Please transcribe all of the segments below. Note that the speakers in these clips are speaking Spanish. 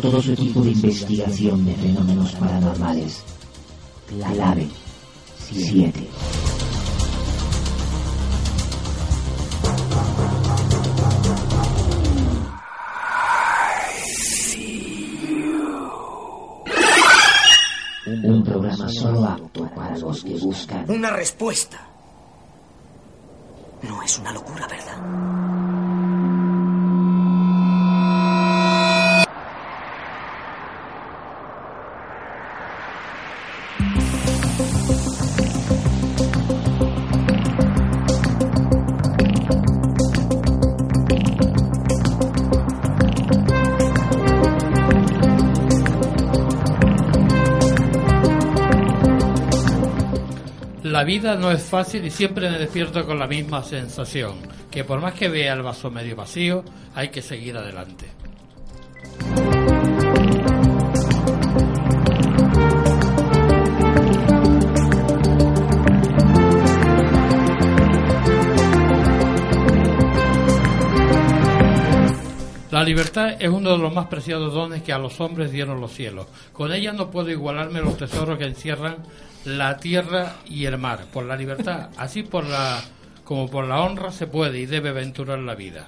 Todo su equipo de investigación de fenómenos paranormales. Clave 7. Un programa solo apto para los que buscan Una respuesta. Vida no es fácil y siempre me despierto con la misma sensación, que por más que vea el vaso medio vacío, hay que seguir adelante. La libertad es uno de los más preciados dones que a los hombres dieron los cielos. Con ella no puedo igualarme los tesoros que encierran la tierra y el mar. Por la libertad, así por la como por la honra se puede y debe aventurar la vida.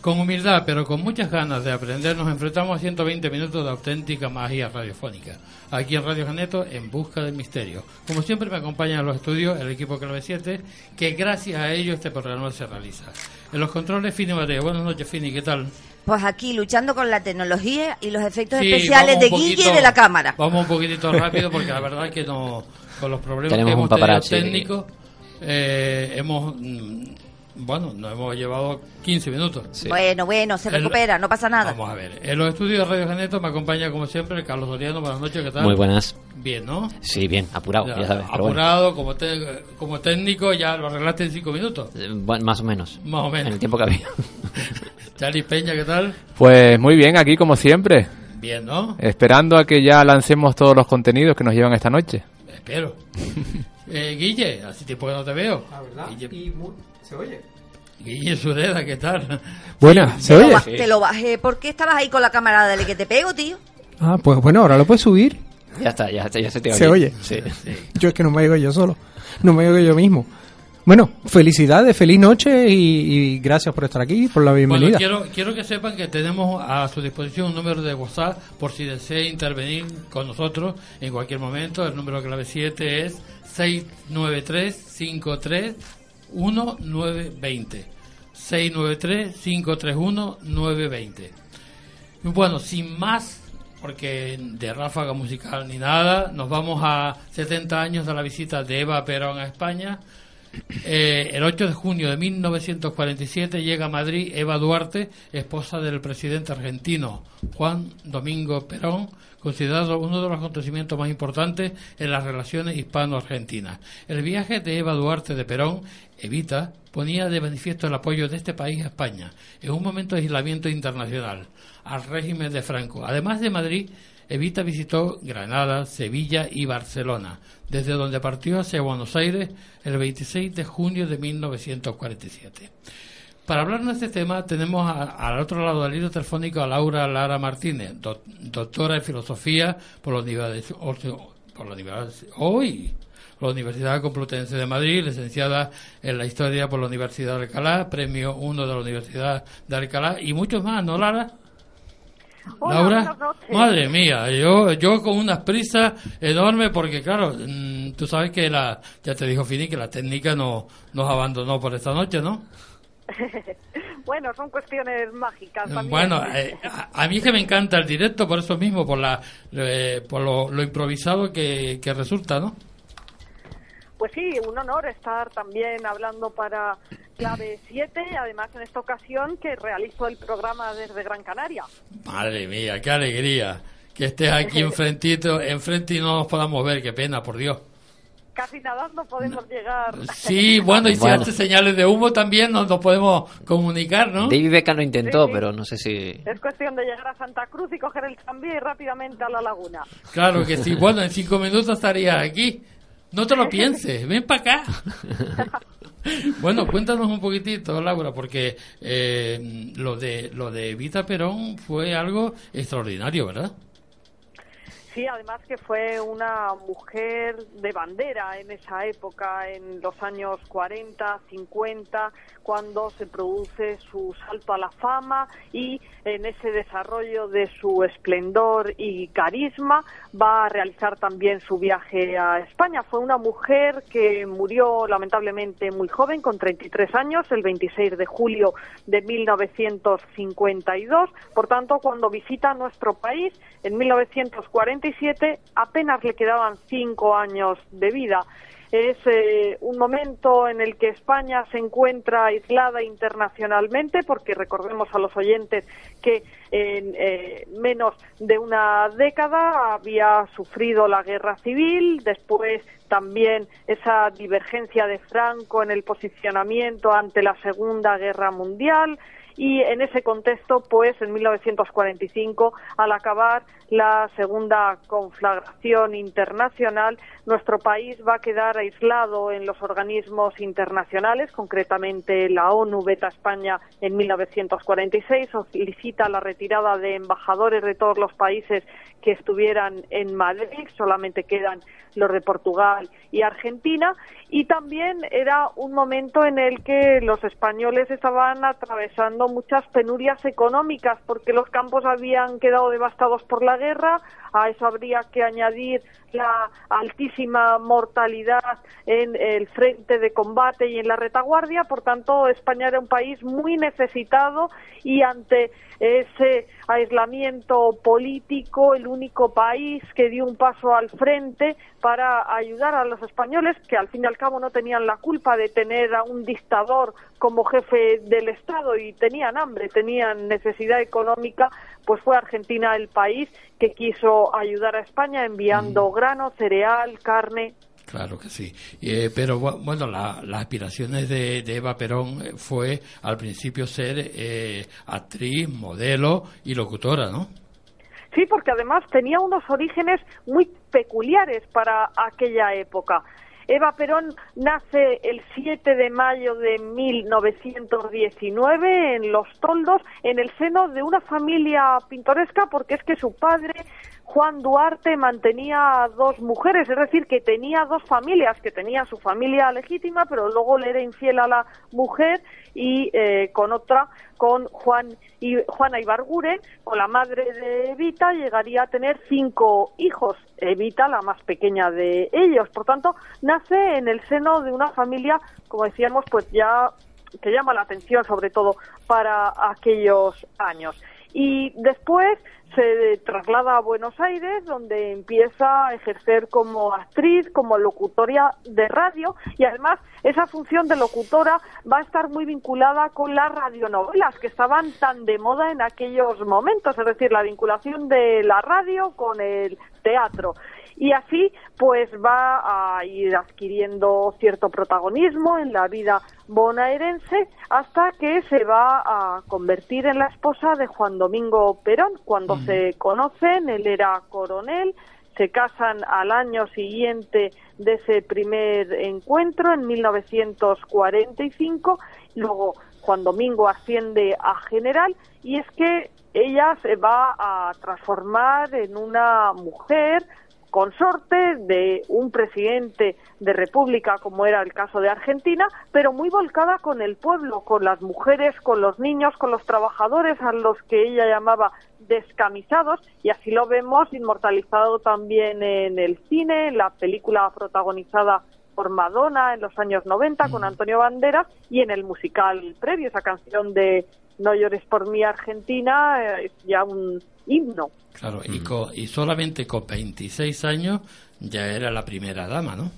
Con humildad, pero con muchas ganas de aprender, nos enfrentamos a 120 minutos de auténtica magia radiofónica. Aquí en Radio Janeto, en busca del misterio. Como siempre, me acompaña en los estudios el equipo Clave 7, que gracias a ello este programa se realiza. En los controles, Fini Mateo. Buenas noches, Fini, ¿qué tal? Pues aquí luchando con la tecnología y los efectos Sí, especiales de un Guille poquito- y de la cámara. Vamos un poquitito rápido porque la verdad es que no, con los problemas Tenemos que un hemos tenido técnicos, eh, hemos, mm, bueno, nos hemos llevado 15 minutos. Bueno, bueno, se El- recupera, no pasa nada. Vamos a ver. En los estudios de Radio Janeto me acompaña como siempre Carlos Doriano. Buenas noches, ¿qué tal? Muy buenas. Bien, ¿no? Sí, bien, apurado, ya, sabes. pero bueno. Apurado, como, te- como técnico, ya lo arreglaste en 5 minutos. Eh, bueno, más o menos. Más o menos. En el tiempo que había. Charlie Peña, ¿qué tal? Pues muy bien, aquí como siempre. Bien, ¿no? Esperando a que ya lancemos todos los contenidos que nos llevan esta noche. Espero. Eh, Guille, hace tiempo que no te veo. Guille, ¿Se oye? Guille Sureda, ¿qué tal? Buena, ¿se Te lo oye? ba- Te lo bajé. ¿Por qué estabas ahí con la cámara? Dale que te pego, tío. Ah, pues bueno, ahora lo puedes subir. Ya está, ya, está, ya se te oye. ¿Se oye? Sí. Yo es que no me oigo yo solo. No me oigo yo mismo. Bueno, felicidades, feliz noche y, y gracias por estar aquí, por la Bueno, bienvenida. quiero, quiero que sepan que tenemos a su disposición un número de WhatsApp por si desea intervenir con nosotros en cualquier momento. El número clave 7 es 693-531-920. 693-531-920. Y Bueno, sin más, porque de ráfaga musical ni nada, nos vamos a 70 años de la visita de Eva Perón a España. Eh, el 8 de junio de 1947 llega a Madrid Eva Duarte, esposa del presidente argentino Juan Domingo Perón, considerado uno de los acontecimientos más importantes en las relaciones hispano-argentinas. El viaje de Eva Duarte de Perón, Evita, ponía de manifiesto el apoyo de este país a España en un momento de aislamiento internacional al régimen de Franco. Además de Madrid, Evita visitó Granada, Sevilla y Barcelona, desde donde partió hacia Buenos Aires el 26 de junio de 1947. Para hablarnos de este tema tenemos al otro lado del hilo telefónico a Laura Lara Martínez, doctora en filosofía por la Universidad, por la hoy, la Universidad Complutense de Madrid, licenciada en la historia por la Universidad de Alcalá, premio 1 de la Universidad de Alcalá y muchos más, ¿no, Lara? Laura, madre mía, yo yo con unas prisas enormes porque claro, mm, tú sabes que la ya te dijo Fini que la técnica no nos abandonó por esta noche, ¿no? bueno, son cuestiones mágicas también. Bueno, eh, a, mí es que me encanta el directo por eso mismo, por la eh, por lo, improvisado que, que resulta, ¿no? Pues sí, un honor estar también hablando para Clave 7, además en esta ocasión que realizo el programa desde Gran Canaria. Madre mía, qué alegría que estés aquí enfrentito, enfrente y no nos podamos ver, qué pena, por Dios. Casi nadando podemos llegar. Sí, bueno, y si hace señales de humo también nos, podemos comunicar, ¿no? David Beckham lo intentó, pero no sé si... Es cuestión de llegar a Santa Cruz y coger el tranvía y rápidamente a la laguna. Claro que sí, bueno, en cinco minutos estaría aquí. No te lo pienses, ven para acá. bueno, cuéntanos un poquitito, Laura, porque eh, lo de lo de Vita Perón fue algo extraordinario, ¿verdad? Sí, además que fue una mujer de bandera en esa época, en los años 40, 50, cuando se produce su salto a la fama y en ese desarrollo de su esplendor y carisma va a realizar también su viaje a España. Fue una mujer que murió lamentablemente muy joven, con 33 años, el 26 de julio de 1952. Por tanto, cuando visita nuestro país en 1947, apenas le quedaban cinco años de vida. Es eh, un momento en el que España se encuentra aislada internacionalmente, porque recordemos a los oyentes que en eh, menos de una década había sufrido la guerra civil, después también esa divergencia de Franco en el posicionamiento ante la Segunda Guerra Mundial, y en ese contexto, pues en 1945, al acabar la segunda conflagración internacional, nuestro país va a quedar aislado en los organismos internacionales, concretamente la ONU veta España en 1946, solicita la retirada de embajadores de todos los países que estuvieran en Madrid, solamente quedan los de Portugal y Argentina, y también era un momento en el que los españoles estaban atravesando muchas penurias económicas porque los campos habían quedado devastados por la guerra, a eso habría que añadir la altísima mortalidad en el frente de combate y en la retaguardia, por tanto España era un país muy necesitado y ante ese aislamiento político, el único país que dio un paso al frente para ayudar a los españoles, que al fin y al cabo no tenían la culpa de tener a un dictador como jefe del Estado y tenían hambre, tenían necesidad económica, pues fue Argentina el país que quiso ayudar a España enviando mm. grano, cereal, carne, Claro que sí. Eh, pero bueno, las aspiraciones de, Eva Perón eh, fue al principio ser eh, actriz, modelo y locutora, ¿no? Sí, porque además tenía unos orígenes muy peculiares para aquella época. Eva Perón nace el 7 de mayo de 1919 en Los Toldos, en el seno de una familia pintoresca, porque es que su padre Juan Duarte mantenía dos mujeres, es decir, que tenía dos familias, que tenía su familia legítima, pero luego le era infiel a la mujer y eh, con otra, con Juan y, Juana Ibarguren, con la madre de Evita, llegaría a tener cinco hijos, Evita la más pequeña de ellos. Por tanto, nace en el seno de una familia, como decíamos, pues ya que llama la atención sobre todo para aquellos años y después se traslada a Buenos Aires, donde empieza a ejercer como actriz, como locutoria de radio, y además esa función de locutora va a estar muy vinculada con las radionovelas que estaban tan de moda en aquellos momentos, es decir, la vinculación de la radio con el teatro y así pues va a ir adquiriendo cierto protagonismo en la vida bonaerense hasta que se va a convertir en la esposa de Juan Domingo Perón. Cuando se conocen, él era coronel, se casan al año siguiente de ese primer encuentro, en 1945, luego Juan Domingo asciende a general y es que ella se va a transformar en una mujer consorte de un presidente de república como era el caso de Argentina, pero muy volcada con el pueblo, con las mujeres, con los niños, con los trabajadores a los que ella llamaba descamisados y así lo vemos inmortalizado también en el cine, en la película protagonizada por Madonna en los años 90 con Antonio Banderas y en el musical previo, esa canción de No llores por mí Argentina, eh, es ya un himno. Claro, y, co- y solamente con 26 años ya era la primera dama, ¿no?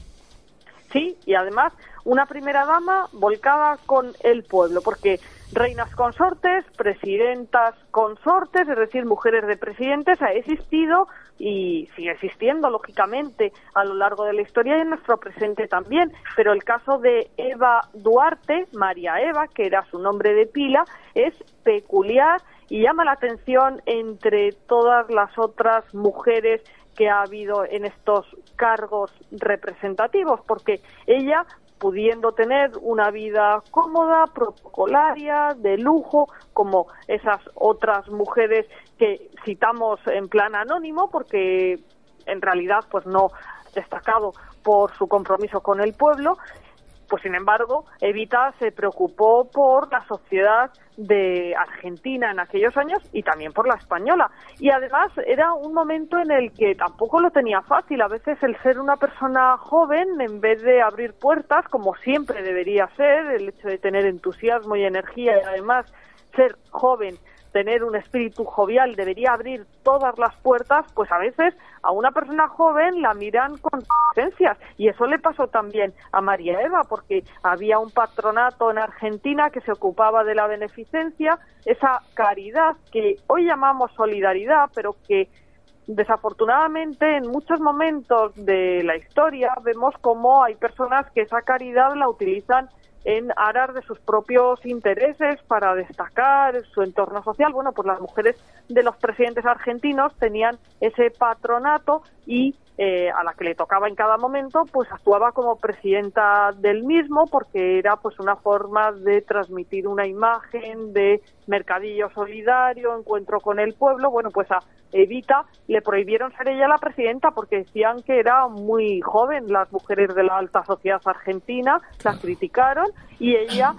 Sí, y además una primera dama volcada con el pueblo, porque reinas consortes, presidentas consortes, es decir, mujeres de presidentes, ha existido y sigue existiendo, lógicamente, a lo largo de la historia y en nuestro presente también. Pero el caso de Eva Duarte, María Eva, que era su nombre de pila, es peculiar y llama la atención entre todas las otras mujeres que ha habido en estos cargos representativos, porque ella pudiendo tener una vida cómoda, protocolaria, de lujo, como esas otras mujeres que citamos en plan anónimo, porque en realidad pues no destacado por su compromiso con el pueblo, pues sin embargo, Evita se preocupó por la sociedad de Argentina en aquellos años y también por la española. Y además era un momento en el que tampoco lo tenía fácil. A veces el ser una persona joven, en vez de abrir puertas, como siempre debería ser, el hecho de tener entusiasmo y energía y además ser joven tener un espíritu jovial debería abrir todas las puertas, pues a veces a una persona joven la miran con reticencias. Y eso le pasó también a María Eva, porque había un patronato en Argentina que se ocupaba de la beneficencia, esa caridad que hoy llamamos solidaridad, pero que desafortunadamente en muchos momentos de la historia vemos como hay personas que esa caridad la utilizan en aras de sus propios intereses para destacar su entorno social. Bueno, pues las mujeres de los presidentes argentinos tenían ese patronato y eh, a la que le tocaba en cada momento, pues actuaba como presidenta del mismo porque era pues una forma de transmitir una imagen de mercadillo solidario, encuentro con el pueblo. Bueno, pues a Evita le prohibieron ser ella la presidenta porque decían que era muy joven. Las mujeres de la alta sociedad argentina la criticaron y ella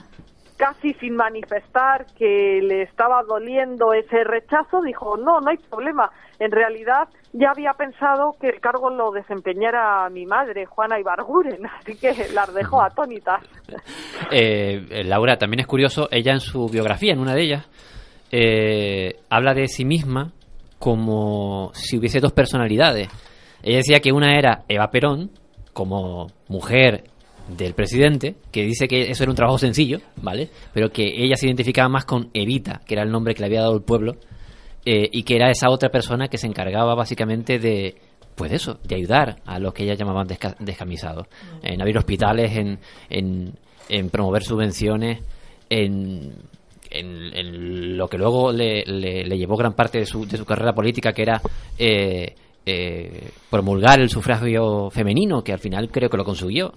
casi sin manifestar que le estaba doliendo ese rechazo, dijo, no, no hay problema. En realidad ya había pensado que el cargo lo desempeñara mi madre, Juana Ibarguren, así que las dejó atónitas. Eh, eh, Laura, también es curioso, ella en su biografía, en una de ellas, eh, habla de sí misma como si hubiese dos personalidades. Ella decía que una era Eva Perón, como mujer del presidente, que dice que eso era un trabajo sencillo, ¿vale? Pero que ella se identificaba más con Evita, que era el nombre que le había dado el pueblo, eh, y que era esa otra persona que se encargaba básicamente de, pues de eso, de ayudar a los que ellas llamaban desca- descamisados, en abrir hospitales, en, en, en promover subvenciones, en, en, en lo que luego le, le- le llevó gran parte de su, de su carrera política, que era eh, eh, promulgar el sufragio femenino, que al final creo que lo consiguió.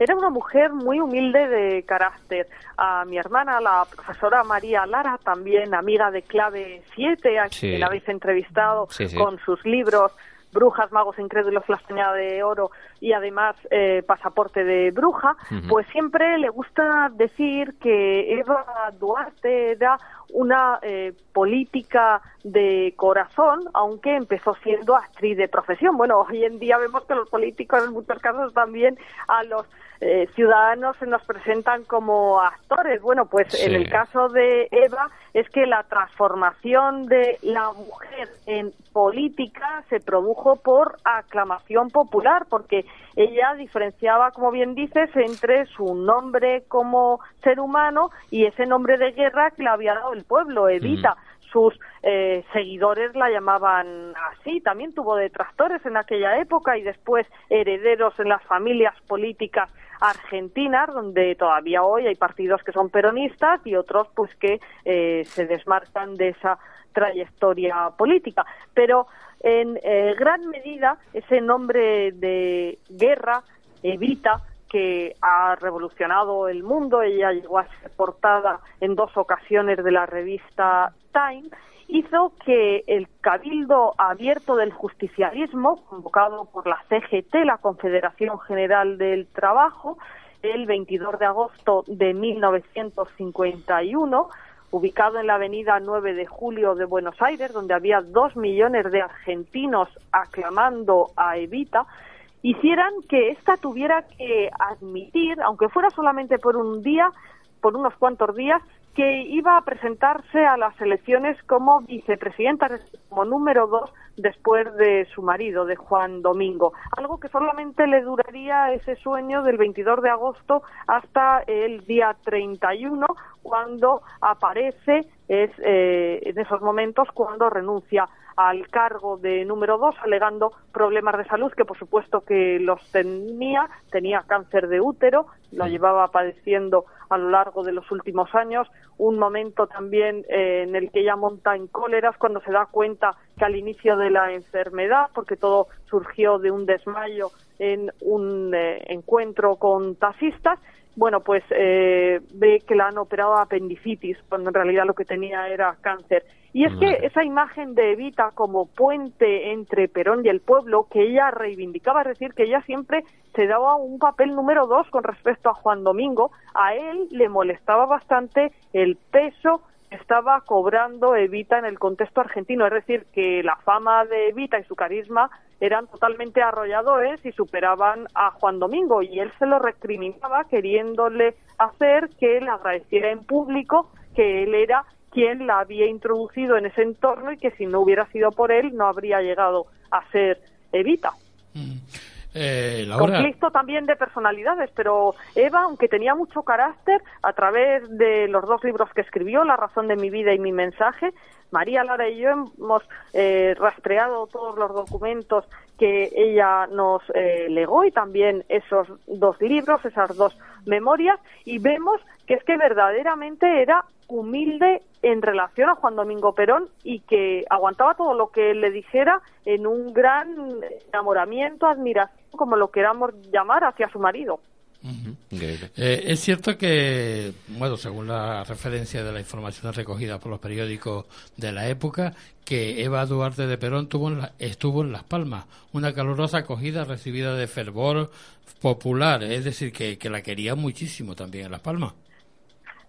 Era una mujer muy humilde de carácter. A mi hermana, la profesora María Lara, también amiga de Clave 7, a Sí. quien habéis entrevistado Sí, sí. con sus libros brujas, magos incrédulos, la de oro y además eh, pasaporte de bruja, pues siempre le gusta decir que Eva Duarte era una eh, política de corazón, aunque empezó siendo actriz de profesión. Bueno, hoy en día vemos que los políticos en muchos casos también a los eh, ciudadanos se nos presentan como actores. Bueno, pues en el caso de Eva es que la transformación de la mujer en política se produjo por aclamación popular, porque ella diferenciaba, como bien dices, entre su nombre como ser humano y ese nombre de guerra que le había dado el pueblo, Evita. Sus eh, seguidores la llamaban así. También tuvo detractores en aquella época y después herederos en las familias políticas argentinas, donde todavía hoy hay partidos que son peronistas y otros pues que eh, se desmarcan de esa trayectoria política. Pero en eh, gran medida ese nombre de guerra, Evita, que ha revolucionado el mundo, ella llegó a ser portada en dos ocasiones de la revista Hizo que el Cabildo Abierto del Justicialismo, convocado por la CGT, la Confederación General del Trabajo, el 22 de agosto de 1951, ubicado en la avenida 9 de julio de Buenos Aires, donde había dos millones de argentinos aclamando a Evita, hicieran que ésta tuviera que admitir, aunque fuera solamente por un día, por unos cuantos días, que iba a presentarse a las elecciones como vicepresidenta, como número dos después de su marido, de Juan Domingo. Algo que solamente le duraría ese sueño del 22 de agosto hasta el día 31, cuando aparece, es eh, en esos momentos cuando renuncia al cargo de número dos, alegando problemas de salud, que por supuesto que los tenía, tenía cáncer de útero, lo llevaba padeciendo a lo largo de los últimos años, un momento también eh, en el que ella monta en cóleras cuando se da cuenta que al inicio de la enfermedad, porque todo surgió de un desmayo en un eh, encuentro con taxistas, bueno, pues eh, ve que la han operado apendicitis, cuando en realidad lo que tenía era cáncer. Y es que esa imagen de Evita como puente entre Perón y el pueblo, que ella reivindicaba, es decir, que ella siempre se daba un papel número dos con respecto a Juan Domingo, a él le molestaba bastante el peso que estaba cobrando Evita en el contexto argentino, es decir, que la fama de Evita y su carisma eran totalmente arrolladores y superaban a Juan Domingo y él se lo recriminaba queriéndole hacer que le agradeciera en público que él era quien la había introducido en ese entorno y que si no hubiera sido por él no habría llegado a ser Evita. Eh, Laura, Conflicto también de personalidades, pero Eva, aunque tenía mucho carácter, a través de los dos libros que escribió, La razón de mi vida y mi mensaje, María Lara y yo hemos eh, rastreado todos los documentos que ella nos eh, legó y también esos dos libros, esas dos memorias, y vemos que es que verdaderamente era humilde en relación a Juan Domingo Perón y que aguantaba todo lo que le dijera en un gran enamoramiento, admiración, como lo queramos llamar, hacia su marido. Eh, es cierto que, bueno, según la referencia de la información recogida por los periódicos de la época, que Eva Duarte de Perón tuvo en la- estuvo en Las Palmas, una calurosa acogida recibida de fervor popular, es decir, que, que la quería muchísimo también en Las Palmas.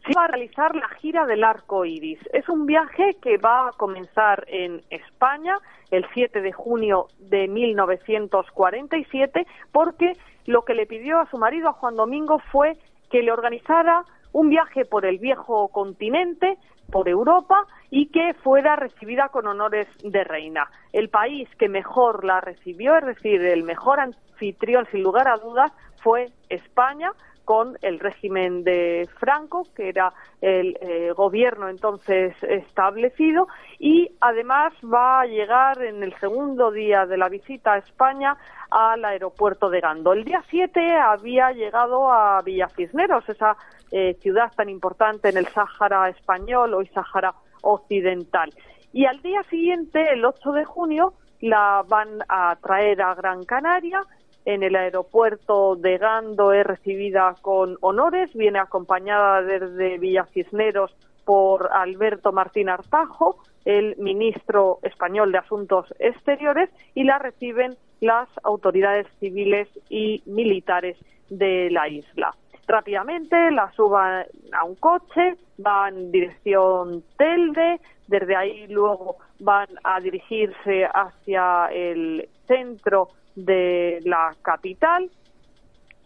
se va a realizar la gira del arco iris. Es un viaje que va a comenzar en España el 7 de junio de 1947 porque lo que le pidió a su marido, a Juan Domingo, fue que le organizara un viaje por el viejo continente, por Europa, y que fuera recibida con honores de reina. El país que mejor la recibió, es decir, el mejor anfitrión, sin lugar a dudas, fue España, con el régimen de Franco, que era el eh, gobierno entonces establecido, y además va a llegar en el segundo día de la visita a España al aeropuerto de Gando. El día 7 había llegado a Villa Cisneros, esa eh, ciudad tan importante en el Sáhara español, hoy Sáhara occidental. Y al día siguiente, el 8 de junio, la van a traer a Gran Canaria. En el aeropuerto de Gando es recibida con honores, viene acompañada desde Villa Cisneros por Alberto Martín Artajo, el ministro español de Asuntos Exteriores y la reciben las autoridades civiles y militares de la isla. Rápidamente la suban a un coche, van en dirección Telde, desde ahí luego van a dirigirse hacia el centro de la capital.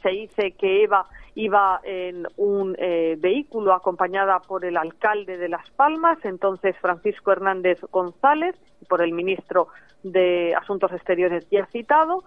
Se dice que Eva iba en un eh, vehículo acompañada por el alcalde de Las Palmas, entonces Francisco Hernández González, y por el ministro de Asuntos Exteriores ya citado.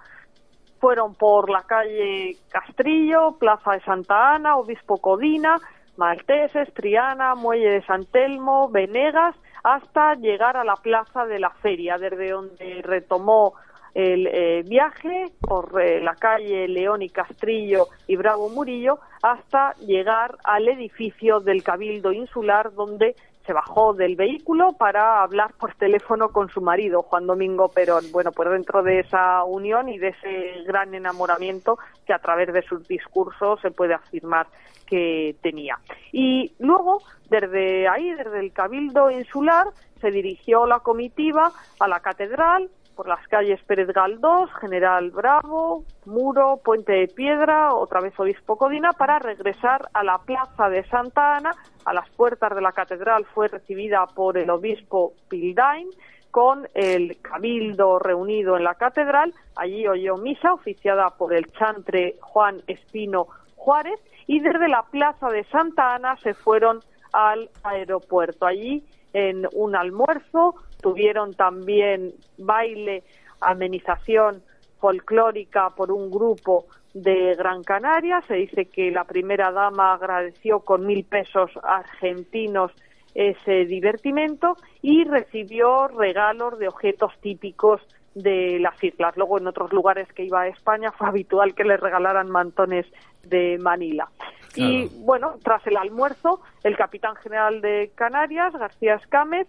Fueron por la calle Castrillo, Plaza de Santa Ana, Obispo Codina, Malteses, Triana, Muelle de San Telmo, Venegas, hasta llegar a la Plaza de la Feria, desde donde retomó el eh, viaje por eh, la calle León y Castrillo y Bravo Murillo hasta llegar al edificio del Cabildo Insular donde se bajó del vehículo para hablar por teléfono con su marido, Juan Domingo Perón. Bueno, pues dentro de esa unión y de ese gran enamoramiento que a través de sus discursos se puede afirmar que tenía. Y luego, desde ahí, desde el Cabildo Insular, se dirigió la comitiva a la catedral, por las calles Pérez Galdós, General Bravo, Muro, Puente de Piedra, otra vez Obispo Codina, para regresar a la Plaza de Santa Ana. A las puertas de la catedral fue recibida por el obispo Pildain con el cabildo reunido en la catedral. Allí oyó misa oficiada por el chantre Juan Espino Juárez y desde la Plaza de Santa Ana se fueron al aeropuerto. Allí en un almuerzo tuvieron también baile, amenización folclórica por un grupo de Gran Canaria. Se dice que la primera dama agradeció con mil pesos argentinos ese divertimento y recibió regalos de objetos típicos de las islas. Luego, en otros lugares que iba a España, fue habitual que le regalaran mantones de Manila. Y bueno, tras el almuerzo, el capitán general de Canarias, García Escámez,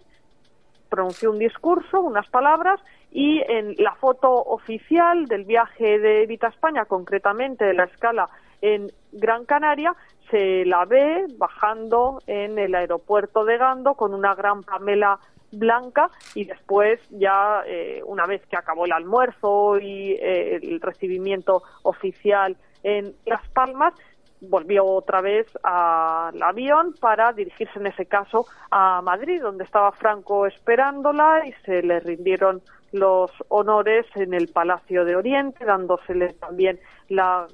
pronunció un discurso, unas palabras, y en la foto oficial del viaje de Evita España, concretamente de la escala en Gran Canaria, se la ve bajando en el aeropuerto de Gando con una gran pamela blanca y después ya eh, una vez que acabó el almuerzo y eh, el recibimiento oficial en Las Palmas volvió otra vez al avión para dirigirse en ese caso a Madrid, donde estaba Franco esperándola y se le rindieron los honores en el Palacio de Oriente, dándosele también la,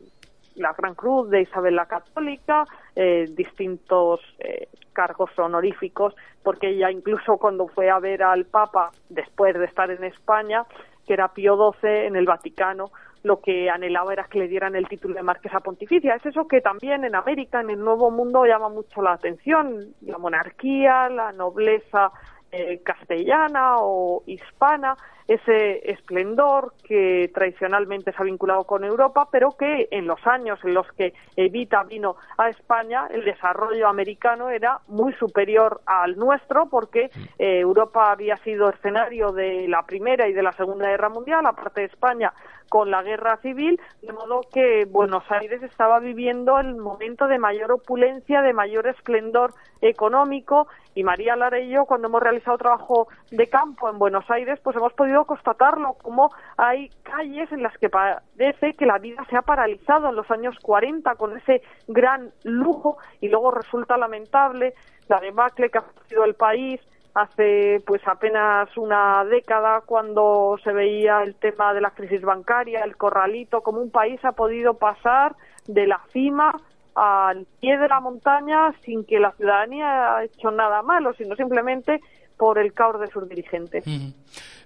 la Gran Cruz de Isabel la Católica, eh, distintos eh, cargos honoríficos, porque ella incluso cuando fue a ver al Papa, después de estar en España, que era Pío XII en el Vaticano, lo que anhelaba era que le dieran el título de marquesa pontificia. Es eso que también en América, en el Nuevo Mundo, llama mucho la atención, la monarquía, la nobleza eh, castellana o hispana, ese esplendor que tradicionalmente se ha vinculado con Europa, pero que en los años en los que Evita vino a España, el desarrollo americano era muy superior al nuestro, porque eh, Europa había sido escenario de la Primera y de la Segunda Guerra Mundial, aparte de España con la guerra civil, de modo que Buenos Aires estaba viviendo el momento de mayor opulencia, de mayor esplendor económico y María yo cuando hemos realizado trabajo de campo en Buenos Aires pues hemos podido constatarlo como hay calles en las que parece que la vida se ha paralizado en los años 40 con ese gran lujo y luego resulta lamentable la debacle que ha sufrido el país hace pues apenas una década cuando se veía el tema de la crisis bancaria, el corralito, como un país ha podido pasar de la cima al pie de la montaña sin que la ciudadanía haya hecho nada malo, sino simplemente por el caos de sus dirigentes.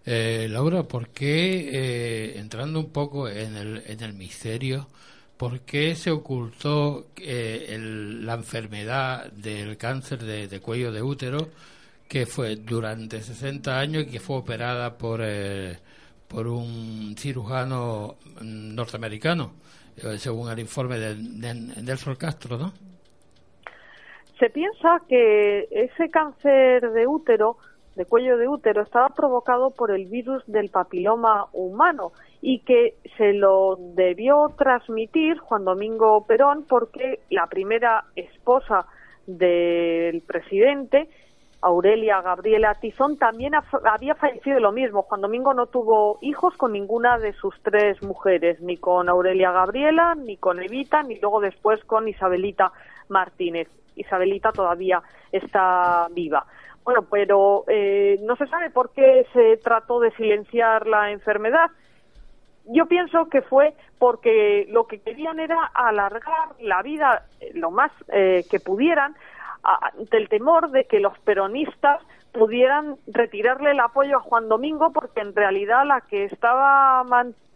eh, Laura, ¿por qué, eh, entrando un poco en el, en el misterio, por qué se ocultó eh, el, la enfermedad del cáncer de, cuello de útero? que fue durante 60 años y que fue operada por, eh, por un cirujano norteamericano, eh, según el informe de, de, Nelson Castro, ¿no? Se piensa que ese cáncer de útero, de cuello de útero, estaba provocado por el virus del papiloma humano y que se lo debió transmitir Juan Domingo Perón porque la primera esposa del presidente Aurelia Gabriela Tizón, también ha- había fallecido lo mismo. Juan Domingo no tuvo hijos con ninguna de sus tres mujeres, ni con Aurelia Gabriela, ni con Evita, ni luego después con Isabelita Martínez. Isabelita todavía está viva. Bueno, pero eh, no se sabe por qué se trató de silenciar la enfermedad. Yo pienso que fue porque lo que querían era alargar la vida eh, lo más eh, que pudieran ante el temor de que los peronistas pudieran retirarle el apoyo a Juan Domingo porque en realidad la que estaba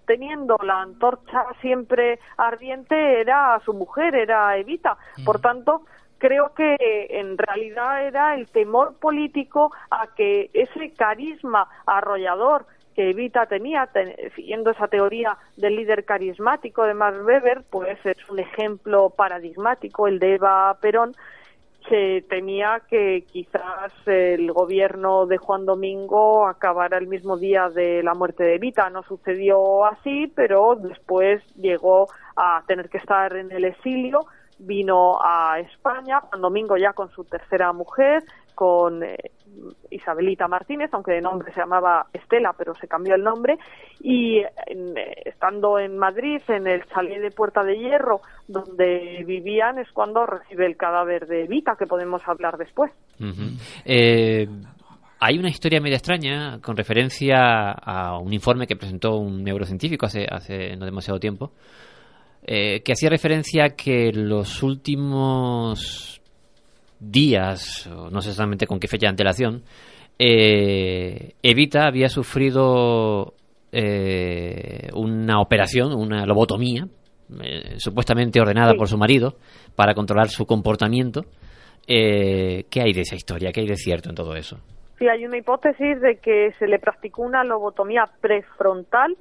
manteniendo la antorcha siempre ardiente era su mujer, era Evita. Por tanto, creo que en realidad era el temor político a que ese carisma arrollador que Evita tenía, ten- siguiendo esa teoría del líder carismático de Max Weber, pues es un ejemplo paradigmático, el de Eva Perón, se temía que quizás el gobierno de Juan Domingo acabara el mismo día de la muerte de Evita. No sucedió así, pero después llegó a tener que estar en el exilio, vino a España, Juan Domingo ya con su tercera mujer, con eh, Isabelita Martínez, aunque de nombre se llamaba Estela, pero se cambió el nombre, y en, eh, estando en Madrid, en el chalet de Puerta de Hierro, donde vivían, es cuando recibe el cadáver de Evita, que podemos hablar después. Eh, hay una historia media extraña con referencia a un informe que presentó un neurocientífico hace, hace no demasiado tiempo, eh, que hacía referencia a que los últimos días, o no sé exactamente con qué fecha de antelación, eh, Evita había sufrido eh, una operación, una lobotomía, eh, supuestamente ordenada Sí. por su marido, para controlar su comportamiento. Eh, ¿Qué hay de esa historia? ¿Qué hay de cierto en todo eso? Sí, hay una hipótesis de que se le practicó una lobotomía prefrontal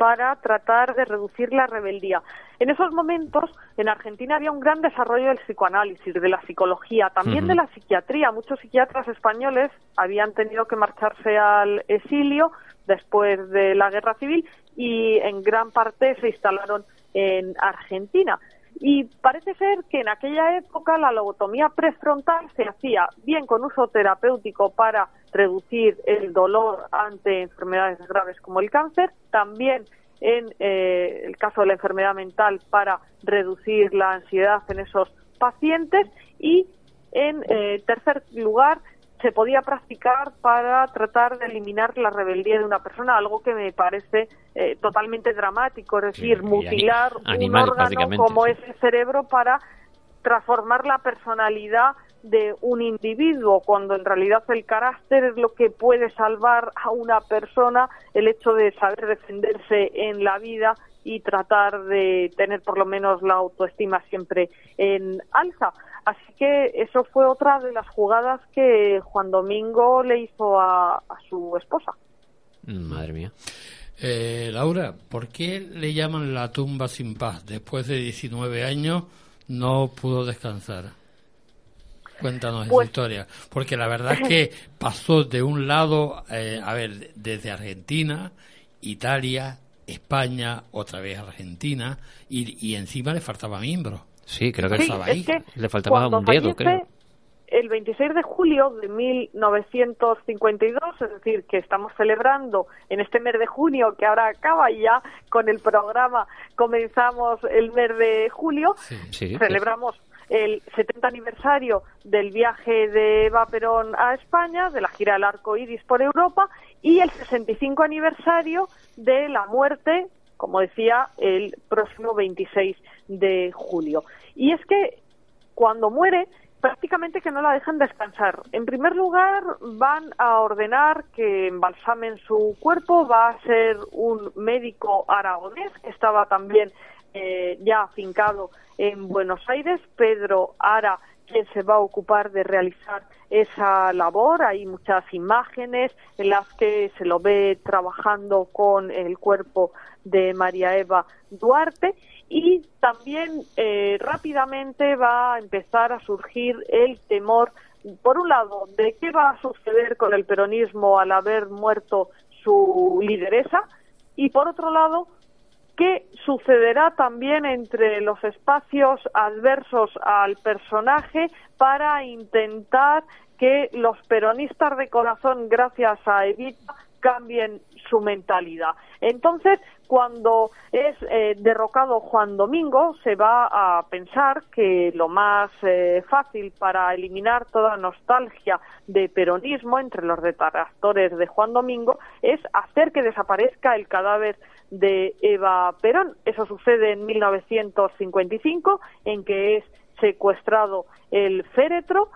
para tratar de reducir la rebeldía. En esos momentos, en Argentina había un gran desarrollo del psicoanálisis, de la psicología, también de la psiquiatría. Muchos psiquiatras españoles habían tenido que marcharse al exilio después de la guerra civil y en gran parte se instalaron en Argentina. Y parece ser que en aquella época la lobotomía prefrontal se hacía bien con uso terapéutico para reducir el dolor ante enfermedades graves como el cáncer, también en eh, el caso de la enfermedad mental para reducir la ansiedad en esos pacientes y en eh, tercer lugar se podía practicar para tratar de eliminar la rebeldía de una persona, algo que me parece eh, totalmente dramático, es decir, mutilar un órgano como sí. es el cerebro para transformar la personalidad de un individuo, cuando en realidad el carácter es lo que puede salvar a una persona, el hecho de saber defenderse en la vida y tratar de tener por lo menos la autoestima siempre en alza. Así que eso fue otra de las jugadas que Juan Domingo le hizo a, a su esposa. Madre mía. Eh, Laura, ¿por qué le llaman la tumba sin paz? Después de 19 años no pudo descansar. Cuéntanos esa Pues- historia. Porque la verdad es que pasó de un lado, eh, a ver, desde Argentina, Italia, España, otra vez Argentina, y, y encima le faltaba miembro. Sí, creo que Sí, estaba es ahí. que le faltaba un dedo, fallece, creo. El 26 de julio de 1952, es decir, que estamos celebrando en este mes de junio, que ahora acaba y ya con el programa comenzamos el mes de julio, Sí, celebramos el 70 aniversario del viaje de Eva Perón a España, de la gira del arco iris por Europa, y el 65 aniversario de la muerte, como decía, el próximo 26 de julio. Y es que cuando muere, prácticamente que no la dejan descansar. En primer lugar, van a ordenar que embalsamen su cuerpo, va a ser un médico aragonés que estaba también eh, ya afincado en Buenos Aires, Pedro Ara, quien se va a ocupar de realizar esa labor. Hay muchas imágenes en las que se lo ve trabajando con el cuerpo de María Eva Duarte y también eh, rápidamente va a empezar a surgir el temor, por un lado, de qué va a suceder con el peronismo al haber muerto su lideresa y por otro lado, qué sucederá también entre los espacios adversos al personaje para intentar que los peronistas de corazón, gracias a Evita, cambien su mentalidad. Entonces, cuando es eh, derrocado Juan Domingo, se va a pensar que lo más eh, fácil para eliminar toda nostalgia de peronismo entre los detractores de Juan Domingo es hacer que desaparezca el cadáver de Eva Perón. Eso sucede en 1955, en que es secuestrado el féretro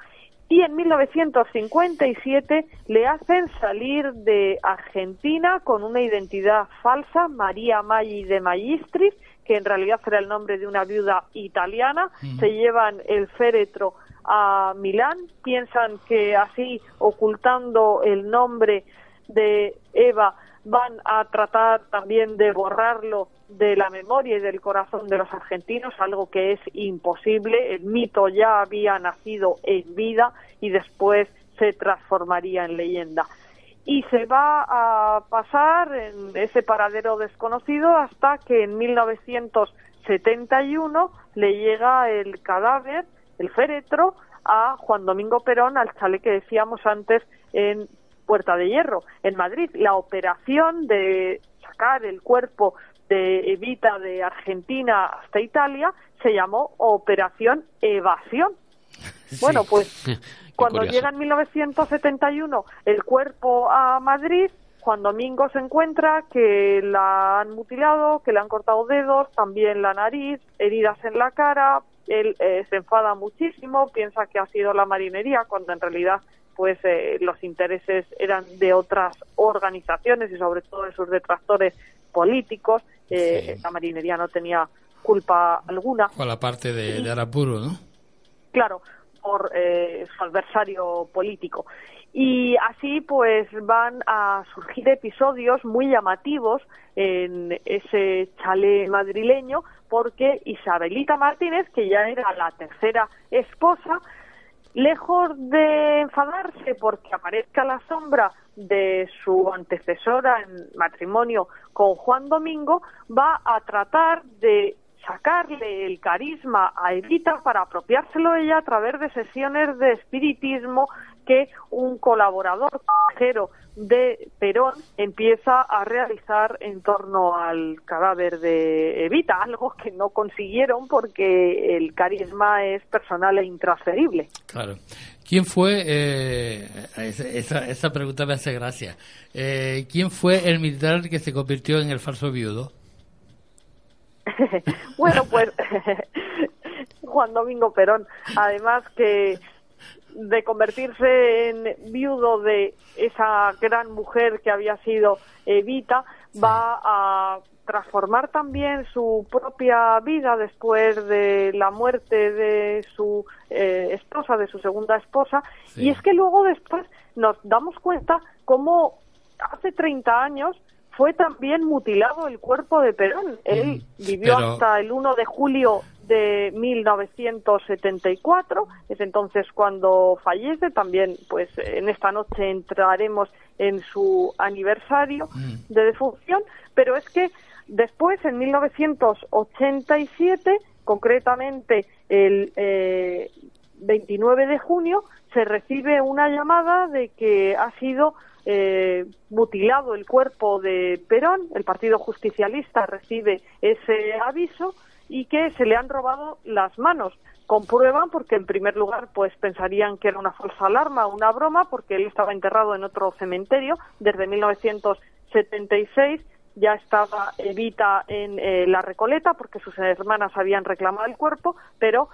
y en 1957 le hacen salir de Argentina con una identidad falsa, María Maggi de Magistris, que en realidad era el nombre de una viuda italiana. Se llevan el féretro a Milán, piensan que así, ocultando el nombre de Eva, van a tratar también de borrarlo de la memoria y del corazón de los argentinos, algo que es imposible. El mito ya había nacido en vida y después se transformaría en leyenda. Y se va a pasar en ese paradero desconocido hasta que en 1971 le llega el cadáver, el féretro, a Juan Domingo Perón, al chale que decíamos antes en Puerta de Hierro, en Madrid. La operación de sacar el cuerpo de Evita de Argentina hasta Italia se llamó Operación Evasión. Bueno, pues cuando curioso. llega en 1971 el cuerpo a Madrid, Juan Domingo se encuentra que la han mutilado, que le han cortado dedos, también la nariz, heridas en la cara. Él eh, se enfada muchísimo, piensa que ha sido la marinería, cuando en realidad pues eh, los intereses eran de otras organizaciones y sobre todo de sus detractores políticos. Eh, La marinería no tenía culpa alguna. Con la parte de, de Arapuro, ¿no? claro, por eh, su adversario político. Y así pues van a surgir episodios muy llamativos en ese chalet madrileño porque Isabelita Martínez, que ya era la tercera esposa, lejos de enfadarse porque aparezca la sombra de su antecesora en matrimonio con Juan Domingo, va a tratar de sacarle el carisma a Evita para apropiárselo ella a través de sesiones de espiritismo que un colaborador de Perón empieza a realizar en torno al cadáver de Evita, algo que no consiguieron porque el carisma es personal e intransferible. Claro. ¿Quién fue, eh, esa pregunta me hace gracia, Eh, ¿quién fue el militar que se convirtió en el falso viudo? bueno, pues Juan Domingo Perón, además que de convertirse en viudo de esa gran mujer que había sido Evita, va a transformar también su propia vida después de la muerte de su eh, esposa, de su segunda esposa, y es que luego después nos damos cuenta cómo hace 30 años fue también mutilado el cuerpo de Perón. Él vivió pero- hasta el 1 de julio de 1974, es entonces cuando fallece, también pues en esta noche entraremos en su aniversario de defunción, pero es que después en 1987, concretamente el eh, 29 de junio, se recibe una llamada de que ha sido eh, mutilado el cuerpo de Perón, el Partido Justicialista recibe ese aviso y que se le han robado las manos. Comprueban porque en primer lugar pues pensarían que era una falsa alarma, una broma, porque él estaba enterrado en otro cementerio desde 1976 ya estaba Evita en eh, la Recoleta porque sus hermanas habían reclamado el cuerpo, pero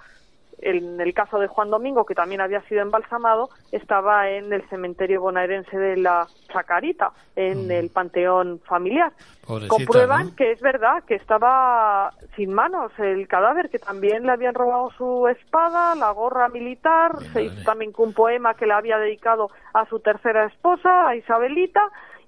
en el caso de Juan Domingo, que también había sido embalsamado, estaba en el cementerio bonaerense de la Chacarita, en el panteón familiar. Pobrecita, Comprueban ¿no? que es verdad que estaba sin manos el cadáver, que también le habían robado su espada, la gorra militar, se hizo también con un poema que le había dedicado a su tercera esposa, a Isabelita,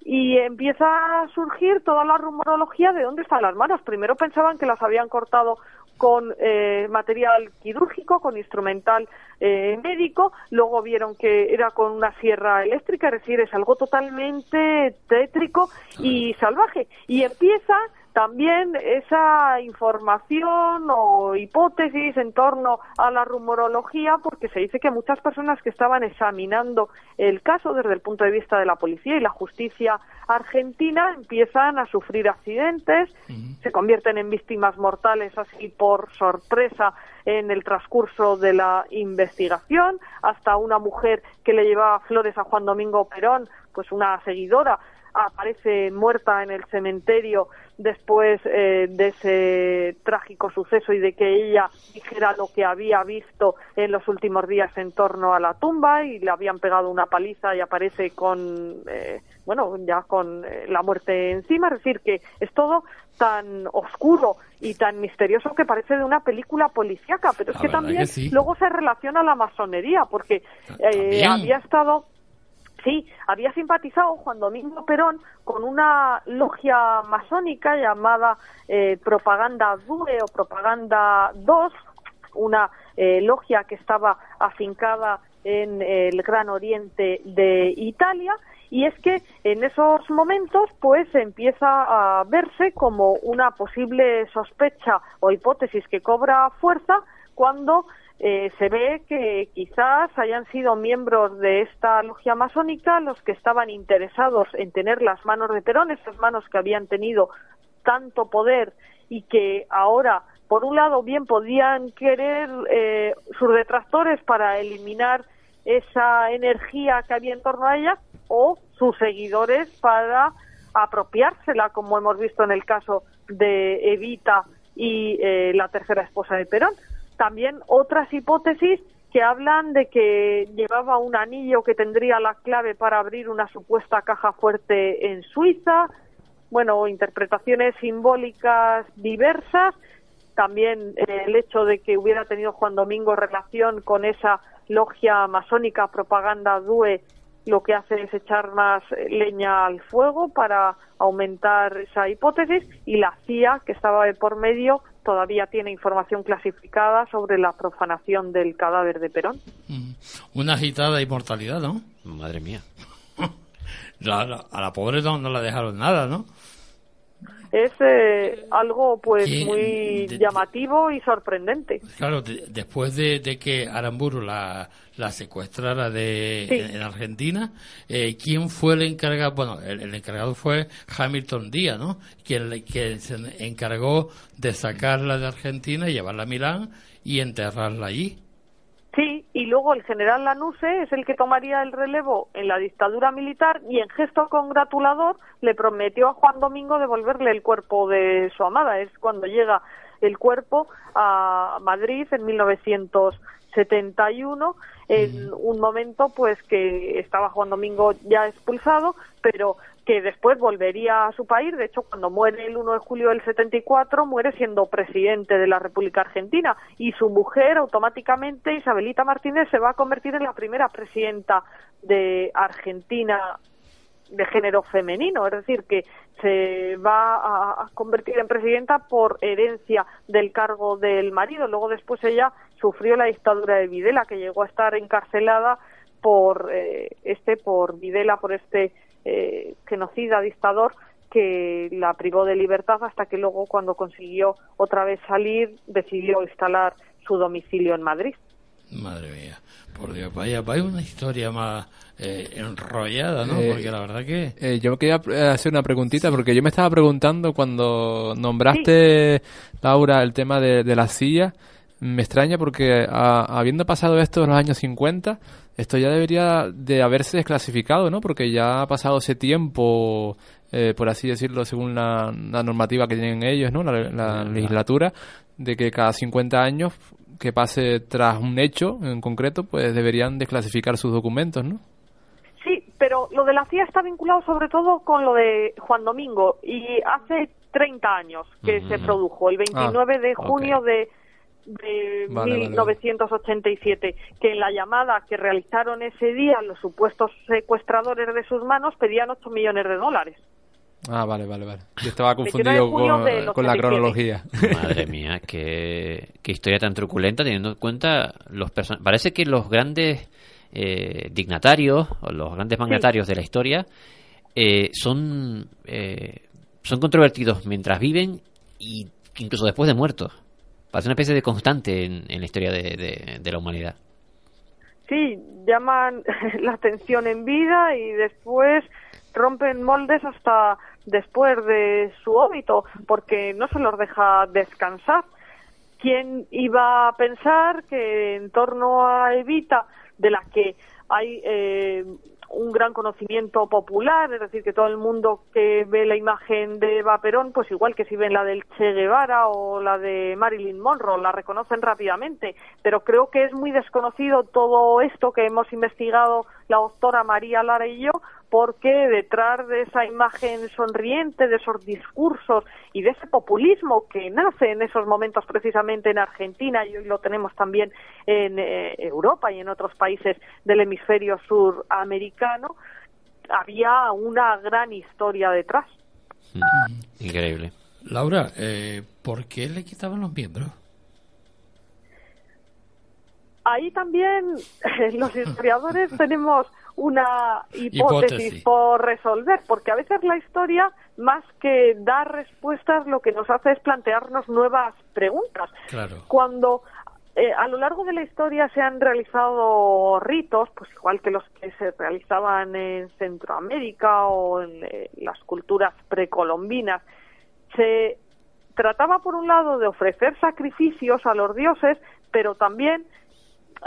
y empieza a surgir toda la rumorología de dónde están las manos. Primero pensaban que las habían cortado con eh, material quirúrgico, con instrumental eh, médico, luego vieron que era con una sierra eléctrica, es decir, es algo totalmente tétrico y salvaje. Y empieza también esa información o hipótesis en torno a la rumorología, porque se dice que muchas personas que estaban examinando el caso desde el punto de vista de la policía y la justicia argentina empiezan a sufrir accidentes, se convierten en víctimas mortales así por sorpresa en el transcurso de la investigación, hasta una mujer que le llevaba flores a Juan Domingo Perón, pues una seguidora, aparece muerta en el cementerio después eh, de ese trágico suceso y de que ella dijera lo que había visto en los últimos días en torno a la tumba y le habían pegado una paliza y aparece con, eh, bueno, ya con eh, la muerte encima. Es decir, que es todo tan oscuro y tan misterioso que parece de una película policíaca, pero es La que también que sí. luego se relaciona a la masonería, porque eh, También. había estado Sí, había simpatizado Juan Domingo Perón con una logia masónica llamada eh, Propaganda Due o Propaganda 2, una eh, logia que estaba afincada en el Gran Oriente de Italia. Y es que en esos momentos, pues empieza a verse como una posible sospecha o hipótesis que cobra fuerza cuando eh, se ve que quizás hayan sido miembros de esta logia masónica los que estaban interesados en tener las manos de Perón, esas manos que habían tenido tanto poder y que ahora, por un lado, bien podían querer eh, sus detractores para eliminar esa energía que había en torno a ella o sus seguidores para apropiársela, como hemos visto en el caso de Evita y eh, la tercera esposa de Perón. También otras hipótesis que hablan de que llevaba un anillo que tendría la clave para abrir una supuesta caja fuerte en Suiza, bueno, interpretaciones simbólicas diversas, también eh, el hecho de que hubiera tenido Juan Domingo relación con esa logia masónica propaganda DUE lo que hace es echar más eh, leña al fuego para aumentar esa hipótesis. Y la CIA que estaba de por medio todavía tiene información clasificada sobre la profanación del cadáver de Perón. Una agitada inmortalidad, ¿no? Madre mía. La- la- a la pobre no, no la dejaron nada, ¿no? Es eh, algo pues muy De- llamativo y sorprendente. Claro, de- después de, de que Aramburu la, la secuestrara de, Sí. en, en Argentina, eh, ¿quién fue el encargado? Bueno, el, el encargado fue Hamilton Díaz, ¿no? Quien, le- quien se encargó de sacarla de Argentina llevarla a Milán y enterrarla allí. Sí, y luego el general Lanuse es el que tomaría el relevo en la dictadura militar y en gesto congratulador le prometió a Juan Domingo devolverle el cuerpo de su amada. Es cuando llega el cuerpo a Madrid en 1971 en un momento pues que estaba Juan Domingo ya expulsado, pero que después volvería a su país. De hecho, cuando muere el 1 de julio del 74, muere siendo presidente de la República Argentina y su mujer automáticamente, Isabelita Martínez, se va a convertir en la primera presidenta de Argentina de género femenino, es decir, que se va a, convertir en presidenta por herencia del cargo del marido. Luego después ella sufrió la dictadura de Videla, que llegó a estar encarcelada por eh, este, por Videla, por este eh, genocida dictador que la privó de libertad hasta que luego cuando consiguió otra vez salir decidió instalar su domicilio en Madrid. Madre mía, por Dios, vaya, vaya una historia más eh, enrollada, ¿no? Eh, Porque la verdad que... Eh, yo quería eh, hacer una preguntita porque yo me estaba preguntando cuando nombraste, Laura, el tema de, de la silla. Me extraña porque a- habiendo pasado esto en los años 50, esto ya debería de haberse desclasificado, ¿no? Porque ya ha pasado ese tiempo, eh, por así decirlo, según la, la normativa que tienen ellos, ¿no? La, la legislatura, de que cada 50 años que pase tras un hecho en concreto, pues deberían desclasificar sus documentos, ¿no? Pero lo de la CIA está vinculado sobre todo con lo de Juan Domingo y hace 30 años que Ujú. se produjo, el 29 de ok. junio de, de Vale, vale, 1987, que en la llamada que realizaron ese día los supuestos secuestradores de sus manos pedían 8 millones de dólares. Ah, vale, vale, vale. Yo estaba 29 de confundido con, la 87. cronología. Madre mía, qué, qué historia tan truculenta teniendo en cuenta los person- Parece que los grandes eh, dignatarios o los grandes magnatarios de la historia eh, son eh, son controvertidos mientras viven y incluso después de muertos. Parece una especie de constante en, en la historia de, de- de la humanidad. Sí, llaman la atención en vida y después rompen moldes hasta después de su óbito, porque no se los deja descansar. ¿Quién iba a pensar que en torno a Evita, de la que hay eh, un gran conocimiento popular, es decir, que todo el mundo que ve la imagen de Eva Perón, pues igual que si ven la del Che Guevara o la de Marilyn Monroe, la reconocen rápidamente, pero creo que es muy desconocido todo esto que hemos investigado la doctora María Lara y yo, porque detrás de esa imagen sonriente, de esos discursos y de ese populismo que nace en esos momentos precisamente en Argentina y hoy lo tenemos también en eh, Europa y en otros países del hemisferio suramericano, había una gran historia detrás. Increíble. Laura, eh, ¿por qué le quitaban los miembros? Ahí también los historiadores tenemos una hipótesis, Hipótesis. por resolver, porque a veces la historia, más que dar respuestas, lo que nos hace es plantearnos nuevas preguntas. Claro. Cuando eh, a lo largo de la historia se han realizado ritos, pues igual que los que se realizaban en Centroamérica o en eh, las culturas precolombinas, se trataba por un lado de ofrecer sacrificios a los dioses, pero también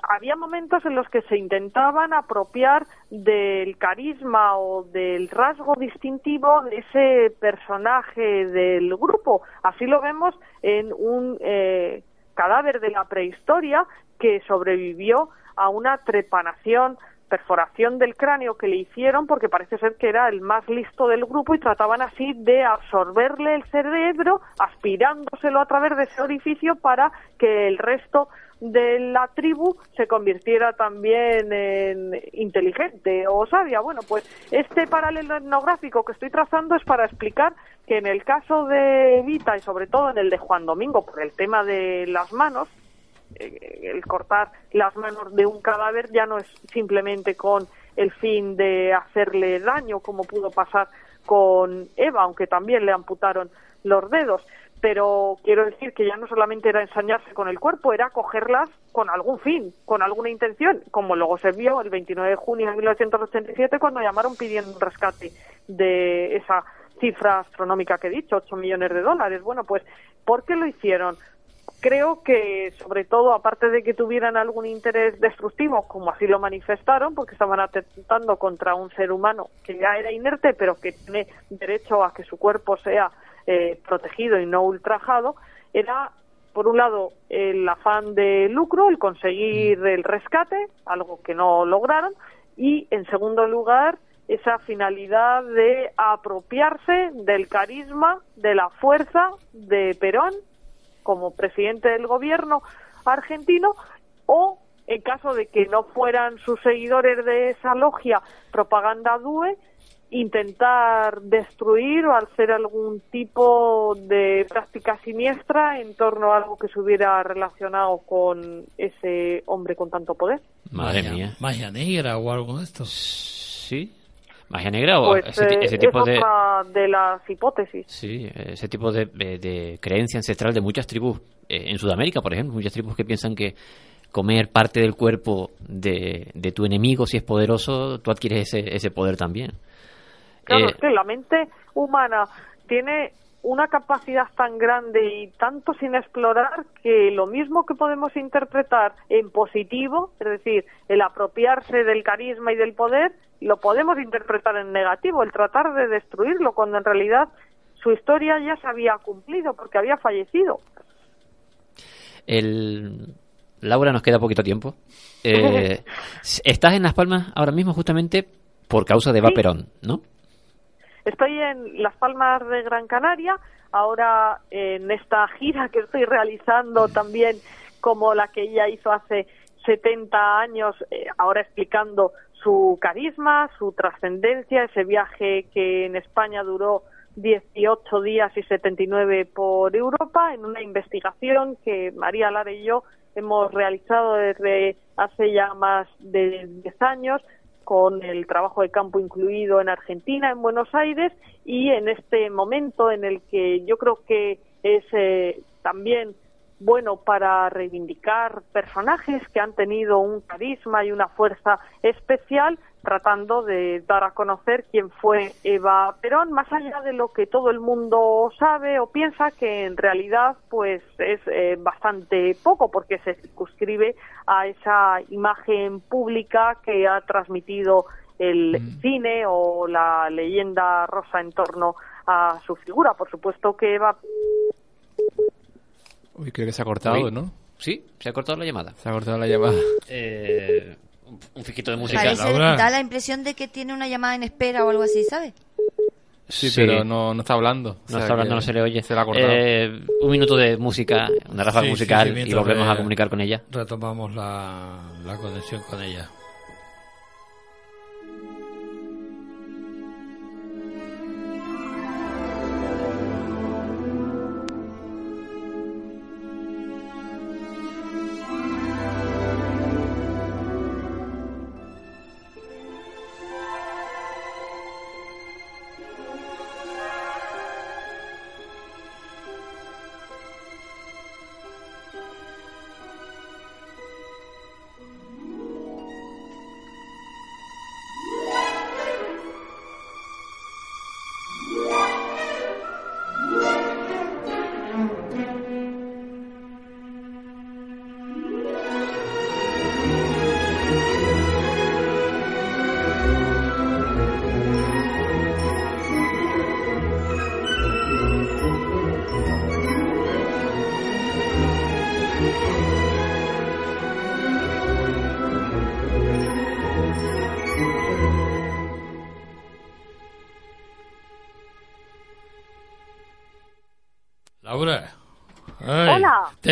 había momentos en los que se intentaban apropiar del carisma o del rasgo distintivo de ese personaje del grupo. Así lo vemos en un eh, cadáver de la prehistoria que sobrevivió a una trepanación perforación del cráneo que le hicieron porque parece ser que era el más listo del grupo y trataban así de absorberle el cerebro aspirándoselo a través de ese orificio para que el resto de la tribu se convirtiera también en inteligente o sabia. Bueno, pues este paralelo etnográfico que estoy trazando es para explicar que en el caso de Evita y sobre todo en el de Juan Domingo por el tema de las manos, eh, el cortar las manos de un cadáver ya no es simplemente con el fin de hacerle daño como pudo pasar con Eva, aunque también le amputaron los dedos. Pero quiero decir que ya no solamente era ensañarse con el cuerpo, era cogerlas con algún fin, con alguna intención, como luego se vio el 29 de junio de 1987 cuando llamaron pidiendo un rescate de esa cifra astronómica que he dicho, 8 millones de dólares. Bueno, pues, ¿por qué lo hicieron? creo que sobre todo aparte de que tuvieran algún interés destructivo como así lo manifestaron porque estaban atentando contra un ser humano que ya era inerte pero que tiene derecho a que su cuerpo sea eh, protegido y no ultrajado era por un lado el afán de lucro el conseguir el rescate algo que no lograron y en segundo lugar esa finalidad de apropiarse del carisma de la fuerza de Perón como presidente del gobierno argentino o en caso de que no fueran sus seguidores de esa logia propaganda DUE intentar destruir o hacer algún tipo de práctica siniestra en torno a algo que se hubiera relacionado con ese hombre con tanto poder. Madre Magia- mía. Magia negra o algo de esto. Sí. Magia negra o Pues ese, eh, ese tipo es de... otra de las hipótesis. Sí, ese tipo de, de- de creencia ancestral de muchas tribus. eh, en Sudamérica, por ejemplo, muchas tribus que piensan que comer parte del cuerpo de, de tu enemigo, si es poderoso, tú adquieres ese, ese poder también. Claro, Eh, es que la mente humana tiene una capacidad tan grande y tanto sin explorar que lo mismo que podemos interpretar en positivo, es decir, el apropiarse del carisma y del poder, lo podemos interpretar en negativo, el tratar de destruirlo, cuando en realidad su historia ya se había cumplido porque había fallecido. el... Laura, nos queda poquito tiempo. Eh, estás en Las Palmas ahora mismo justamente por causa de Eva Sí. Perón, ¿no? Estoy en Las Palmas de Gran Canaria, ahora en esta gira que estoy realizando también como la que ella hizo hace 70 años, eh, ahora explicando su carisma, su trascendencia, ese viaje que en España duró 18 días y 79 por Europa, en una investigación que María Lara y yo hemos realizado desde hace ya más de 10 años con el trabajo de campo incluido en Argentina, en Buenos Aires, y en este momento en el que yo creo que es eh, también bueno para reivindicar personajes que han tenido un carisma y una fuerza especial, tratando de dar a conocer quién fue Eva Perón, más allá de lo que todo el mundo sabe o piensa, que en realidad pues es eh, bastante poco, porque se circunscribe a esa imagen pública que ha transmitido el cine o la leyenda rosa en torno a su figura. Por supuesto que Eva Uy, creo que se ha cortado, Uy. ¿no? Sí, se ha cortado la llamada. Se ha cortado la llamada. Eh, un- fiquito de música. Parece, da la impresión de que tiene una llamada en espera o algo así, ¿sabes? Sí, Sí. pero no, no está hablando. O No sea está hablando, no se le oye. Se la ha cortado. Eh, un minuto de música, una ráfaga Sí, musical sí, y volvemos a comunicar con ella. Retomamos la, la conexión con ella.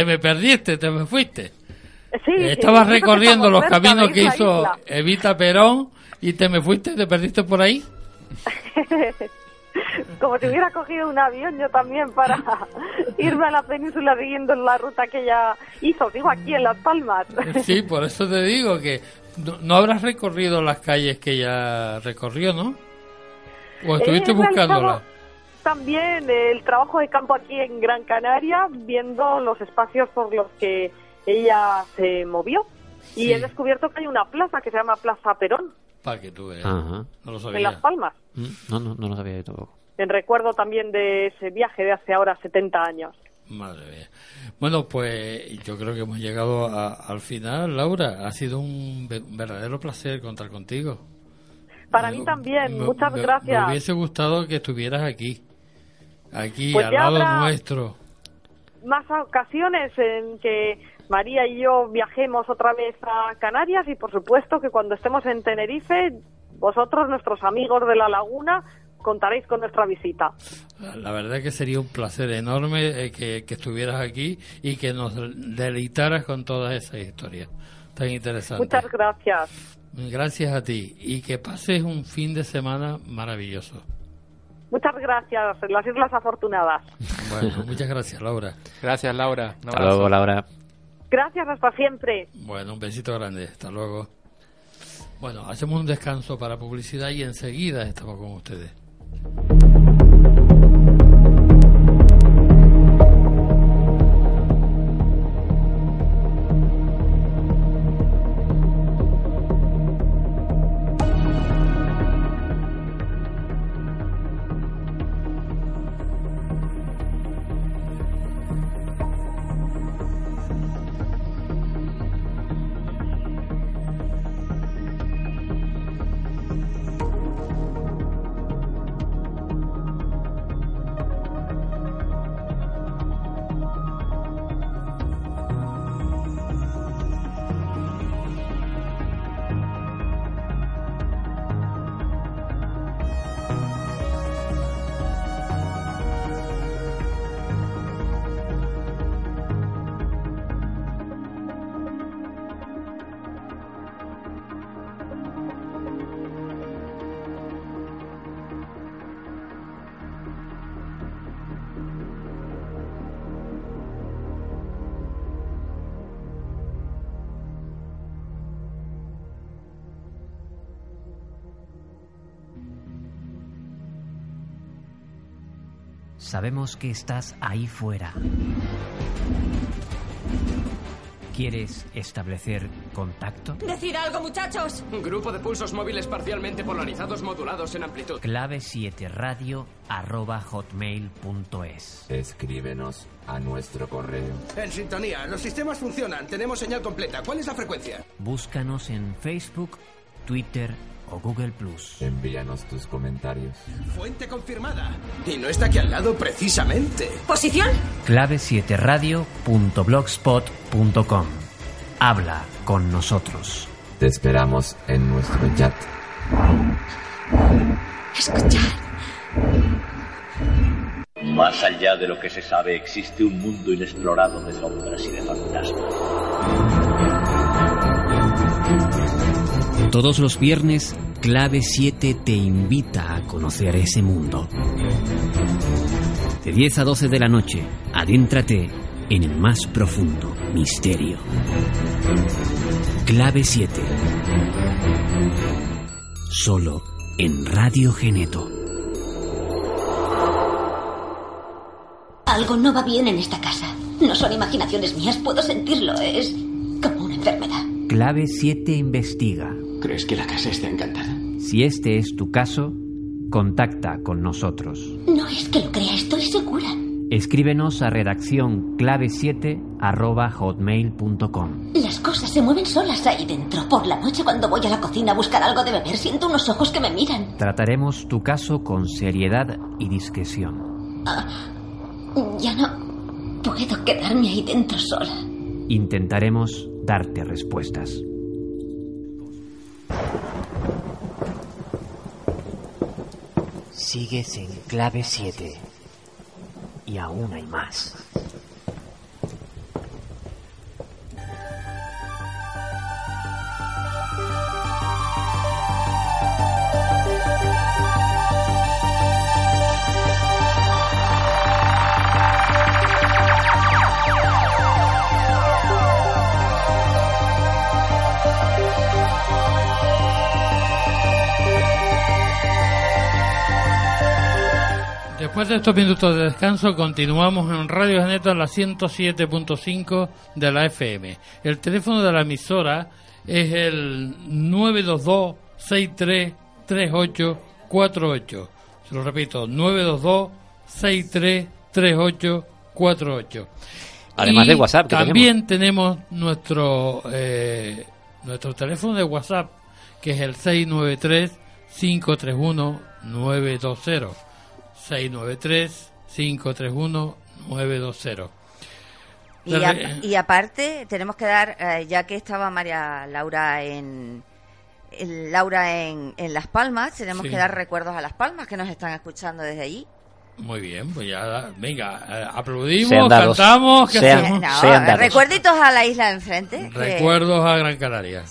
Te me perdiste, te me fuiste. Sí, Estabas recorriendo los caminos que hizo isla. Evita Perón y te me fuiste, te perdiste por ahí. Como si hubiera cogido un avión yo también para irme a la península siguiendo la ruta que ella hizo, digo aquí en Las Palmas. Sí, por eso te digo que no, no habrás recorrido las calles que ella recorrió, ¿no? ¿O estuviste He realizado buscándola? También el trabajo de campo aquí en Gran Canaria, viendo los espacios por los que ella se movió. Y Sí. he descubierto que hay una plaza que se llama Plaza Perón, Para que tú veas. Ajá. No lo en Las sabía. Palmas. Mm, No, no, no lo sabía yo tampoco. En recuerdo también de ese viaje de hace ahora 70 años. Madre mía. Bueno, pues yo creo que hemos llegado a- al final, Laura. Ha sido un ve- verdadero placer contar contigo. Para mí también, Me- muchas me- gracias. Me hubiese gustado que estuvieras aquí. Aquí, Pues al lado nuestro. Más ocasiones en que María y yo viajemos otra vez a Canarias y por supuesto que cuando estemos en Tenerife, vosotros, nuestros amigos de la laguna, contaréis con nuestra visita. La verdad que sería un placer enorme eh, que, que estuvieras aquí y que nos deleitaras con todas esas historias tan interesantes. Muchas gracias. Gracias a ti y que pases un fin de semana maravilloso. Muchas gracias, las Islas Afortunadas. Bueno, muchas gracias, Laura. Gracias, Laura. Un Hasta luego, Laura. Gracias hasta siempre. Bueno, un besito grande. Hasta luego. Bueno, hacemos un descanso para publicidad y enseguida estamos con ustedes. Sabemos que estás ahí fuera. ¿Quieres establecer contacto? ¡Decid algo, muchachos! Grupo de pulsos móviles parcialmente polarizados modulados en amplitud. Clave 7 radio arroba hotmail.es. Escríbenos a nuestro correo. En sintonía, los sistemas funcionan, tenemos señal completa. ¿Cuál es la frecuencia? Búscanos en Facebook, Twitter o Google Plus. Envíanos tus comentarios. Fuente confirmada. Y no está aquí al lado precisamente. ¿Posición? Clave 7 radio.blogspot.com. Habla con nosotros. Te esperamos en nuestro chat. Escuchar. Más allá de lo que se sabe, existe un mundo inexplorado de sombras y de fantasmas. Todos los viernes, Clave 7 te invita a conocer ese mundo. De 10 a 12 de la noche, adéntrate en el más profundo misterio. Clave 7. Solo en Radio Geneto. Algo no va bien en esta casa. No son imaginaciones mías, puedo sentirlo. Es como una enfermedad. Clave 7 investiga. ¿Crees que la casa está encantada? Si este es tu caso, contacta con nosotros. No es que lo crea, estoy segura. Escríbenos a redacción clave7 arroba hotmail.com. Las cosas se mueven solas ahí dentro. Por la noche cuando voy a la cocina a buscar algo de beber, siento unos ojos que me miran. Trataremos tu caso con seriedad y discreción. Ah, ya no puedo quedarme ahí dentro sola. Intentaremos darte respuestas. Sigues en clave 7. Y aún hay más. Después de estos minutos de descanso, continuamos en Radio Geneta en la 107.5 de la FM. El teléfono de la emisora es el 922-633848. Se lo repito, 922-633848. Además Y de WhatsApp que también tenemos, nuestro eh, nuestro teléfono de WhatsApp, que es el 693-531-920. 693-531-920. Y, a- y aparte, tenemos que dar, eh, ya que estaba María Laura en, en- Laura en, en Las Palmas, tenemos Sí. que dar recuerdos a Las Palmas que nos están escuchando desde allí. Muy bien, pues ya, venga, eh, aplaudimos, Sean dados. cantamos, ¿qué Sean- hacemos? No, Sean dados. recuerditos a la isla de enfrente. que- Recuerdos a Gran Canaria.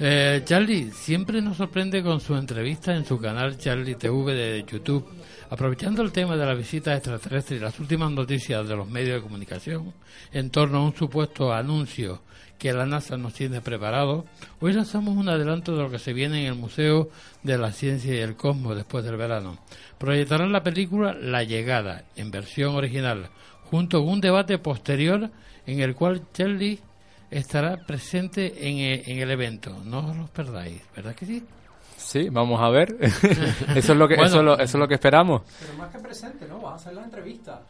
Eh, Charlie siempre nos sorprende con su entrevista en su canal Charlie TV de YouTube. Aprovechando el tema de la visita extraterrestre y las últimas noticias de los medios de comunicación en torno a un supuesto anuncio que la NASA nos tiene preparado, hoy lanzamos un adelanto de lo que se viene en el Museo de la Ciencia y el Cosmos después del verano. Proyectarán la película La Llegada, en versión original, junto con un debate posterior en el cual Charlie estará presente en, e- en el evento. No os los perdáis, ¿verdad que sí? Sí, vamos a ver. eso, es lo que, Bueno. eso, es lo, eso es lo que esperamos. Pero más que presente, ¿no? Vas a hacer la entrevista.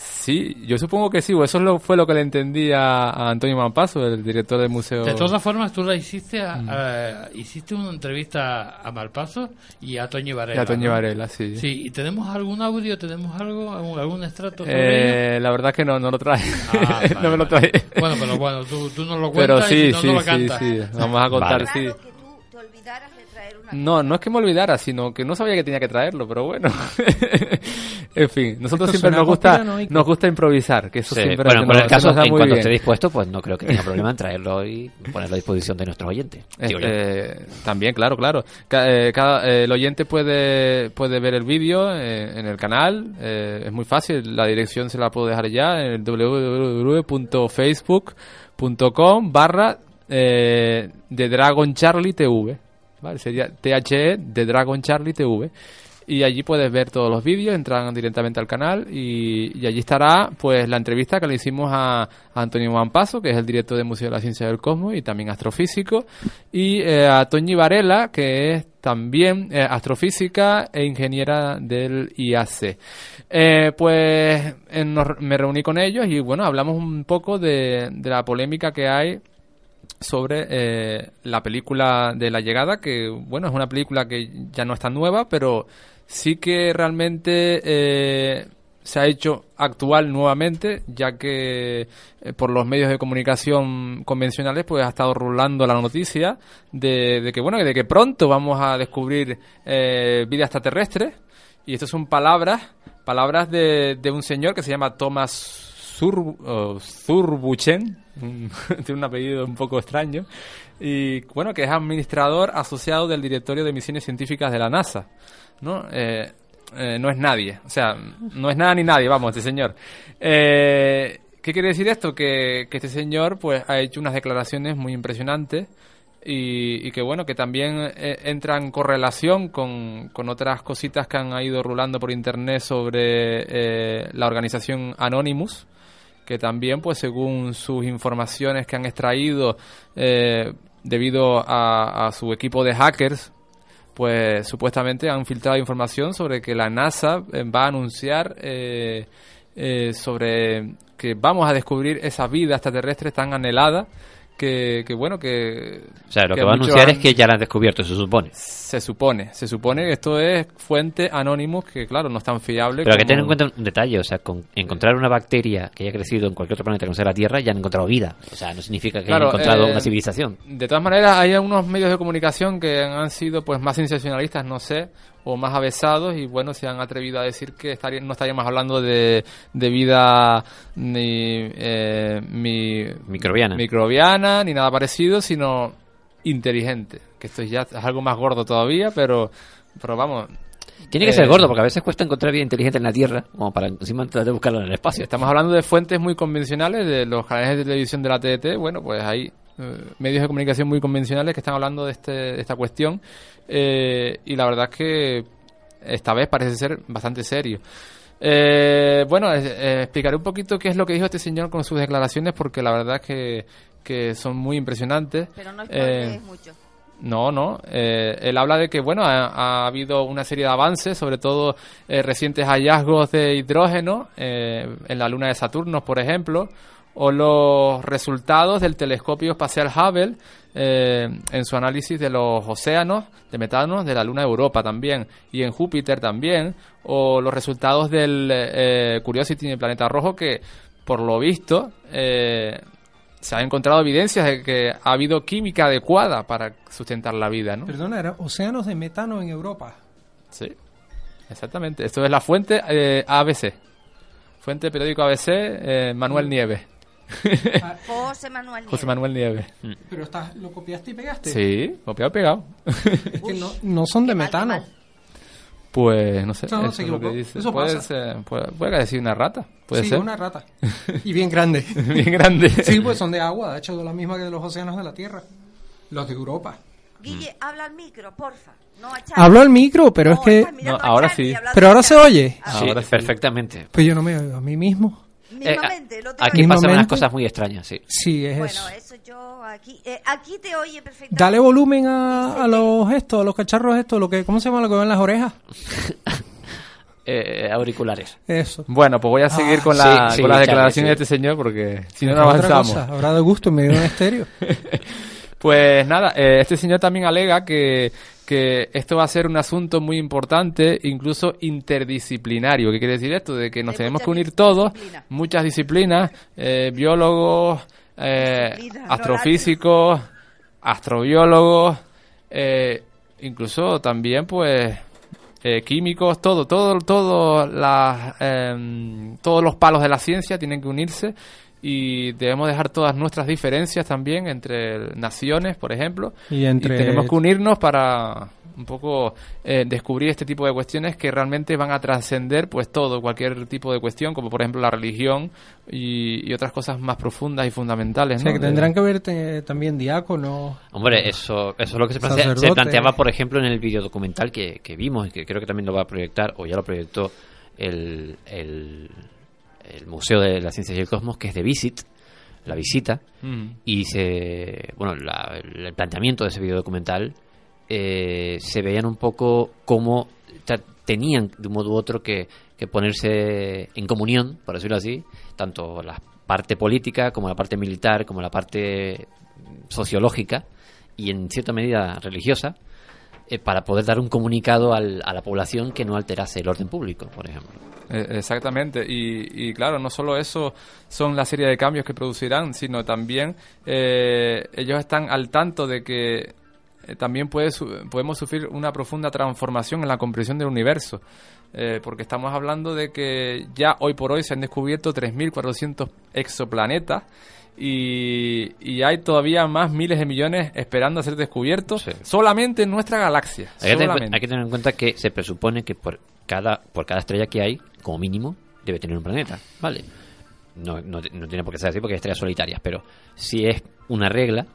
Sí, yo supongo que sí, o eso es lo, fue lo que le entendí a, a Antonio Mampaso, el director del museo. De todas formas, tú la hiciste, a- Mm. a- hiciste una entrevista a Malpaso y a Toño Varela. Y a Toño ¿no? Varela, sí. Sí, ¿y tenemos algún audio? ¿Tenemos algo? ¿Algún, algún extracto? sobre ello? Eh, la verdad que no, no lo trae. Ah, vale, no me lo vale. trae. Bueno, pero bueno, tú, tú nos lo Pero cuentas sí, y si no, sí, no lo sí, cantas. sí. Vamos a contar, Vale. sí. Raro que tú te olvidaras de traer una... No, no es que me olvidara, sino que no sabía que tenía que traerlo, pero bueno. en fin, nosotros Esto siempre nos gusta, nos gusta improvisar, que eso Sí, siempre bueno, nos- el caso, nos da en muy cuanto bien. esté dispuesto, pues no creo que tenga problema en traerlo y ponerlo a disposición de nuestros oyentes. Este, también, claro, claro. Eh, cada- eh, el oyente puede, puede ver el vídeo eh, en el canal. eh, es muy fácil. La dirección se la puedo dejar ya en el www.facebook.com barra de Dragon Charlie TV. ¿Vale? Sería THE de Dragon Charlie TV. y allí puedes ver todos los vídeos, entran directamente al canal y, y allí estará pues la entrevista que le hicimos a, a Antonio Mampaso, que es el director del Museo de la Ciencia del Cosmos y también astrofísico, y eh, a Toñi Varela, que es también eh, astrofísica e ingeniera del IAC. Eh, pues me reuní con ellos y bueno, hablamos un poco de la polémica que hay sobre eh, la película de La Llegada, que bueno, es una película que ya no es tan nueva, pero sí que realmente eh, se ha hecho actual nuevamente, ya que eh, por los medios de comunicación convencionales pues ha estado rulando la noticia de, de que bueno, de que pronto vamos a descubrir eh, vida extraterrestre. Y estas son palabras, palabras de, de un señor que se llama Thomas Zur, Zurbuchen, tiene un apellido un poco extraño, y bueno, que es administrador asociado del directorio de misiones científicas de la NASA, ¿no? Eh, eh, no es nadie, o sea, no es nada ni nadie, vamos, este señor. Eh, ¿Qué quiere decir esto? Que, que este señor pues ha hecho unas declaraciones muy impresionantes y, y que bueno, que también eh, entra en correlación con, con otras cositas que han ido rulando por internet sobre eh, la organización Anonymous, que también, pues según sus informaciones que han extraído eh, debido a, su equipo de hackers, pues supuestamente han filtrado información sobre que la NASA eh, va a anunciar eh, eh, sobre que vamos a descubrir esa vida extraterrestre tan anhelada que, que bueno, que... O sea, lo que, va a anunciar han- es que ya la han descubierto, se supone. Se supone, se supone que esto es fuente Anonymous, que claro, no es tan fiable. Pero hay que tener en cuenta un detalle, o sea, con encontrar una bacteria que haya crecido en cualquier otro planeta que no sea la Tierra, ya han encontrado vida. O sea, no significa que Claro, hayan encontrado eh, una civilización. De todas maneras, hay algunos medios de comunicación que han sido pues más sensacionalistas, no sé, o más avesados y bueno, se han atrevido a decir que estaría- no estaríamos hablando de, de vida ni eh, mi- Microbiana. microbiana ni nada parecido, sino inteligente. Que esto ya es algo más gordo todavía, pero, pero vamos. Tiene que eh, ser gordo, porque a veces cuesta encontrar vida inteligente en la Tierra, como para encima tratar de buscarlo en el espacio. Estamos hablando de fuentes muy convencionales, de los canales de televisión de la TDT. Bueno, pues eh, medios de comunicación muy convencionales que están hablando de, este, de esta cuestión. eh, y la verdad es que esta vez parece ser bastante serio. Eh, bueno, eh, eh, explicaré un poquito qué es lo que dijo este señor con sus declaraciones, porque la verdad es que, que son muy impresionantes. Pero no Eh, spoilees mucho. no, no. Eh, él habla de que, bueno, ha, ha habido una serie de avances, sobre todo eh, recientes hallazgos de hidrógeno eh, en la luna de Saturno, por ejemplo, o los resultados del telescopio espacial Hubble eh, en su análisis de los océanos de metano de la luna de Europa también, y en Júpiter también, o los resultados del eh, Curiosity en el planeta rojo que, por lo visto, eh, se han encontrado evidencias de que ha habido química adecuada para sustentar la vida, ¿no? Perdona, era océanos de metano en Europa. Sí, exactamente. Esto es la fuente eh, ABC. Fuente periódico ABC, eh, Manuel Nieves. José Manuel José Manuel Nieves. Pero estás, lo copiaste y pegaste. Sí, copiado pegado. Es que no, no son de metano. Pues no sé. No, eso se es lo que dice. Eso puede pasa. ser, puede, puede que decir una rata. Puede sí, ser. una rata. Y bien grande. Bien grande. Sí, pues son de agua, de hecho, la misma que de los océanos de la Tierra. Los de Europa. Guille, habla al micro, porfa. No. Hablo al micro, pero es que... estás mirando a ahora sí. Pero ahora se oye. Sí, Ahora sí. perfectamente. Pues yo no me oigo a mí mismo. Mismamente, lo te Aquí pasan unas cosas muy extrañas, sí. Sí, es Bueno, eso. eso yo aquí... eh, aquí te oye perfectamente. Dale volumen a, a los estos, a los cacharros estos, lo que, ¿cómo se llama lo que va en las orejas? Eh, auriculares. Eso. Bueno, pues voy a seguir Ah, con, la, sí, sí, con las declaraciones sí. de este señor porque si no, no Otra avanzamos. cosa, Habrá de gusto en medio de un estéreo. Pues nada, eh, este señor también alega que, que esto va a ser un asunto muy importante, incluso interdisciplinario. ¿Qué quiere decir esto? De que nos tenemos que unir todos, muchas disciplinas, eh, biólogos, eh, Disciplinas, no astrofísicos, astrobiólogos, eh, incluso también pues eh, químicos, todo, todo, todo las, em, todos los palos de la ciencia tienen que unirse y debemos dejar todas nuestras diferencias también entre naciones, por ejemplo, Y entre- tenemos que unirnos para, un poco eh, descubrir este tipo de cuestiones que realmente van a trascender pues todo, cualquier tipo de cuestión, como por ejemplo la religión y, y otras cosas más profundas y fundamentales. O sea, ¿no? que tendrán que ver eh, también diáconos. Hombre, eso, eso es lo que se, plantea- se planteaba, por ejemplo, en el videodocumental que, que vimos y que creo que también lo va a proyectar, o ya lo proyectó el, el, el Museo de las Ciencias y el Cosmos, que es de Visit, la visita, Mm. y se, bueno, la- el planteamiento de ese videodocumental eh, se veían un poco cómo tenían de un modo u otro que, que ponerse en comunión, por decirlo así, tanto la parte política como la parte militar, como la parte sociológica y en cierta medida religiosa, eh, para poder dar un comunicado al- a la población que no alterase el orden público, por ejemplo. Eh, Exactamente, y, y claro, no solo eso son la serie de cambios que producirán, sino también eh, ellos están al tanto de que eh, también puede su- podemos sufrir una profunda transformación en la comprensión del universo, eh, porque estamos hablando de que ya hoy por hoy se han descubierto 3.400 exoplanetas y, y hay todavía más miles de millones esperando a ser descubiertos solamente en nuestra galaxia. Hay que, tener, hay que tener en cuenta que se presupone que por cada, por cada estrella que hay, como mínimo, debe tener un planeta. ¿Vale? No, no, no tiene por qué ser así porque hay estrellas solitarias, pero si es una regla,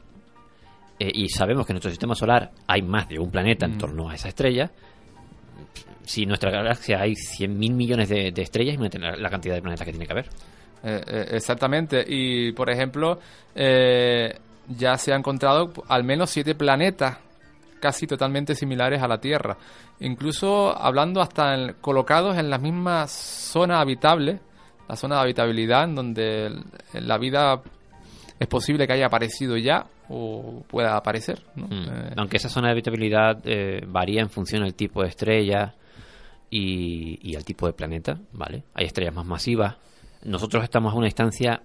eh, y sabemos que en nuestro sistema solar hay más de un planeta en Mm. torno a esa estrella, si en nuestra galaxia hay 100.000 millones de, de estrellas, imagínate la, cantidad de planetas que tiene que haber. Eh, eh, exactamente. Y, por ejemplo, eh, ya se ha encontrado al menos siete planetas casi totalmente similares a la Tierra. Incluso hablando hasta en- colocados en las mismas zonas habitables, la zona de habitabilidad, en donde el- la vida es posible que haya aparecido ya o pueda aparecer. ¿no? Mm. Eh, Aunque esa zona de habitabilidad eh, varía en función del tipo de estrella y, y al tipo de planeta, ¿vale? Hay estrellas más masivas. Nosotros estamos a una distancia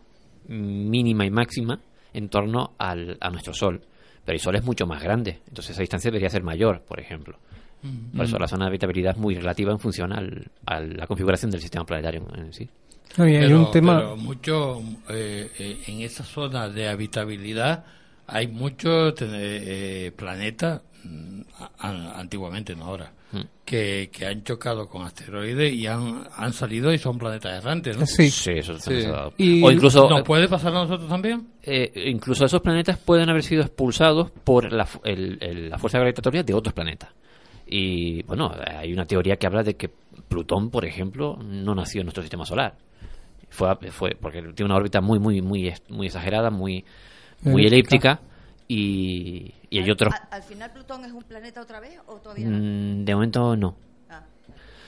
mínima y máxima en torno al, a nuestro Sol, pero el Sol es mucho más grande, entonces esa distancia debería ser mayor, por ejemplo. Mm. Por eso Mm. la zona de habitabilidad es muy relativa en función al, a la configuración del sistema planetario en sí. No, y hay pero, un tema- pero mucho eh, eh, en esa zona de habitabilidad hay muchos eh, planetas mm, a- antiguamente no ahora Mm. que, que han chocado con asteroides y han, han salido y son planetas errantes ¿no? Sí. Sí, eso Sí. eso se ha dado. Y- O incluso ¿Nos puede pasar a nosotros también? Eh, incluso esos planetas pueden haber sido expulsados por la, fu- el- el- la fuerza gravitatoria de otros planetas. Y bueno, hay una teoría que habla de que Plutón, por ejemplo, no nació en nuestro sistema solar. Fue, fue porque tiene una órbita muy, muy, muy, es- muy exagerada, muy, muy Elíptica. elíptica. Y, y hay otros. ¿Al, al final Plutón es un planeta otra vez o todavía no? Mm, de momento no. Ah.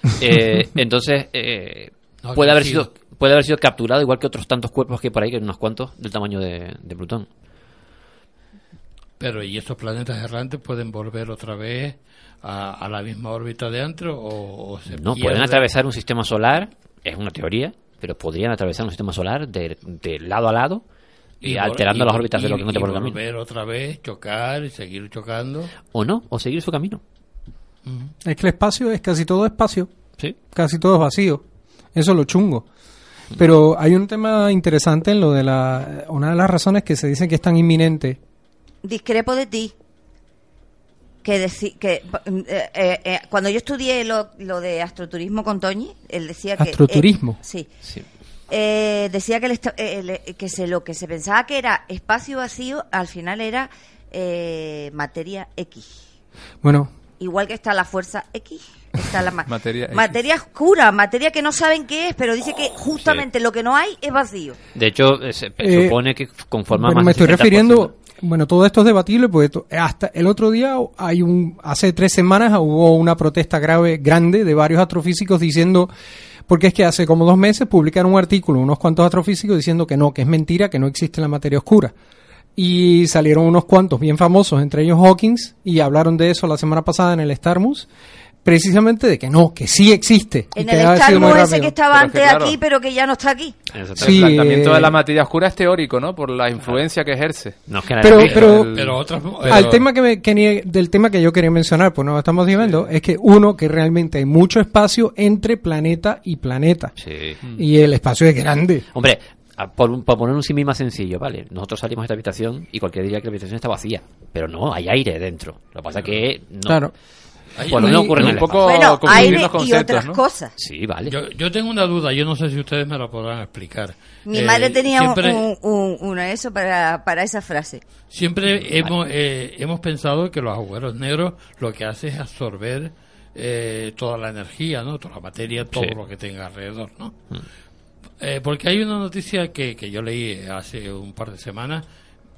Eh, entonces, eh, No, puede, haber sido, puede haber sido capturado igual que otros tantos cuerpos que hay por ahí, que hay unos cuantos del tamaño de, de Plutón. Pero ¿y esos planetas errantes pueden volver otra vez a, a la misma órbita de antes o, o se No, pueden atravesar un sistema solar, es una teoría, pero podrían atravesar un sistema solar de, de lado a lado y, alterando y- las órbitas de lo que encuentra por el camino. volver otra vez, chocar y seguir chocando. O no, o seguir su camino. Es que el espacio es casi todo espacio. Sí. Casi todo es vacío. Eso es lo chungo. Pero hay un tema interesante en lo de la... Una de las razones que se dice que es tan inminente. Discrepo de ti. Que, deci- que eh, eh, eh, cuando yo estudié lo, lo de astroturismo con Toñi, él decía que... ¿Astroturismo? eh, sí. Eh, decía que, el esta- eh, el- que se, lo que se pensaba que era espacio vacío, al final era eh, materia X. Bueno, Igual que está la fuerza X, está la ma- Materia X. materia oscura, materia que no saben qué es, pero dice que justamente lo que no hay es vacío. De hecho, eh, se Eh, supone que conforma bueno, más me estoy 60%. refiriendo... Bueno, todo esto es debatible porque to- hasta el otro día hay un... Hace tres semanas hubo una protesta grave, grande, de varios astrofísicos diciendo... Porque es que hace como dos meses publicaron un artículo, unos cuantos astrofísicos, diciendo que no, que es mentira, que no existe la materia oscura. Y salieron unos cuantos bien famosos, entre ellos Hawkins, y hablaron de eso la semana pasada en el Starmus, precisamente de que no, que sí existe. En que el Starmus ese rápido. que estaba Pero es que, antes claro. aquí, pero que ya no está aquí. Sí, el planteamiento eh, de la materia oscura es teórico, ¿no? Por la influencia que ejerce. Pero, pero, Pero otras- al tema que me, que del tema que yo quería mencionar, pues no estamos viendo, es que uno, que realmente hay mucho espacio entre planeta y planeta. Sí. Y el espacio es grande. Hombre, por, un- por poner un símil más sencillo, ¿vale? Nosotros salimos de esta habitación y cualquiera diría que la habitación está vacía. Pero no, hay aire dentro. Lo que pasa que no. Claro. Pues lo mismo ocurre en el un poco Bueno, aire los y conceptos, otras ¿no? cosas. Sí, vale. Yo, yo tengo una duda, yo no sé si ustedes me la podrán explicar. Mi Eh, madre tenía un- siempre, un, un- uno de eso para, para esa frase. Siempre hemos, eh, hemos pensado que los agujeros negros lo que hace es absorber eh, toda la energía, ¿no? Toda la materia, todo Sí. lo que tenga alrededor, ¿no? Eh, porque hay una noticia que, que yo leí hace un par de semanas,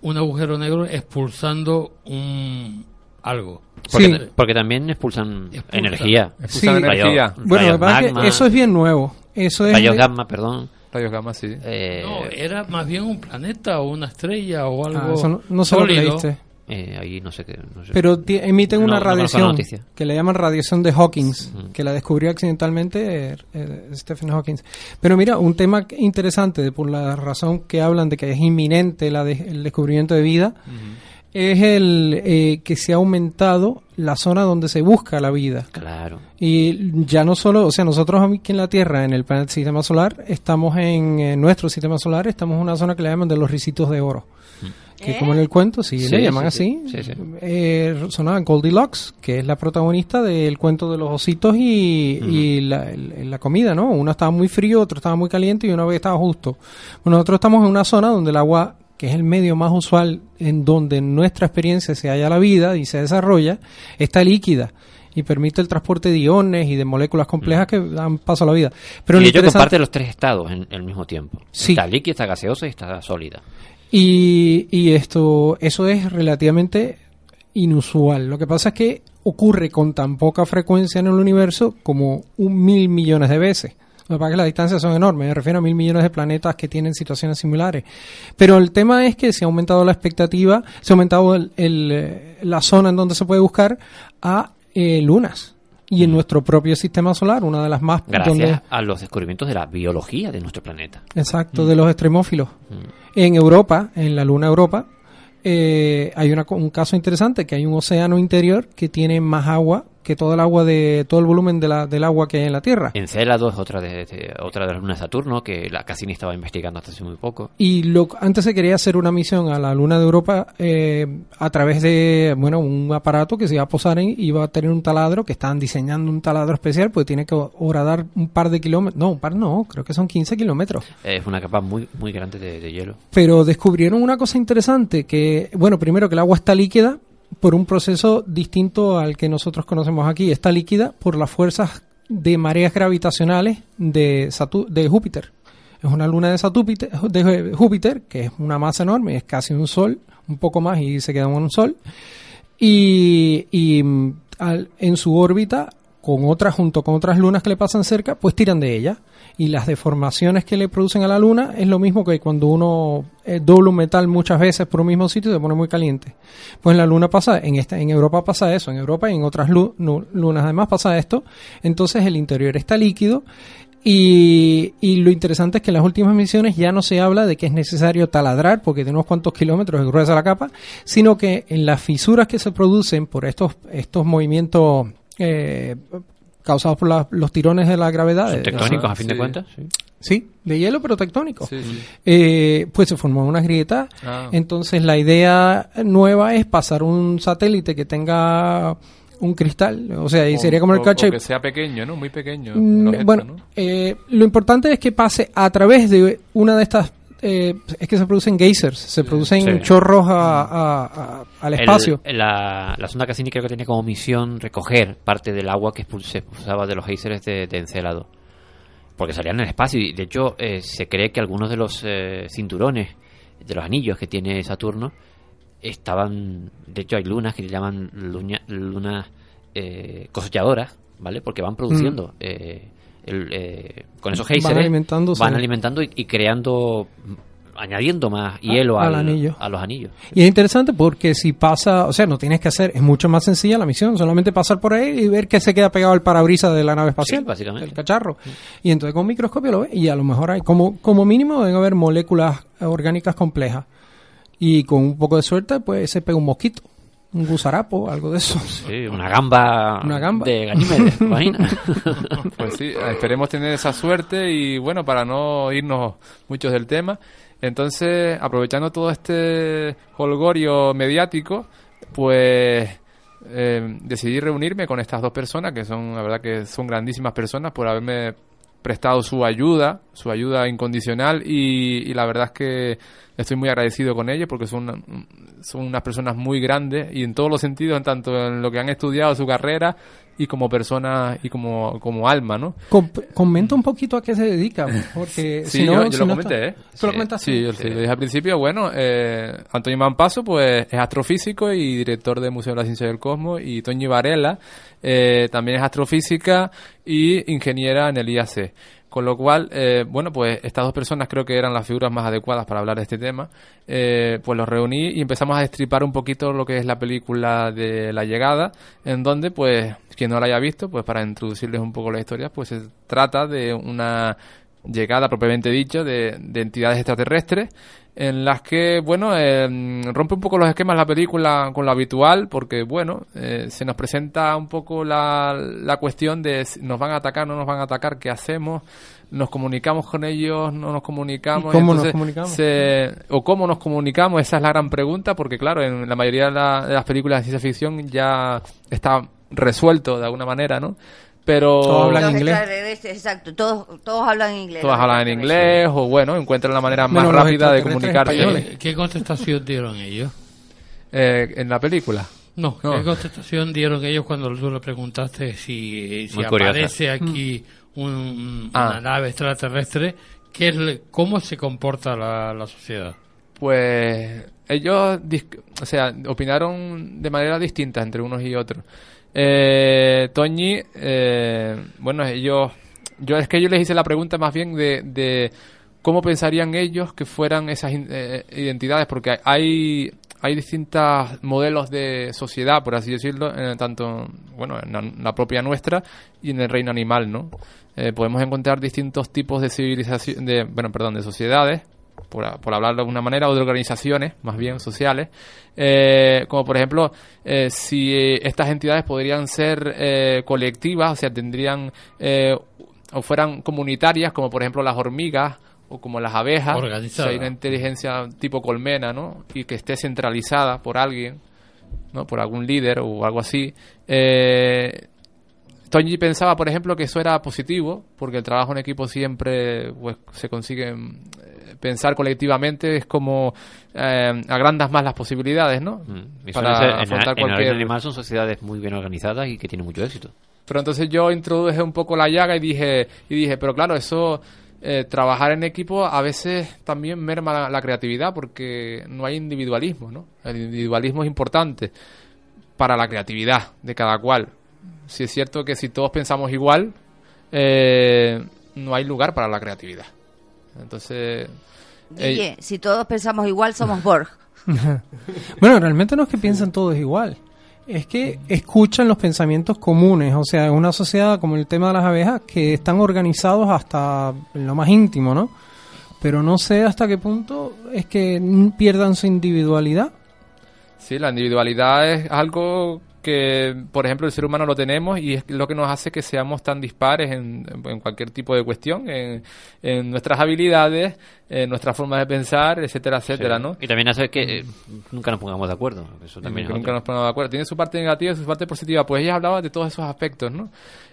un agujero negro expulsando un algo. Porque, Sí. porque también expulsan Expulsa. energía. Expulsan Rayo- energía. Bueno, lo pasa es que magma, eso es bien nuevo. Eso es Rayos gamma, perdón. Rayos gamma, sí. Eh, No, era más bien un planeta o una estrella o algo Ah, eso no, no sé lo leíste. eh, ahí no sé qué. no sé. Pero emiten No, una radiación que le llaman radiación de Hawkins, que la descubrió accidentalmente eh, eh, Stephen Hawking. Pero mira, un tema interesante, de- por la razón que hablan de que es inminente la de- el descubrimiento de vida, es el eh, que se ha aumentado la zona donde se busca la vida. Claro. Y ya no solo, o sea, nosotros aquí en la Tierra, en el planeta sistema solar, estamos en, nuestro sistema solar, estamos en una zona que le llaman de los risitos de oro. Que como en el cuento, sí, Sí, le llaman sí, así. sí. Eh, Goldilocks, que es la protagonista del cuento de los ositos y, y la, el- la comida, ¿no? Uno estaba muy frío, otro estaba muy caliente y uno estaba justo. Bueno, nosotros estamos en una zona donde el agua que es el medio más usual en donde en nuestra experiencia se halla la vida y se desarrolla, está líquida y permite el transporte de iones y de moléculas complejas que dan paso a la vida. Pero y lo ello interesante- comparte los tres estados en el mismo tiempo. Sí. Está líquida, está gaseosa y está sólida. Y, y esto, eso es relativamente inusual. Lo que pasa es que ocurre con tan poca frecuencia en el universo como un mil millones de veces. Lo que pasa es que las distancias son enormes, me refiero a mil millones de planetas que tienen situaciones similares. Pero el tema es que se ha aumentado la expectativa, se ha aumentado el- el, eh, la zona en donde se puede buscar a eh, lunas. Y en nuestro propio sistema solar, una de las más... Gracias donde- a los descubrimientos de la biología de nuestro planeta. Exacto, de los extremófilos. En Europa, en la luna Europa, eh, hay una un caso interesante que hay un océano interior que tiene más agua que todo el agua de todo el volumen de la, del agua que hay en la Tierra. Encélado es otra de, de- otra de las lunas de Saturno que la Cassini estaba investigando hasta hace muy poco. Y lo, antes se quería hacer una misión a la luna de Europa eh, a través de bueno un aparato que se iba a posar en iba a tener un taladro que estaban diseñando un taladro especial pues tiene que horadar un par de kilómetros no un par no creo que son 15 kilómetros Es una capa muy muy grande de, de hielo. pero descubrieron una cosa interesante que bueno primero que el agua está líquida por un proceso distinto al que nosotros conocemos aquí. Está líquida por las fuerzas de mareas gravitacionales de Júpiter. Es una luna de, Satúpiter- de Júpiter que es una masa enorme es casi un sol un poco más y se queda en un sol. Y, y, mm, al- en su órbita con otras junto con otras lunas que le pasan cerca pues tiran de ella y las deformaciones que le producen a la luna es lo mismo que cuando uno eh, dobla un metal muchas veces por un mismo sitio y se pone muy caliente. Pues en la luna pasa en esta en Europa pasa eso en Europa y en otras lunas además pasa esto. Entonces el interior está líquido y, y lo interesante es que en las últimas misiones ya no se habla de que es necesario taladrar porque de unos cuantos kilómetros es gruesa la capa, sino que en las fisuras que se producen por estos, estos movimientos eh, causados por la- los tirones de la gravedad. Son de- tectónicos, a fin de cuentas. sí. Sí, de hielo pero tectónico. Sí, sí. Eh, pues se formó unas grietas. Ah. Entonces la idea nueva es pasar un satélite que tenga un cristal, o sea, y O- sería como el cache que sea pequeño, ¿no? Muy pequeño. Mm, objeto, bueno, ¿no? eh, lo importante es que pase a través de una de estas. Eh, es que se producen geysers, se producen Sí. chorros a- a- a- al El- espacio. la, la sonda Cassini creo que tiene como misión recoger parte del agua que se expulsaba de los geysers de, de Encélado. Porque salían en el espacio y de hecho eh, se cree que algunos de los eh, cinturones, de los anillos que tiene Saturno, estaban. De hecho, hay lunas que se llaman lunas eh, cosechadoras, ¿vale? Porque van produciendo. eh, el, eh, con esos Van geysers alimentándose. van alimentando y, y creando añadiendo más hielo al al- anillo. a los anillos Y es interesante porque si pasa, o sea, no tienes que hacer, es mucho más sencilla la misión, solamente pasar por ahí y ver que se queda pegado al parabrisas de la nave espacial, Sí, básicamente. el cacharro. Y entonces con un microscopio lo ves y a lo mejor hay, como, como mínimo deben haber moléculas orgánicas complejas. Y con un poco de suerte, pues se pega un mosquito, un gusarapo, algo de eso. Sí, una gamba, Una gamba. de Ganímedes, imagina. Pues sí, esperemos tener esa suerte y bueno, para no irnos muchos del tema, entonces aprovechando todo este holgorio mediático, pues eh, decidí reunirme con estas dos personas, que son, la verdad que son grandísimas personas por haberme prestado su ayuda, su ayuda incondicional y, y la verdad es que estoy muy agradecido con ellos porque son, son unas personas muy grandes y en todos los sentidos, en tanto en lo que han estudiado su carrera y como personas y como, como alma, ¿no? Com- comenta un poquito a qué se dedica, porque Sí, si no, yo, yo si lo no comenté, está- ¿eh? ¿Tú lo comentaste? Sí, yo sí, lo dije al principio. Bueno, eh, Antonio Mampaso, pues, es astrofísico y director del Museo de la Ciencia del Cosmos. Y Toñi Varela, eh, también es astrofísica y ingeniera en el IAC. Con lo cual, eh, bueno, pues estas dos personas creo que eran las figuras más adecuadas para hablar de este tema. Eh, pues los reuní y empezamos a destripar un poquito lo que es la película de La Llegada, en donde, pues, quien no la haya visto, pues para introducirles un poco la historia, pues se trata de una llegada propiamente dicho de, de entidades extraterrestres en las que, bueno, eh, rompe un poco los esquemas la película con lo habitual porque, bueno, eh, se nos presenta un poco la, la cuestión de si nos van a atacar, no nos van a atacar, qué hacemos, nos comunicamos con ellos, no nos comunicamos. ¿Y cómo nos comunicamos? se- o cómo nos comunicamos, esa es la gran pregunta porque, claro, en la mayoría de, la- de las películas de ciencia ficción ya está resuelto de alguna manera, ¿no? Pero... Los extraterrestres, Exacto, todos, todos hablan inglés. Todas hablan en inglés o bueno, encuentran la manera más rápida de comunicarse. ¿Qué contestación dieron ellos? Eh, en la película. No, No. ¿qué contestación dieron ellos cuando tú le preguntaste si, aparece aquí un- Ah. una nave extraterrestre? ¿qué es ¿Cómo se comporta la, la sociedad? Pues ellos, o sea, opinaron de manera distinta entre unos y otros. Eh, Toñi, eh, bueno, ellos, yo es que yo les hice la pregunta más bien de, de cómo pensarían ellos que fueran esas eh, identidades, porque hay hay distintos modelos de sociedad, por así decirlo, en tanto, bueno, en la, la propia nuestra y en el reino animal, ¿no? Eh, podemos encontrar distintos tipos de civilización, de, bueno, perdón, de sociedades, por, por hablarlo de alguna manera, o de organizaciones, más bien sociales, eh, como por ejemplo, eh, si estas entidades podrían ser eh, colectivas, o sea, tendrían, eh, o fueran comunitarias, como por ejemplo las hormigas, o como las abejas, Organizada. si hay una inteligencia tipo colmena, ¿no? Y que esté centralizada por alguien, ¿no? Por algún líder o algo así. Eh, Toñi pensaba, por ejemplo, que eso era positivo, porque el trabajo en equipo siempre pues, se consigue eh, pensar colectivamente, es como eh, agrandas más las posibilidades, ¿no? Mm. Para ser- en, afrontar en cualquier... reino animal son sociedades muy bien organizadas y que tienen mucho éxito. Pero entonces yo introduje un poco la llaga y dije, y dije, pero claro, eso, eh, trabajar en equipo a veces también merma la, la creatividad porque no hay individualismo, ¿no? El individualismo es importante para la creatividad de cada cual. Si es cierto que si todos pensamos igual, eh, no hay lugar para la creatividad. Entonces... Guille, eh, si todos pensamos igual, somos Borg. bueno, realmente no es que piensan todos igual. Es que escuchan los pensamientos comunes. O sea, es una sociedad como el tema de las abejas que están organizados hasta lo más íntimo, ¿no? Pero no sé hasta qué punto es que pierdan su individualidad. Sí, la individualidad es algo que, por ejemplo, el ser humano lo tenemos y es lo que nos hace que seamos tan dispares en, en cualquier tipo de cuestión, en, en nuestras habilidades, en nuestra forma de pensar, etcétera, etcétera, ¿no? Y también hace que eh, nunca nos pongamos de acuerdo. Eso también nunca nos ponemos de acuerdo. Tiene su parte negativa y su parte positiva. Pues ella hablaba de todos esos aspectos, ¿no?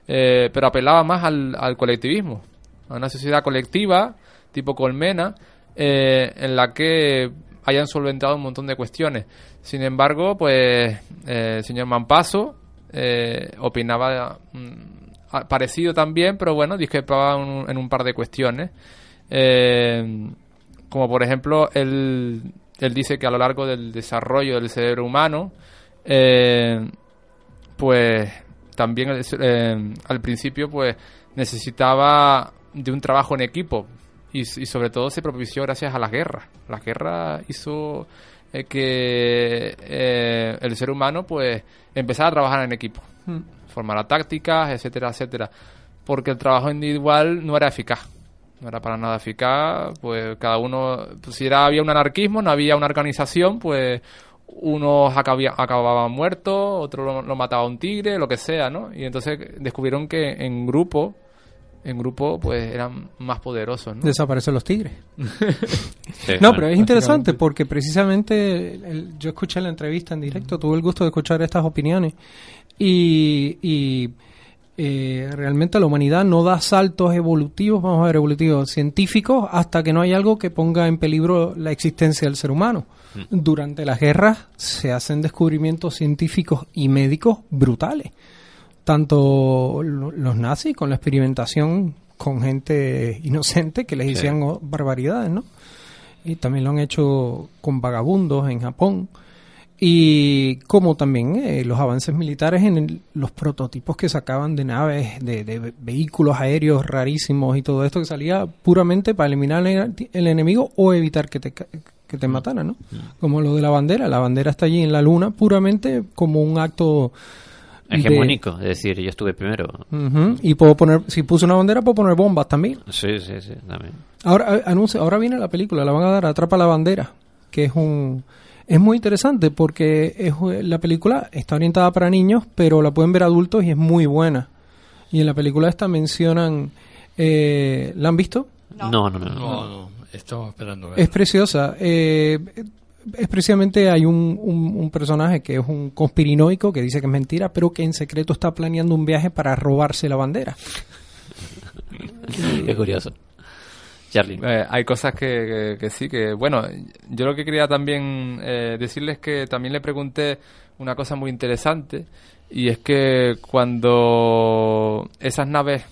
Eh, pero apelaba más al, al colectivismo, a una sociedad colectiva, tipo colmena, eh, en la que hayan solventado un montón de cuestiones. Sin embargo, pues eh, el señor Mampaso eh, opinaba mm, parecido también, pero bueno, discrepaba un, en un par de cuestiones. Eh, como por ejemplo, él, él dice que a lo largo del desarrollo del cerebro humano, pues también al principio pues necesitaba de un trabajo en equipo y, y sobre todo se propició gracias a las guerras. La guerra hizo que eh, el ser humano pues empezara a trabajar en equipo, Mm. formara tácticas, etcétera, etcétera, porque el trabajo individual no era eficaz. No era para nada eficaz, pues cada uno, pues, si era, había un anarquismo, no había una organización, pues unos acabía- acababan muertos, otro lo, lo mataba un tigre, lo que sea, ¿no? Y entonces descubrieron que en grupo en grupo pues eran más poderosos, ¿no? Desaparecen los tigres. Sí, no, pero es interesante porque precisamente el- yo escuché la entrevista en directo, tuve el gusto de escuchar estas opiniones y, y, eh, realmente la humanidad no da saltos evolutivos, vamos a ver, evolutivos científicos hasta que no hay algo que ponga en peligro la existencia del ser humano. Durante las guerras se hacen descubrimientos científicos y médicos brutales. Tanto lo- los nazis con la experimentación con gente inocente que les Sí. oh, barbaridades, ¿no? Y también lo han hecho con vagabundos en Japón. Y como también eh, los avances militares en el- los prototipos que sacaban de naves, de, de ve- vehículos aéreos rarísimos y todo esto que salía puramente para eliminar el, el enemigo o evitar que te, que te mataran, ¿no? Como lo de la bandera. La bandera está allí en la luna puramente como un acto... de- Hegemónico, es decir, yo estuve primero. Y puedo poner, si puse una bandera, puedo poner bombas también. Sí, sí, sí, también. Ahora eh, anuncia, ahora viene la película, la van a dar Atrapa la bandera, que es un es muy interesante porque es eh, la película está orientada para niños, pero la pueden ver adultos y es muy buena. Y en la película esta mencionan eh, ¿la han visto? No, no, no. no. No, no, estamos esperando. Es preciosa. eh, es precisamente hay un, un, un personaje que es un conspiranoico que dice que es mentira, pero que en secreto está planeando un viaje para robarse la bandera. Qué curioso. Charlie. Eh, hay cosas que, que- que sí, que bueno, yo lo que quería también eh, decirles que también le pregunté una cosa muy interesante y es que cuando esas naves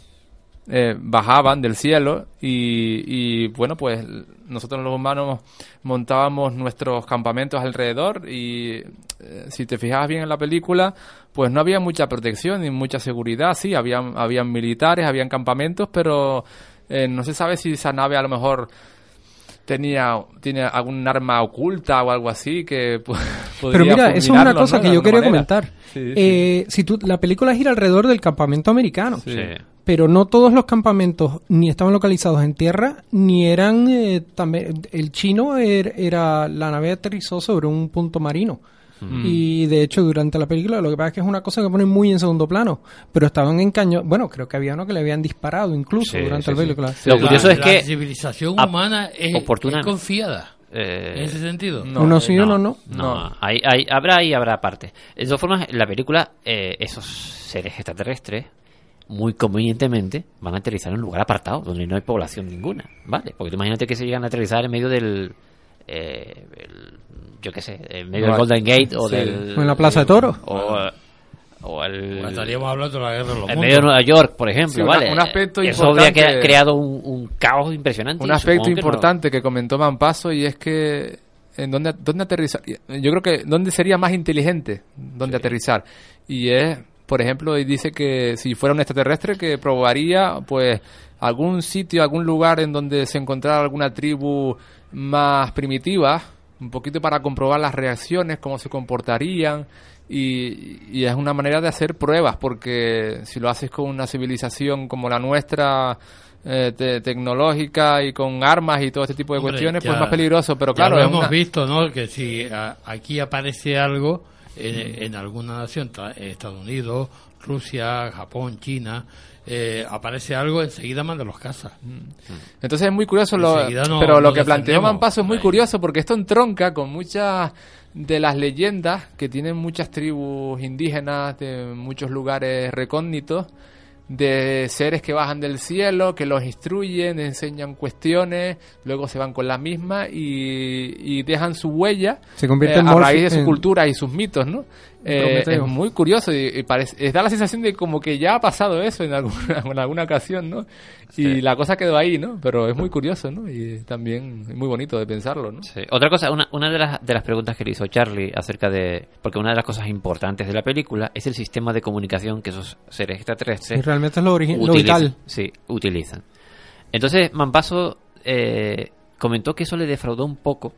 eh, bajaban del cielo y, y, bueno, pues nosotros los humanos montábamos nuestros campamentos alrededor y eh, si te fijabas bien en la película, pues no había mucha protección ni mucha seguridad, sí, habían, habían militares, habían campamentos, pero eh, no se sabe si esa nave a lo mejor tenía tiene algún arma oculta o algo así que pu- Pero mira, eso es una cosa ¿no? que yo quería manera. comentar. Sí, sí. Eh, si tú, la película gira alrededor del campamento americano, Sí. Pero no todos los campamentos ni estaban localizados en tierra, ni eran eh, también... El chino er- era, la nave aterrizó sobre un punto marino. Mm. Y de hecho, durante la película, lo que pasa es que es una cosa que ponen muy en segundo plano. Pero estaban en cañón. Bueno, creo que había uno que le habían disparado incluso Sí, durante sí, la sí. película. Lo curioso la, es que la civilización humana es, oportuna- es confiada. Eh, en ese sentido. Uno sí, uno no. No, Hay, hay- habrá y habrá parte. De todas formas, en la película, eh, esos seres extraterrestres, muy convenientemente, van a aterrizar en un lugar apartado, donde no hay población ninguna, ¿vale? Porque tú imagínate que se llegan a aterrizar en medio del... eh, el- yo qué sé, en medio No, del Golden Gate o sí. del... O en la Plaza de Toros. O, o el... Estaríamos hablando de la guerra de los en mundos. medio de Nueva York, por ejemplo, Sí, una- ¿vale? un aspecto Eso habría importante- crea- creado un, un caos impresionante. Un aspecto supongo que no- importante que comentó Mampaso y es que en dónde, dónde aterrizar. Yo creo que dónde sería más inteligente dónde aterrizar. Y es, por ejemplo, y dice que si fuera un extraterrestre que probaría pues algún sitio, algún lugar en donde se encontrara alguna tribu más primitiva, un poquito para comprobar las reacciones, cómo se comportarían. Y, y es una manera de hacer pruebas, porque si lo haces con una civilización como la nuestra, eh, te- tecnológica y con armas y todo este tipo de Hombre, cuestiones, ya- pues más peligroso. Pero claro, lo es hemos una- visto, ¿no? Que si a- aquí aparece algo en, en alguna nación, ta- Estados Unidos, Rusia, Japón, China, eh, aparece algo, enseguida manda los cazas. Entonces es muy curioso, lo, no- pero lo que planteó. Mampaso es muy curioso porque esto entronca con muchas de las leyendas que tienen muchas tribus indígenas de muchos lugares recónditos de seres que bajan del cielo, que los instruyen, enseñan cuestiones, luego se van con la misma y, y dejan su huella Se eh, a raíz de su en- cultura y sus mitos, ¿no? Eh, es muy curioso y, y parece, eh, da la sensación de como que ya ha pasado eso en alguna, en alguna ocasión, ¿no? Y la cosa quedó ahí, ¿no? Pero es muy curioso, ¿no? Y también es muy bonito de pensarlo, ¿no? Sí. Otra cosa, una, una de, las, de las preguntas que le hizo Charlie acerca de... Porque una de las cosas importantes de la película es el sistema de comunicación que esos seres extraterrestres Sí, realmente es lo, utilizan. vital. Sí, utilizan. Entonces, Mampaso eh, comentó que eso le defraudó un poco,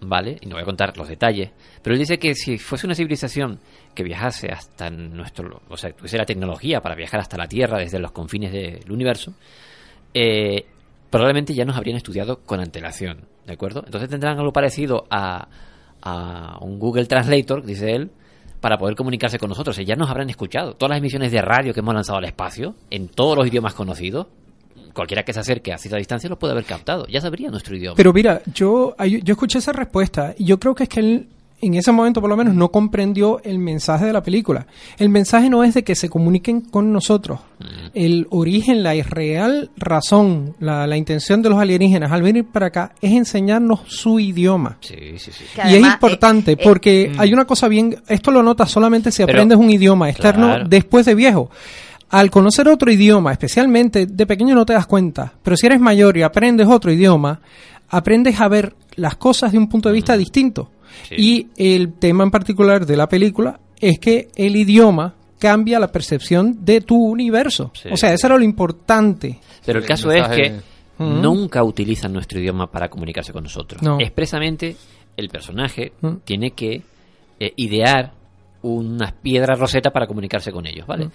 ¿vale? Y no voy a contar los detalles, pero él dice que si fuese una civilización que viajase hasta nuestro... O sea, tuviese la tecnología para viajar hasta la Tierra desde los confines del universo, eh, probablemente ya nos habrían estudiado con antelación, ¿de acuerdo? Entonces tendrán algo parecido a, a un Google Translator, dice él, para poder comunicarse con nosotros. Ya nos habrán escuchado. Todas las emisiones de radio que hemos lanzado al espacio, en todos los idiomas conocidos, cualquiera que se acerque a cierta distancia lo puede haber captado. Ya sabría nuestro idioma. Pero mira, yo, yo escuché esa respuesta y yo creo que es que él, en ese momento por lo menos, no comprendió el mensaje de la película. El mensaje no es de que se comuniquen con nosotros. El origen, la real razón, la, la intención de los alienígenas al venir para acá es enseñarnos su idioma. Sí, sí, sí. Que y es además, importante eh, eh, porque Mm. hay una cosa bien, esto lo notas solamente si Pero- aprendes un idioma externo Claro. después de viejo. Al conocer otro idioma, especialmente de pequeño no te das cuenta, pero si eres mayor y aprendes otro idioma, aprendes a ver las cosas de un punto de vista distinto. Sí. Y el tema en particular de la película es que el idioma cambia la percepción de tu universo. Sí. O sea, eso era lo importante. Pero el El caso es que Mm. nunca utilizan nuestro idioma para comunicarse con nosotros. No. Expresamente, el personaje Mm. tiene que eh, idear unas piedras roseta para comunicarse con ellos, ¿vale?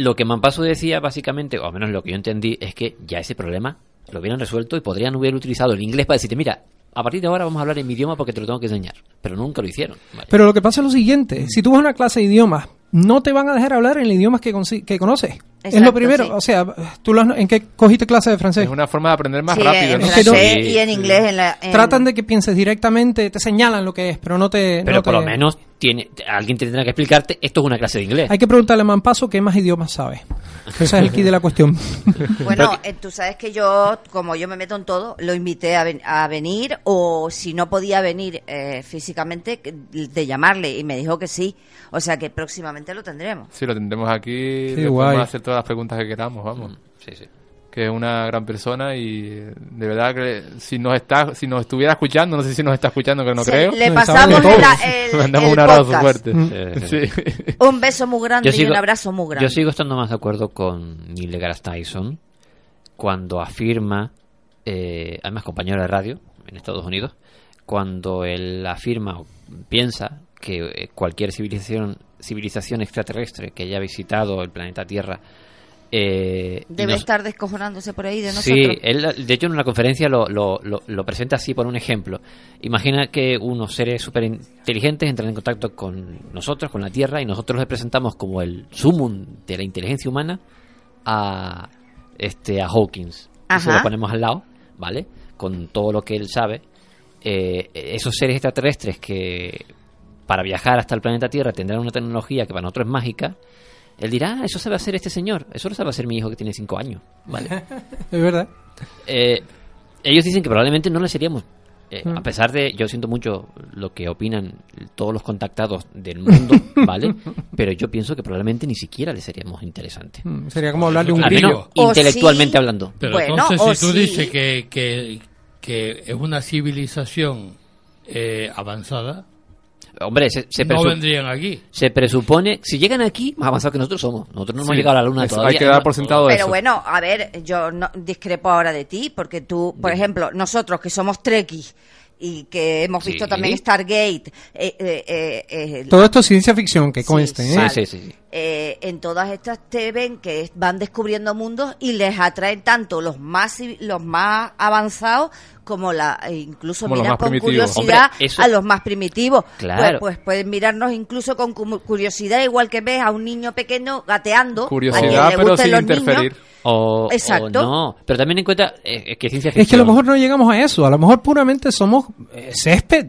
Mm. Lo que Mampasu decía, básicamente, o al menos lo que yo entendí, es que ya ese problema lo hubieran resuelto y podrían haber utilizado el inglés para decirte, mira, a partir de ahora vamos a hablar en mi idioma porque te lo tengo que enseñar. Pero nunca lo hicieron. ¿vale? Pero lo que pasa es lo siguiente, si tú vas a una clase de idiomas, no te van a dejar hablar en el idioma que, consi- que conoces. es lo primero. sí. O sea, ¿tú lo has- ¿en qué cogiste clase de francés? Es una forma de aprender más sí, rápido, en ¿no? Francés Sí, y en sí. inglés. En la, en- Tratan de que pienses directamente, te señalan lo que es, pero no te... Pero no por te- lo menos tiene, alguien te tendrá que explicarte, esto es una clase de inglés. Hay que preguntarle a Mampaso qué más idiomas sabe. Ese es el key de la cuestión. Bueno, eh, tú sabes que yo, como yo me meto en todo, lo invité a, ven- a venir o si no podía venir eh, físicamente, de llamarle y me dijo que sí. O sea que próximamente lo tendremos. Sí, lo tendremos aquí. Guay. podemos hacer todas las preguntas que queramos, vamos. Sí, sí. Que es una gran persona y de verdad que si nos está, si nos estuviera escuchando, no sé si nos está escuchando, que no creo. Le pasamos el, Mandamos el un abrazo podcast. fuerte. Mm. Sí, Sí. Un beso muy grande Yo sigo- y un abrazo muy grande. Yo sigo estando más de acuerdo con Neil deGrasse Tyson cuando afirma, eh, además compañero de radio en Estados Unidos, cuando él afirma o piensa que eh, cualquier civilización civilización extraterrestre que haya visitado el planeta Tierra eh, Debe nos- estar descojonándose por ahí de nosotros. Sí, él, de hecho en una conferencia lo, lo, lo, lo presenta así por un ejemplo. Imagina que unos seres súper inteligentes entran en contacto con nosotros, con la Tierra, y nosotros les presentamos como el sumum de la inteligencia humana a, este, a Hawkins. Y se Ajá. lo ponemos al lado, ¿vale? Con todo lo que él sabe. Eh, esos seres extraterrestres que para viajar hasta el planeta Tierra tendrán una tecnología que para nosotros es mágica. Él dirá, ah, eso sabe hacer este señor, eso lo sabe hacer mi hijo que tiene 5 años. ¿vale? Es verdad. Eh, ellos dicen que probablemente no le seríamos. eh, Mm. A pesar de, yo siento mucho lo que opinan todos los contactados del mundo, ¿vale? Pero yo pienso que probablemente ni siquiera le seríamos interesantes. Mm, Sería como hablarle un grillo. intelectualmente sí. hablando. Pero Bueno, entonces, o si tú sí. dices que, que, que es una civilización eh, avanzada, Hombre, se, se, no vendrían aquí. se presupone, si llegan aquí, más avanzados que nosotros somos. Nosotros no hemos llegado a la luna eso, todavía. Hay que dar por sentado Pero eso. bueno, a ver, yo no discrepo ahora de ti, porque tú, por ejemplo, nosotros que somos trekkies y que hemos visto Sí. también Stargate, eh, eh, eh, eh, Todo esto es ciencia ficción, que conste. Sí, ¿eh? Sí, sí, sí. eh, en todas estas te ven que van descubriendo mundos y les atraen tanto los más los más avanzados como la e incluso Como miran con primitivos. curiosidad Hombre, eso- a los más primitivos Claro. pues, pues pueden mirarnos incluso con cu- curiosidad igual que ves a un niño pequeño gateando a quien Curiosidad, le pero sin los interferir. niños O, o Exacto. no. Pero también en cuenta eh, que ciencia ficción. Es que a lo mejor no llegamos a eso. A lo mejor puramente somos eh, césped.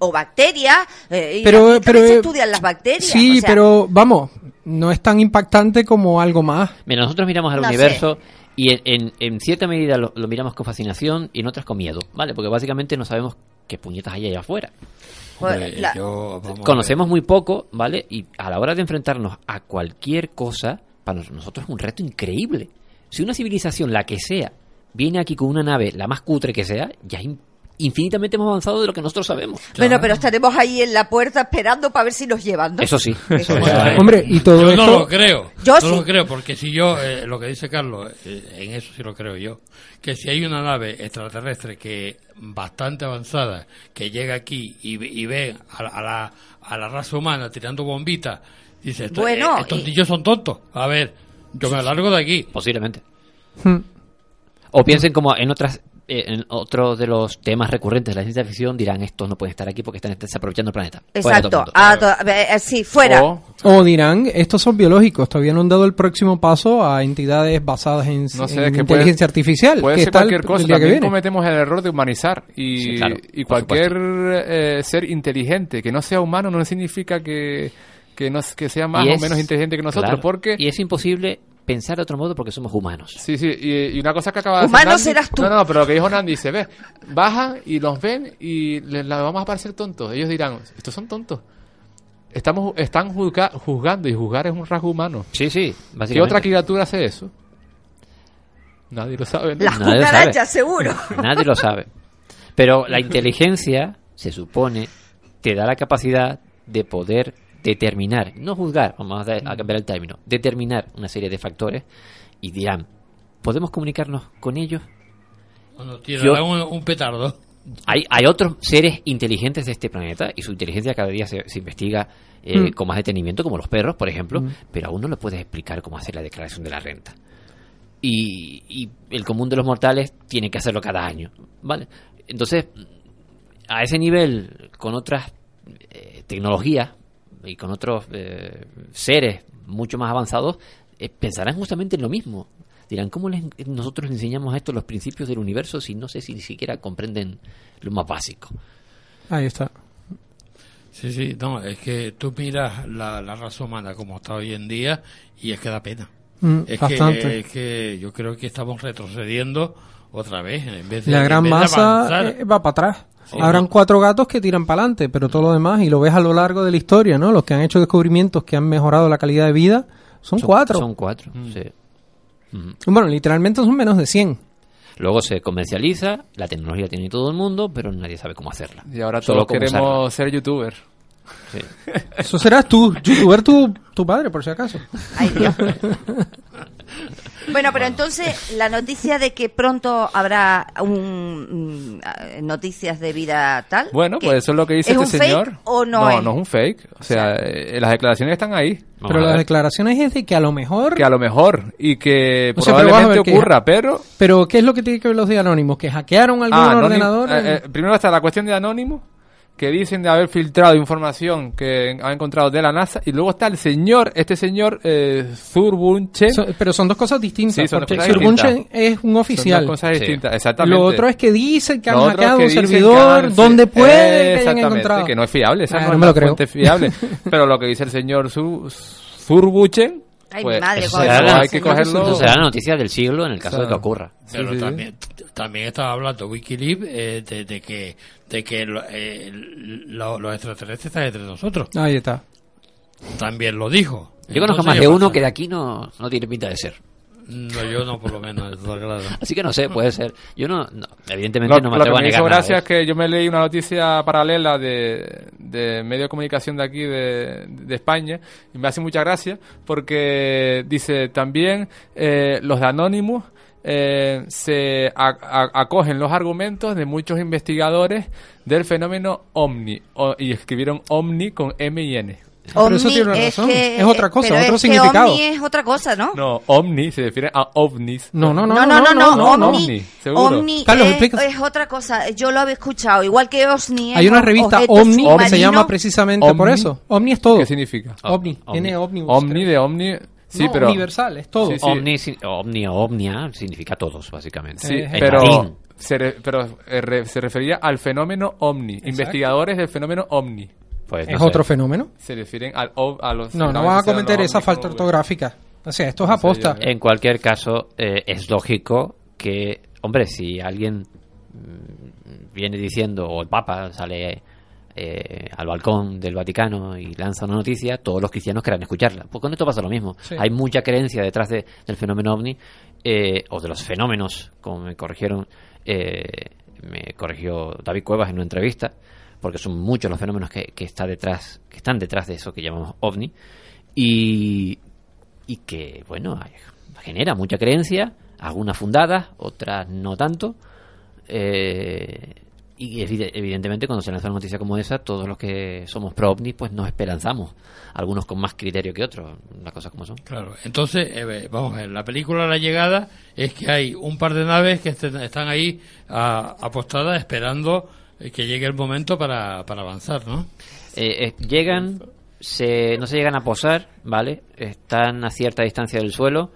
o bacterias eh, Pero- pero, se eh, estudian las bacterias Sí, o sea, pero vamos, no es tan impactante como algo más. Mira, nosotros miramos al No universo y en, en- en cierta medida lo, lo miramos con fascinación y en otras con miedo, ¿vale? Porque básicamente no sabemos qué puñetas hay allá afuera. pues, Hombre, la- yo- Conocemos muy poco, ¿vale? Y a la hora de enfrentarnos a cualquier cosa, para nos- nosotros es un reto increíble. Si una civilización, la que sea, viene aquí con una nave, la más cutre que sea, ya in- infinitamente hemos avanzado de lo que nosotros sabemos. bueno pero estaremos ahí en la puerta esperando para ver si nos llevan ¿no? Eso sí. Eso. Hombre, y todo yo esto... no lo creo. Yo no sí. lo creo, porque si yo, eh, lo que dice Carlos, eh, en eso sí lo creo yo, que si hay una nave extraterrestre que bastante avanzada, que llega aquí y, ve- y ve a, la- a la, a la raza humana tirando bombitas, dice, Bueno, eh, estos y- niños son tontos. A ver, yo me largo de aquí. Posiblemente. Hmm. O piensen como en otras eh, en otros de los temas recurrentes de la ciencia ficción dirán estos no pueden estar aquí porque están desaprovechando el planeta. Fuera todo exacto el mundo. Ah, to- eh, eh, sí fuera O O dirán, estos son biológicos, todavía no han dado el próximo paso a entidades basadas en, No sé, en es que inteligencia puede- artificial. Puede que ser cualquier cosa. el día que También viene. cometemos el error de humanizar. Y, Sí, claro, y cualquier eh, ser inteligente que no sea humano no significa que, que, no, que sea más Y o es- menos inteligente que nosotros. claro, Porque Y es imposible pensar de otro modo porque somos humanos. Sí, sí, y, y una cosa que acaba de Humano decir Nandi- serás tú. No, no, pero lo que dijo Nandi, dice, ve, bajan y los ven y les la vamos a parecer tontos. Ellos dirán, estos son tontos. Estamos, están juzga- juzgando y juzgar es un rasgo humano. Sí, sí, ¿Qué otra criatura hace eso? Nadie lo sabe. ¿no? Las Nadie lo cucarachas, sabe. seguro. Nadie lo sabe. Pero la inteligencia, se supone, te da la capacidad de poder determinar, no juzgar, vamos a, a cambiar el término, determinar una serie de factores y dirán, ¿podemos comunicarnos con ellos? Bueno, un, un petardo. Hay, hay otros seres inteligentes de este planeta y su inteligencia cada día se, se investiga eh, Mm. con más detenimiento, como los perros, por ejemplo, Mm. pero aún no le puedes explicar cómo hacer la declaración de la renta. Y, y el común de los mortales tiene que hacerlo cada año, ¿vale? Entonces, a ese nivel, con otras eh, tecnologías y con otros eh, seres mucho más avanzados, eh, pensarán justamente en lo mismo. Dirán, ¿cómo les- nosotros les enseñamos a estos los principios del universo si no sé si ni siquiera comprenden lo más básico? Ahí está. Sí, sí, no, es que tú miras la, la raza humana como está hoy en día y es que da pena. Mm, es, bastante. que, es que yo creo que estamos retrocediendo otra vez. En vez de, La gran en vez de masa avanzar. eh, va para atrás. Sí. Habrán cuatro gatos que tiran para adelante, pero todo lo demás, y lo ves a lo largo de la historia, ¿no? Los que han hecho descubrimientos que han mejorado la calidad de vida, son, cuatro. Son cuatro, sí. Ujú. Bueno, literalmente son menos de 100. Luego se comercializa, la tecnología tiene todo el mundo, pero nadie sabe cómo hacerla. Y ahora Solo todos queremos usarla. ser youtubers. Sí. Eso serás tú, youtuber tu, tu padre, por si acaso. Ay, Dios. Bueno, pero entonces la noticia de que pronto habrá un, mm, noticias de vida tal. Bueno, pues eso es lo que dice ¿Es este un fake señor. o no No, es? no es un fake. O sea, eh, las declaraciones están ahí. pero las declaraciones es de que a lo mejor... Que a lo mejor y que O sea, pero probablemente que- ocurra, pero... Pero, ¿qué es lo que tiene que ver los de Anónimos? ¿Que hackearon algún Ah, ordenador? eh, eh, primero está la cuestión de Anónimo, que dicen de haber filtrado información que han encontrado de la NASA, y luego está el señor, este señor eh, Zurbunchen. So- pero son dos cosas distintas. Sí, son dos porque cosas Zurbunchen distintas. es un oficial. Son dos cosas distintas, exactamente. Lo otro es que dicen que han hackeado un servidor han- donde puede que hayan Exactamente, encontrado. que no es fiable, esa Ah, no, no es me lo creo. fiable. Pero lo que dice el señor Zu- Zurbuchen, Ay, pues madre, eso hay que cogerlo... Eso será la noticia del siglo en el caso de que ocurra. Pero sí. también, también estaba hablando Wikileaks eh, de, de que, de que lo- eh, lo- los extraterrestres están entre nosotros. Ahí está. También lo dijo. Yo conozco más ¿qué de uno pasa? que de aquí no, no tiene pinta de ser. No, yo no, por lo menos, claro. Así que no sé, puede ser. Yo no, no, evidentemente Lo, no me lo que atrevo a negar nada. gracia de es que yo me leí una noticia paralela de, de medio de comunicación de aquí, de, de España, y me hace mucha gracia porque dice también eh, los de Anonymous eh, se a- a- acogen los argumentos de muchos investigadores del fenómeno OVNI, o- y escribieron OVNI con M y N. Pero eso Omni tiene una es razón. que- Es otra cosa, pero otro es que significado. Omni es otra cosa, ¿no? No, OVNI se refiere a OVNIs. No, no, no, No, no, no, no, no, Omni, Omni, seguro. Omni Carlos, es, es otra cosa. Yo lo había escuchado, igual que Osni. es Hay una revista Omni que se llama precisamente por Omni. eso. Omni es todo. ¿Qué significa? Ovni. Omni. Tiene Omni. Omni de Omni. Sí, No, pero. universal, es todo. Sí, sí. Omni, sin- omni o omnia significa todos, básicamente. Sí, pero, latín. se, re- pero eh, re- se refería al fenómeno OVNI. Investigadores del fenómeno OVNI. Pues no ¿Es sé. otro fenómeno? Se refieren al, a los. No, no vas a cometer esa falta ortográfica. O sea, esto es No sé, aposta. En cualquier caso, eh, es lógico que, hombre, si alguien mm, viene diciendo, o el Papa sale eh, al balcón del Vaticano y lanza una noticia, todos los cristianos querrán escucharla. Pues con esto pasa lo mismo. Sí. Hay mucha creencia detrás de- del fenómeno ovni, eh, o de los fenómenos, como me corrigieron, eh, me corrigió David Cuevas en una entrevista, porque son muchos los fenómenos que, que está detrás, que están detrás de eso que llamamos ovni, y, y que, bueno, hay- genera mucha creencia, algunas fundadas, otras no tanto. eh, y evide- evidentemente cuando se lanza una noticia como esa, todos los que somos pro ovni, pues nos esperanzamos. Algunos con más criterio que otros, las cosas como son. Claro, entonces, eh, vamos a ver, la película La Llegada es que hay un par de naves que están ahí a- apostadas esperando eh, que llegue el momento para, para avanzar, ¿no? Eh, eh, llegan se, no se llegan a posar, ¿vale? Están a cierta distancia del suelo.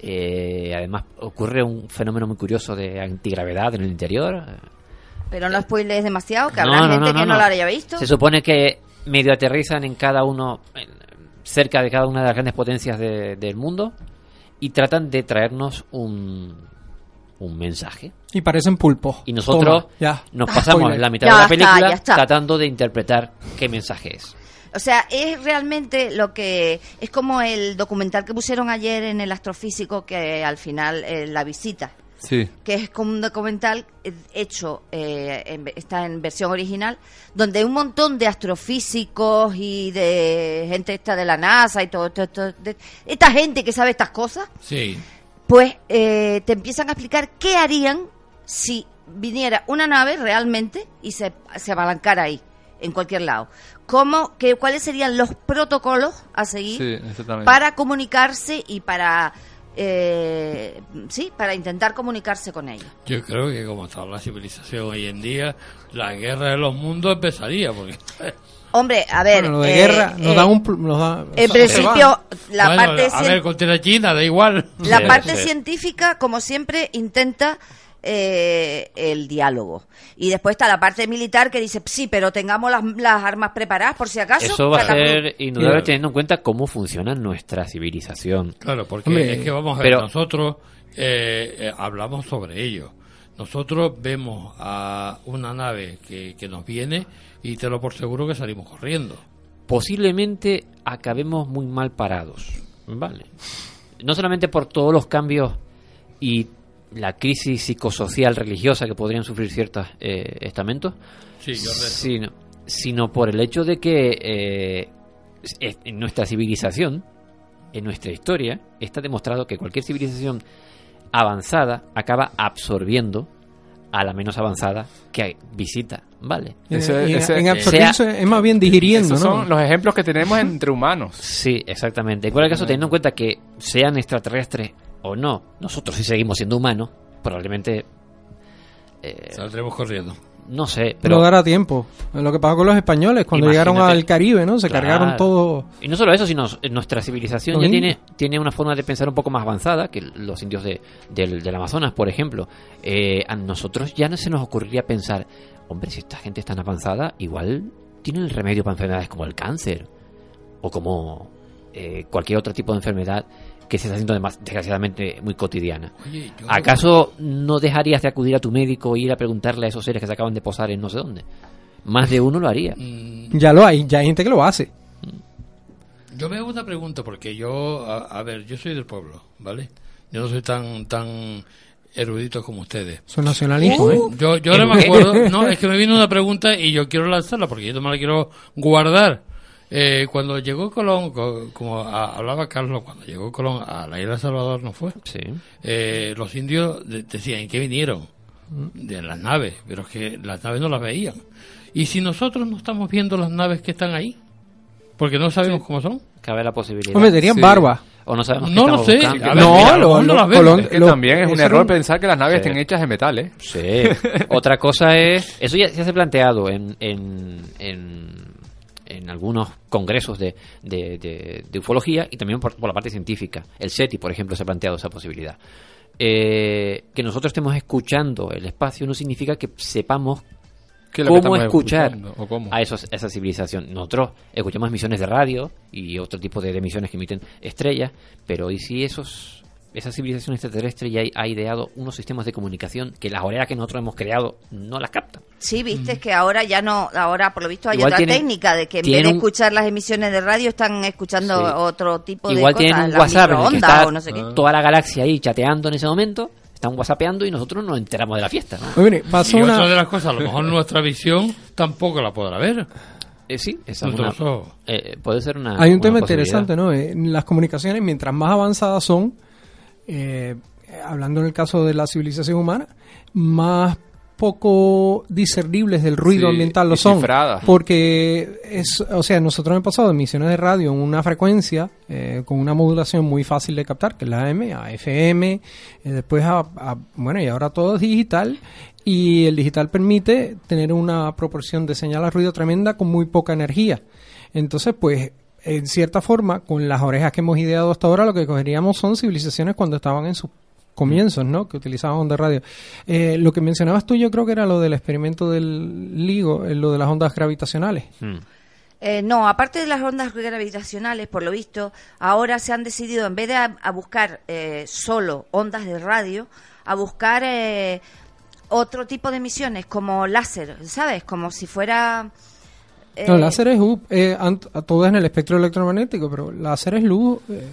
Eh, además, ocurre un fenómeno muy curioso de antigravedad en el interior. Pero no spoilees demasiado, que No, habrá no, gente no, que no, lo haya visto. Se supone que medio aterrizan en cada uno, en- cerca de cada una de las grandes potencias de- del mundo y tratan de traernos un, un mensaje. Y parecen pulpos. Y nosotros Toma, ya. nos pasamos spoiler. la mitad Ya de la película está. tratando de interpretar qué mensaje es. O sea, es realmente lo que es como el documental que pusieron ayer en el astrofísico que al final eh, la visita, Sí. que es como un documental eh, hecho eh, en- está en versión original, donde hay un montón de astrofísicos y de gente esta de la NASA y todo, todo- todo- de- esta gente que sabe estas cosas, Sí. pues eh, te empiezan a explicar qué harían si viniera una nave realmente y se, se abalancara ahí, en cualquier lado. ¿Cómo, que, ¿Cuáles serían los protocolos a seguir Sí, para comunicarse y para, eh, sí, para intentar comunicarse con ellos? Yo creo que como está la civilización hoy en día, la guerra de los mundos empezaría, porque... Hombre, a ver... Bueno, lo de eh, guerra nos eh, da un... pl- Nos da, En principio, la Bueno, parte... a ver, contra China, da igual. La Sí, parte sí. científica, como siempre, intenta eh, el diálogo. Y después está la parte militar que dice, sí, pero tengamos las, las armas preparadas por si acaso. Eso va a ser indudable Claro. teniendo en cuenta cómo funciona nuestra civilización. Claro, porque Hombre, es que vamos a ver, pero- nosotros eh, eh, hablamos sobre ello. Nosotros vemos a una nave que, que nos viene y te lo por seguro que salimos corriendo. posiblemente acabemos muy mal parados, ¿vale? No solamente por todos los cambios y la crisis psicosocial religiosa que podrían sufrir ciertos eh, estamentos, Sí, yo rezo. sino, sino por el hecho de que eh, en nuestra civilización, en nuestra historia, está demostrado que cualquier civilización avanzada acaba absorbiendo a la menos avanzada que visita, ¿vale? Eh, en- ese- en sea- absorberse es más bien digiriendo, Esos ¿no? son los ejemplos que tenemos entre humanos. Sí, exactamente. En cualquier caso, teniendo en cuenta que sean extraterrestres o no, nosotros si seguimos siendo humanos, probablemente... eh, Saldremos corriendo. no sé, pero... no dará tiempo. Lo que pasó con los españoles cuando llegaron al Caribe, ¿no? Se Claro. cargaron todo. Y no solo eso, sino nuestra civilización ya tiene, tiene una forma de pensar un poco más avanzada que los indios de, del, del Amazonas, por ejemplo. Eh, a nosotros ya no se nos ocurriría pensar, hombre, si esta gente es tan avanzada, igual tienen el remedio para enfermedades como el cáncer o como eh, cualquier otro tipo de enfermedad que se está haciendo desgraciadamente muy cotidiana. Oye, yo- ¿Acaso no dejarías de acudir a tu médico e ir a preguntarle a esos seres que se acaban de posar en no sé dónde? Más de uno lo haría. Ya lo hay, ya hay gente que lo hace. Yo me hago una pregunta porque yo, a, a ver, yo soy del pueblo, ¿vale? Yo no soy tan tan erudito como ustedes. Son nacionalismo, ¿eh? Yo, yo ahora me acuerdo, no, es que me vino una pregunta y yo quiero lanzarla porque yo no me la quiero guardar. Eh, cuando llegó Colón, co- como hablaba Carlos, cuando llegó Colón a la isla de Salvador, ¿no fue? Sí. Eh, los indios de- decían, ¿en qué vinieron? De las naves, pero es que las naves no las veían. ¿Y si nosotros no estamos viendo las naves que están ahí? Porque no sabemos cómo son. Cabe la posibilidad. Hombre, tenían Sí. barba. O no sabemos qué No lo sé. buscando. A ver, No, mira, a lo lo- mejor no lo- las. Colón- Es que Lo- también es un error un- pensar que las naves Sí. estén hechas de metal, ¿eh? Sí. Otra cosa es. Eso ya, ya se ha planteado en, en, en, en algunos congresos de, de, de- de ufología y también por, por la parte científica. El SETI, por ejemplo, se ha planteado esa posibilidad. Eh, que nosotros estemos escuchando el espacio no significa que sepamos ¿Qué es lo que cómo escuchar escuchando? ¿O cómo? a esos, esa civilización. Nosotros escuchamos emisiones de radio y otro tipo de, de emisiones que emiten estrellas, pero ¿y si esos esa civilización extraterrestre ya ha ideado unos sistemas de comunicación que las orejas que nosotros hemos creado no las captan? Sí, viste que ahora ya no, ahora por lo visto hay Igual otra tienen- técnica de que en vez tienen de un- escuchar las emisiones de radio están escuchando Sí. otro tipo Igual de tienen cosas, un WhatsApp en el que está o no sé qué. toda la galaxia ahí chateando en ese momento, están whatsappeando y nosotros nos enteramos de la fiesta. ¿no? Oye, pasó y una... otra de las cosas, a lo mejor nuestra visión tampoco la podrá ver. Eh, sí, esa una- eh, puede ser una. Hay un una tema interesante, ¿no? Eh, Las comunicaciones, mientras más avanzadas son, eh, hablando en el caso de la civilización humana, más poco discernibles del ruido Sí, ambiental lo son. cifradas. Porque, es, o sea, nosotros hemos pasado de emisiones de radio en una frecuencia eh, con una modulación muy fácil de captar, que es la AM, a FM, eh, después a, a- bueno, y ahora todo es digital. Y el digital permite tener una proporción de señal a ruido tremenda con muy poca energía. Entonces, pues, en cierta forma, con las orejas que hemos ideado hasta ahora, lo que cogeríamos son civilizaciones cuando estaban en sus comienzos, ¿no? Que utilizaban ondas radio. Eh, lo que mencionabas tú, yo creo que era lo del experimento del LIGO, eh, lo de las ondas gravitacionales. Eh, no, aparte de las ondas gravitacionales, por lo visto, ahora se han decidido, en vez de a, a buscar eh, solo ondas de radio, a buscar eh, otro tipo de emisiones, como láser, ¿sabes? Como si fuera... eh, No, láser es luz, eh, ant- todo es en el espectro electromagnético, pero láser es luz. eh,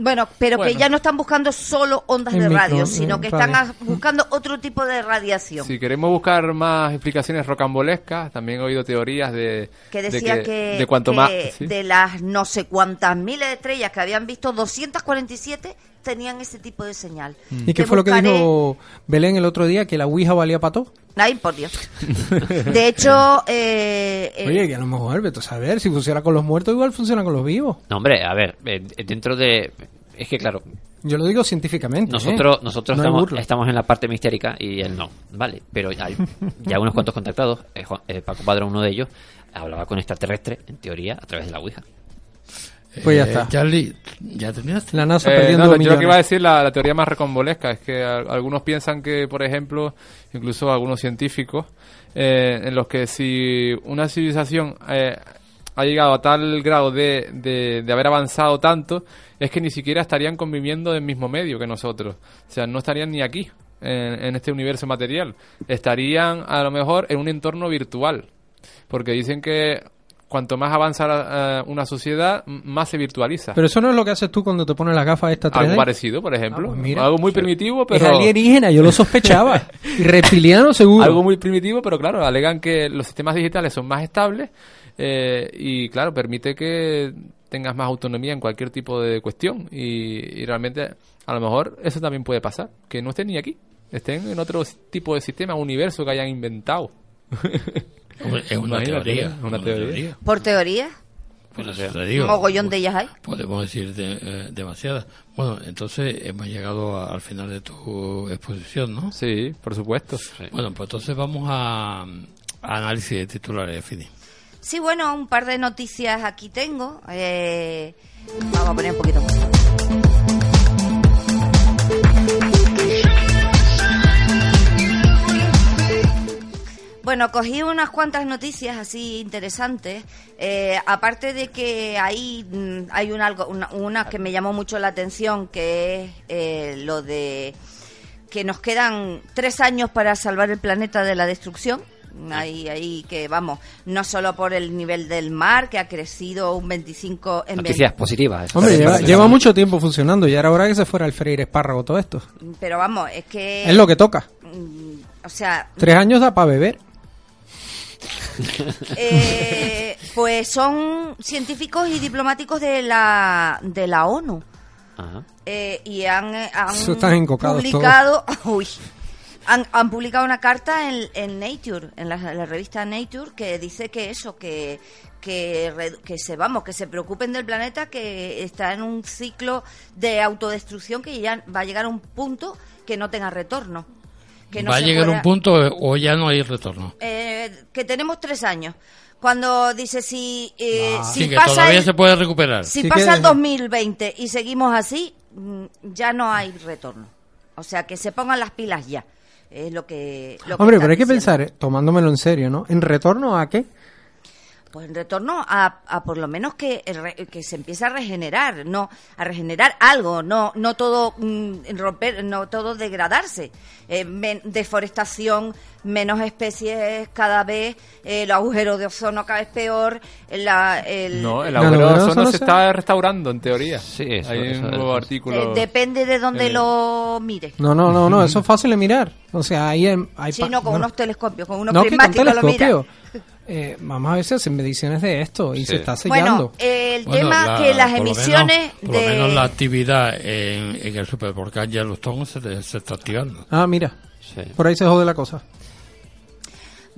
Bueno, pero Bueno. que ya no están buscando solo ondas En de micro- radio, sino que radio. están a- buscando otro tipo de radiación. Si queremos buscar más explicaciones rocambolescas, también he oído teorías de que de decía que, de cuanto que más ¿sí? de las no sé cuántas miles de estrellas que habían visto, 247 tenían ese tipo de señal. ¿Y qué Te fue lo que dijo Belén el otro día? Que la Ouija valía para todo. Ay, por Dios. De hecho, eh, eh, Oye, que a lo mejor, vete a saber, si funciona con los muertos, igual funciona con los vivos. No, hombre, a ver, eh, dentro de... Es que claro, Yo lo digo científicamente. ¿eh? nosotros, nosotros No estamos, estamos en la parte mistérica y él no, ¿vale? Pero hay ya unos cuantos contactados, eh, Juan- eh, Paco Padrón, uno de ellos, hablaba con extraterrestre, en teoría, a través de la Ouija. Pues ya Eh, está. Charlie, ¿ya terminaste? La NASA Eh, perdiendo no, yo lo que millones. iba a decir, la, la teoría más recombolesca, es que a- algunos piensan que, por ejemplo, incluso algunos científicos, eh, en los que si una civilización eh, ha llegado a tal grado de, de, de haber avanzado tanto, es que ni siquiera estarían conviviendo en el mismo medio que nosotros. O sea, no estarían ni aquí, en, en este universo material. Estarían, a lo mejor, en un entorno virtual. Porque dicen que cuanto más avanza eh, una sociedad, más se virtualiza. Pero eso no es lo que haces tú cuando te pones las gafas esta 3D. Algo parecido, por ejemplo. Ah, pues mira. algo muy primitivo, Es pero... alienígena, yo lo sospechaba. y reptiliano seguro. Algo muy primitivo, pero claro, alegan que los sistemas digitales son más estables eh, y, claro, permite que tengas más autonomía en cualquier tipo de cuestión. Y, y realmente, a lo mejor, eso también puede pasar. Que no estén ni aquí. Estén en otro tipo de sistema, universo que hayan inventado. Es una teoría. Una una teoría. teoría. por teoría, Pues eso te digo. mogollón de ellas hay. Podemos decir de- eh, demasiadas. Bueno, entonces hemos llegado a- al final de tu exposición, ¿no? Sí, por supuesto. Bueno, pues entonces vamos a, a análisis de titulares, Fini. Sí, bueno, un par de noticias aquí tengo. Eh, vamos a poner un poquito más. Bueno, cogí unas cuantas noticias así interesantes. Eh, aparte de que ahí mm, hay un algo, una, una que me llamó mucho la atención, que es eh, lo de que nos quedan tres años para salvar el planeta de la destrucción. Ahí, ahí que vamos, no solo por el nivel del mar, que ha crecido un 25 en Noticias positivas. Hombre, lleva, lleva mucho tiempo funcionando. Ya era hora que se fuera el freír espárrago todo esto. Pero vamos, es que... Es lo que toca. mm, O sea, Tres años da para beber. Eh, pues son científicos y diplomáticos de la, de la ONU. Ajá. Eh, y han, eh, han están publicado uy, han, han publicado una carta en, en Nature en la, la revista Nature que dice que eso que que, que se vamos que se preocupen del planeta que está en un ciclo de autodestrucción que ya va a llegar a un punto que no tenga retorno que no Va a llegar pueda- un punto o ya no hay retorno. eh, que tenemos tres años cuando dice si eh, Ah. si Sí, que pasa todavía el- se puede recuperar. si Sí pasa el 2020 y seguimos así, mm, ya no hay retorno. O sea, que se pongan las pilas ya. Es lo que. lo Hombre, pero hay que pensar, eh, tomándomelo en serio, ¿no? ¿En retorno a qué? Pues en retorno a, a por lo menos que, el re- que se empiece a regenerar, no a regenerar algo, no no todo mm, romper, no todo degradarse. Eh, men- deforestación, menos especies cada vez, eh, el agujero de ozono cada vez peor, la, el, No, el agujero no, de no, ozono se se- está restaurando, en teoría. Sí, eso- Hay eso- un nuevo artículo. eh, depende de donde Eh, lo mire. No, no, no, no, eso es fácil de mirar. O sea, ahí hay... hay Sí, no, con unos telescopios, con unos no, prismáticos lo mira. Eh, vamos a ver si hacen mediciones de esto y Sí. se está sellando. Bueno, el Bueno, tema la- que las por lo emisiones menos- por de... lo menos la actividad en, en el supervolcán Yellowstone se, se está activando. Ah, mira, Sí. por ahí se jode la cosa.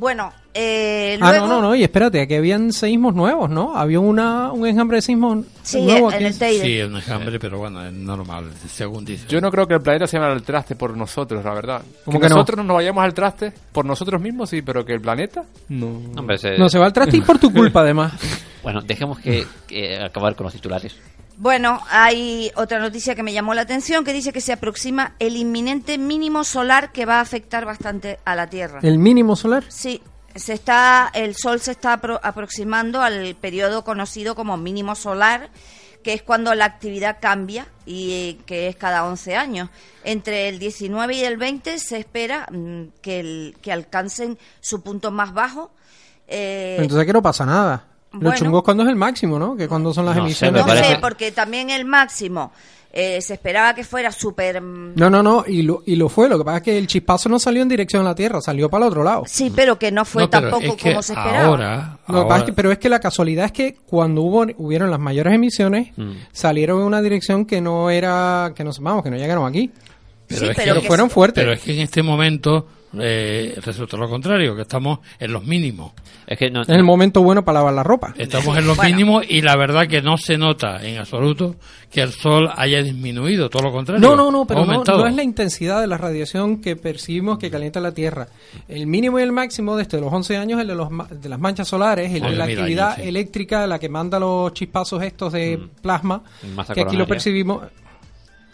Bueno, eh, Ah, no, no, no, y espérate, aquí habían seísmos nuevos, ¿no? Había una, un enjambre de sismos Sí, nuevo en aquí. el. Sí, un enjambre, pero bueno, es normal, según dice. Yo no creo que el planeta se vaya al traste por nosotros, la verdad. ¿Cómo que que no? nosotros no nos vayamos al traste por nosotros mismos, sí, pero que el planeta no. Hombre, se- No, se va al traste y por tu culpa, además. Bueno, dejemos que, que acabar con los titulares. Bueno, hay otra noticia que me llamó la atención que dice que se aproxima el inminente mínimo solar que va a afectar bastante a la Tierra. ¿El mínimo solar? Sí, se está, el Sol se está apro- aproximando al periodo conocido como mínimo solar, que es cuando la actividad cambia y eh, que es cada 11 años. Entre el 19 y el 20 se espera mm, que, el- que alcancen su punto más bajo. Eh, Entonces aquí no pasa nada. Lo bueno. chungo es cuando es el máximo, ¿no? Que cuando son las No sé, emisiones. no sé, porque también el máximo eh, se esperaba que fuera súper... mm, No, no, no, y lo, y lo fue. Lo que pasa es que el chispazo no salió en dirección a la Tierra, salió para el otro lado. Sí, pero que no fue No, tampoco es que como se esperaba. ahora, Lo que pasa ahora- es que- pero es que la casualidad es que cuando hubo hubieron las mayores emisiones, Mm. salieron en una dirección que no era, que no vamos, que no llegaron aquí. Sí, es pero que- que fueron fuertes. Pero es que en este momento eh, resulta lo contrario, que estamos en los mínimos. Es que no, Es el momento bueno para lavar la ropa. Estamos en los Bueno. mínimos y la verdad que no se nota en absoluto que el sol haya disminuido, todo lo contrario. No, no, no, pero no, no es la intensidad de la radiación que percibimos que calienta la Tierra. El mínimo y el máximo desde los 11 años es el de, los, ma- de las manchas solares, el de Once la actividad sí. eléctrica, la que manda los chispazos estos de plasma, Masa que aquí lo percibimos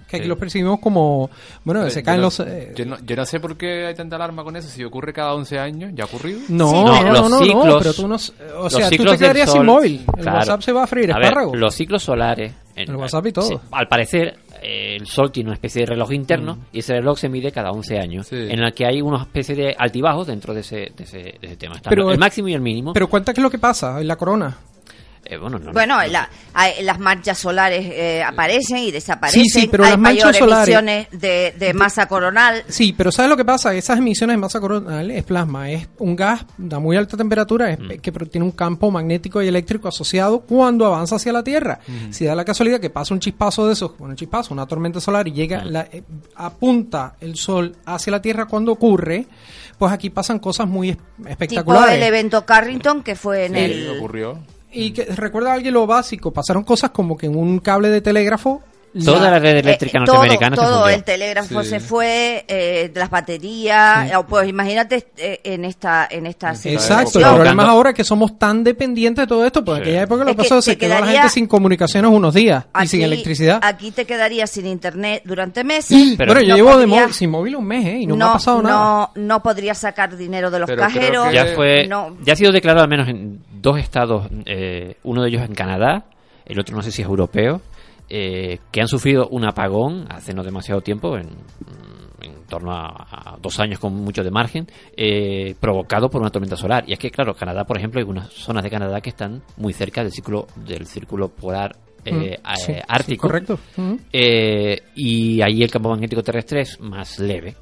que aquí Sí. lo percibimos como, bueno, se yo caen no- los... eh, Yo no, yo no sé por qué hay tanta alarma con eso. Si ocurre cada 11 años, ¿ya ha ocurrido? No, Sí, no, no, los no, no, ciclos- pero tú no... O los sea, tú ciclos te quedarías sol- móvil. El claro. WhatsApp se va a freír A ver, espárrago. los ciclos solares. en- El WhatsApp y todo. al parecer, eh, el Sol tiene una especie de reloj interno y ese reloj se mide cada 11 años, Sí. en el que hay una especie de altibajos dentro de ese, de ese, de ese tema. Está Pero el máximo y el mínimo. Pero cuenta qué es lo que pasa en la corona. Eh, bueno, no, no. Bueno, la- hay- las manchas solares eh, aparecen y desaparecen. Sí, sí, pero hay las manchas mayores solares- emisiones de, de masa coronal. Sí, pero ¿sabes lo que pasa? Esas emisiones de masa coronal es plasma, es un gas a muy alta temperatura es, que tiene un campo magnético y eléctrico asociado cuando avanza hacia la Tierra. Si da la casualidad que pasa un chispazo de esos, bueno, un chispazo, una tormenta solar y llega, la, eh, apunta el Sol hacia la Tierra cuando ocurre, pues aquí pasan cosas muy es- Tipo espectaculares. el evento Carrington que fue en Sí, el... ocurrió. Y que recuerda a alguien lo básico, pasaron cosas como que en un cable de telégrafo Toda la red Eh, eléctrica todo, norteamericana se todo fundió. el telégrafo Sí. se fue, eh, de las baterías, eh, pues imagínate eh, en esta en esta Exacto, el problema es ahora que somos tan dependientes de todo esto, pues en Sí. aquella época lo Es que que pasó se quedó la quedaría- gente sin comunicaciones unos días y sin Aquí- electricidad. Aquí te quedarías sin internet durante meses. Pero- bueno, yo no llevo de podrías- móvil- sin móvil un mes, ¿eh? Y no, me no, ha pasado nada. no, no podrías sacar dinero de los Pero cajeros. ya fue no. ya ha sido declarado al menos en dos estados eh, uno de ellos en Canadá el otro no sé si es europeo eh, que han sufrido un apagón hace no demasiado tiempo en, en torno a, a dos años con mucho de margen eh, provocado por una tormenta solar y es que claro Canadá por ejemplo hay algunas zonas de Canadá que están muy cerca del círculo del círculo polar eh, Mm, sí, ártico correcto. Mm. eh, y ahí el campo magnético terrestre es más leve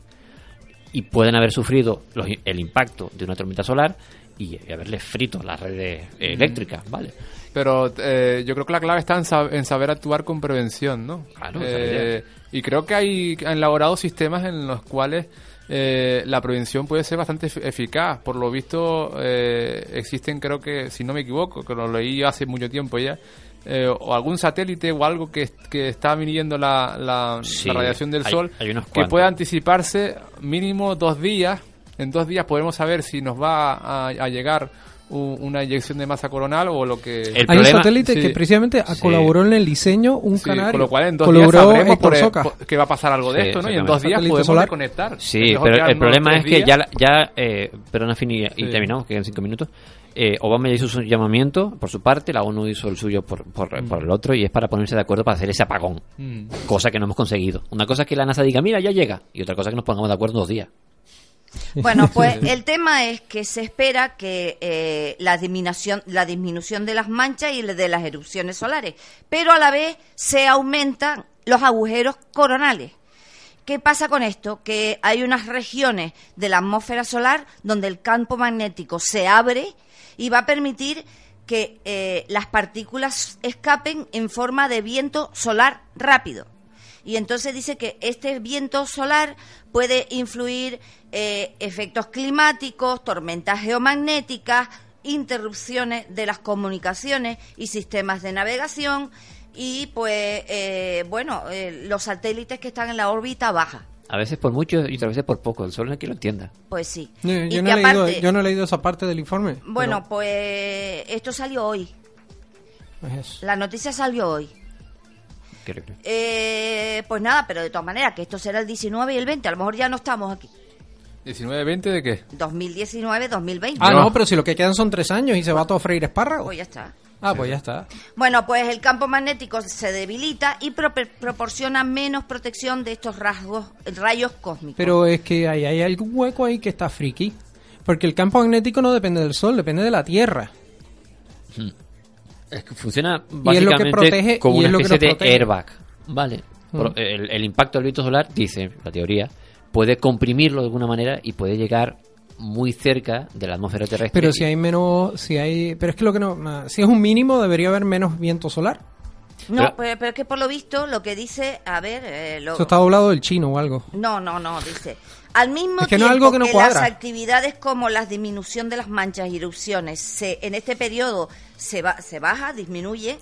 y pueden haber sufrido los- el impacto de una tormenta solar y haberle frito las redes eh, eléctricas, ¿vale? Pero eh, yo creo que la clave está en, sab- en saber actuar con prevención, ¿no? Claro, Eh, y creo que hay han elaborado sistemas en los cuales eh, la prevención puede ser bastante efi- eficaz. Por lo visto, eh, existen, creo que, si no me equivoco, que lo leí hace mucho tiempo ya, eh, o algún satélite o algo que, que está midiendo la, la, Sí, la radiación del hay- sol hay que pueda anticiparse mínimo dos días. En dos días podremos saber si nos va a, a llegar una inyección de masa coronal o lo que... El Hay un problema- satélite sí. que precisamente Sí. colaboró en el diseño, un Sí, canario. con lo cual en dos colaboró días sabremos por- Soca. por- que va a pasar algo de Sí, esto, ¿no? Y en dos días Satélite podemos solar. conectar. Sí, pero el problema es que ya, la- ya eh, perdona, Fini, y Sí. terminamos, quedan cinco minutos. Eh, Obama ya hizo su llamamiento por su parte, la ONU hizo el suyo por, por, por el otro, y es para ponerse de acuerdo para hacer ese apagón. Mm. Cosa que no hemos conseguido. Una cosa es que la NASA diga, mira, ya llega, y otra cosa es que nos pongamos de acuerdo en dos días. Bueno, pues el tema es que se espera que eh, la disminución la disminución de las manchas y de las erupciones solares, pero a la vez se aumentan los agujeros coronales. ¿Qué pasa con esto? Que hay unas regiones de la atmósfera solar donde el campo magnético se abre y va a permitir que eh, las partículas escapen en forma de viento solar rápido. Y entonces dice que este viento solar puede influir eh, efectos climáticos, tormentas geomagnéticas, interrupciones de las comunicaciones y sistemas de navegación y pues eh, bueno eh, los satélites que están en la órbita baja. A veces por mucho y otras veces por poco. El sol no es que lo entienda. Pues sí. Yo, Y no he leído, aparte- yo no he leído esa parte del informe. Bueno, pero- pues esto salió hoy. es eso. La noticia salió hoy. Eh, pues nada, pero de todas maneras, que esto será el 19 y el 20. A lo mejor ya no estamos aquí. ¿19-20 de qué? 2019-2020. Ah, no, pero si lo que quedan son tres años y se va todo a freír espárragos. Pues ya está. Ah, pues ya está. Bueno, pues el campo magnético se debilita y pro- proporciona menos protección de estos rasgos, rayos cósmicos. Pero es que hay, hay algún hueco ahí que está friki. Porque el campo magnético no depende del Sol, depende de la Tierra. Es que funciona Y es lo que básicamente protege- como y una es lo que especie nos de protege. airbag. Vale. Mm. El, el impacto del viento solar, dice la teoría, puede comprimirlo de alguna manera y puede llegar muy cerca de la atmósfera terrestre. Pero si hay menos, si hay, pero es que lo que no, si es un mínimo debería haber menos viento solar. No, Pero- pero, pero es que por lo visto lo que dice, a ver, eh, lo- Eso está doblado del chino o algo. no, no, no, dice. Al mismo Es que no tiempo algo que no las actividades como la disminución de las manchas y erupciones se, en este periodo se, va, se baja, disminuye,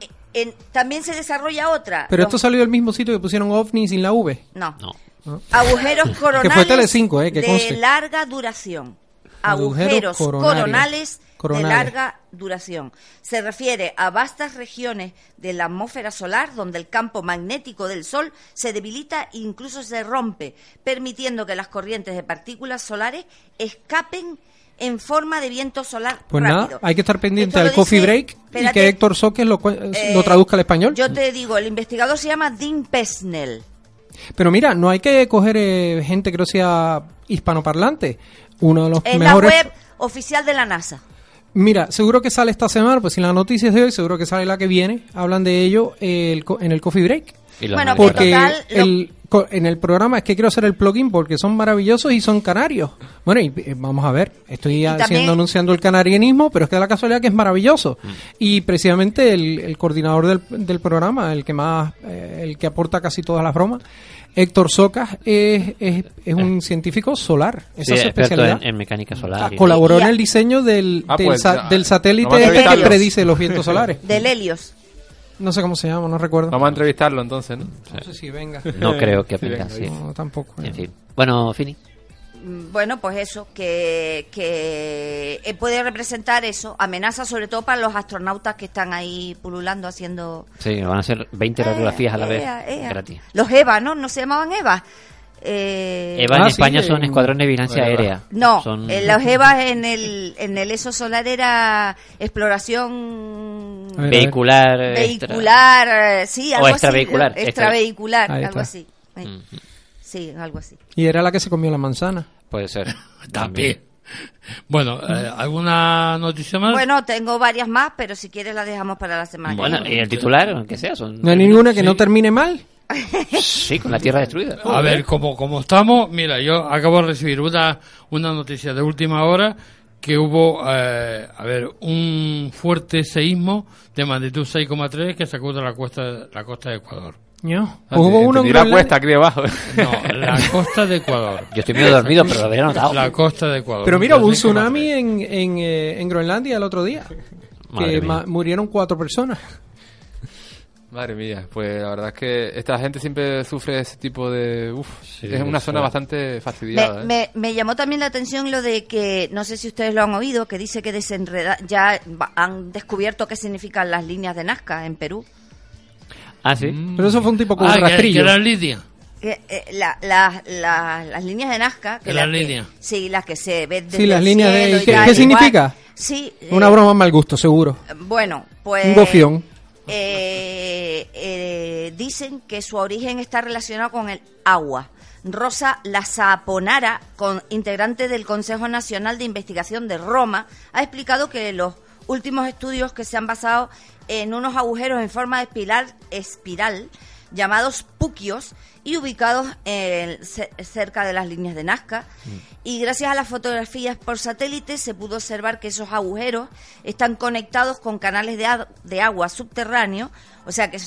eh, en- también se desarrolla otra. Pero los- esto salió del mismo sitio que pusieron ovni sin la V. No. No. ¿no? Agujeros Que coronales fue Telecinco, eh, que de conste. larga duración. Agujeros coronales de larga duración. Se refiere a vastas regiones de la atmósfera solar donde el campo magnético del Sol se debilita e incluso se rompe, permitiendo que las corrientes de partículas solares escapen en forma de viento solar Pues rápido. nada, hay que estar pendiente al coffee break y que Héctor Soques lo, eh, lo traduzca al español. Yo te digo, el investigador se llama Dean Pesnell. Pero mira, no hay que coger eh, gente que no sea hispanoparlante. Uno de los Es mejores. la web oficial de la NASA. Mira, seguro que sale esta semana, pues si la noticia es de hoy, seguro que sale la que viene. Hablan de ello eh, el co- en el coffee break. Y Bueno. Porque total, el, en el programa es que quiero hacer el plugin porque son maravillosos y son canarios. Bueno, y eh, vamos a ver, estoy haciendo también- anunciando el canarianismo, pero es que da la casualidad que es maravilloso. Mm. Y precisamente el, el coordinador del, del programa, el que más, eh, el que aporta casi todas las bromas, Héctor Socas, es, es, es un científico solar. Esa Sí, es especialidad. en, en mecánica Ah, solar. y- Colaboró Y- en el diseño del, Ah, del, pues, sa- del satélite este que predice los vientos solares. Del Helios. No sé cómo se llama, no recuerdo. Vamos a entrevistarlo entonces, ¿no? No sé si venga. No creo que Sí, venga, así. No, tampoco. eh. En fin. Bueno, Fini. Mm, Bueno, pues eso, que, que eh, puede representar eso, amenaza sobre todo para los astronautas que están ahí pululando haciendo... Sí, van a ser 20 radiografías a la vez. Gratis. Los EVA, ¿no? ¿No se llamaban EVA? Eh, EVA en Ah, sí, España son en- escuadrones de vigilancia aérea. No, Son- eh, los EVA en el, en el ESO solar era exploración Vehicular. eh, extra- vehicular, eh, sí, O algo extravehicular, así. extra- Extravehicular, Ahí algo así. Eh, Sí, algo así. Y era la que se comió la manzana. Puede ser. También. Bueno, eh, ¿alguna noticia más? Bueno, tengo varias más, pero si quieres las dejamos para la semana que Bueno, viene. y el titular, aunque sea, son. No hay ninguna que Sí. no termine mal. Sí, con la tierra destruida. A ver, como, como estamos, mira, yo acabo de recibir una, una noticia de última hora que hubo, eh, a ver, un fuerte seísmo de magnitud 6,3 que sacude la costa, la costa de Ecuador. ¿No? Ah, Hubo uno en la Groenlandia. cuesta aquí debajo. No, la costa de Ecuador. Yo estoy medio dormido, pero lo había notado. La costa de Ecuador. Pero mira, hubo un tsunami en, en, eh, en Groenlandia el otro día. Madre que mía. murieron cuatro personas. Madre mía, pues la verdad es que esta gente siempre sufre ese tipo de... Uf, Sí, es una zona bastante fastidiada. Me, ¿eh? me, me llamó también la atención lo de que, no sé si ustedes lo han oído, que dice que desenreda, ya han descubierto qué significan las líneas de Nazca en Perú. Ah, sí. Pero eso fue un tipo con Ah, un que, que rastrillo. era Lidia. Que, eh, la- la- la- las líneas de Nazca. Que Las las líneas. sí, las que se ven desde Sí, las el líneas de- cielo ¿qué- qué significa? Sí. eh, Una broma mal gusto, seguro. Bueno, pues... Un gofión. Eh, eh, dicen que su origen está relacionado con el agua. Rosa Lazaponara, con, integrante del Consejo Nacional de Investigación de Roma, ha explicado que los últimos estudios que se han basado en unos agujeros en forma de espiral, espiral llamados puquios y ubicados cerca de las líneas de Nazca. Y gracias a las fotografías por satélite se pudo observar que esos agujeros están conectados con canales de, de agua subterráneo, o sea que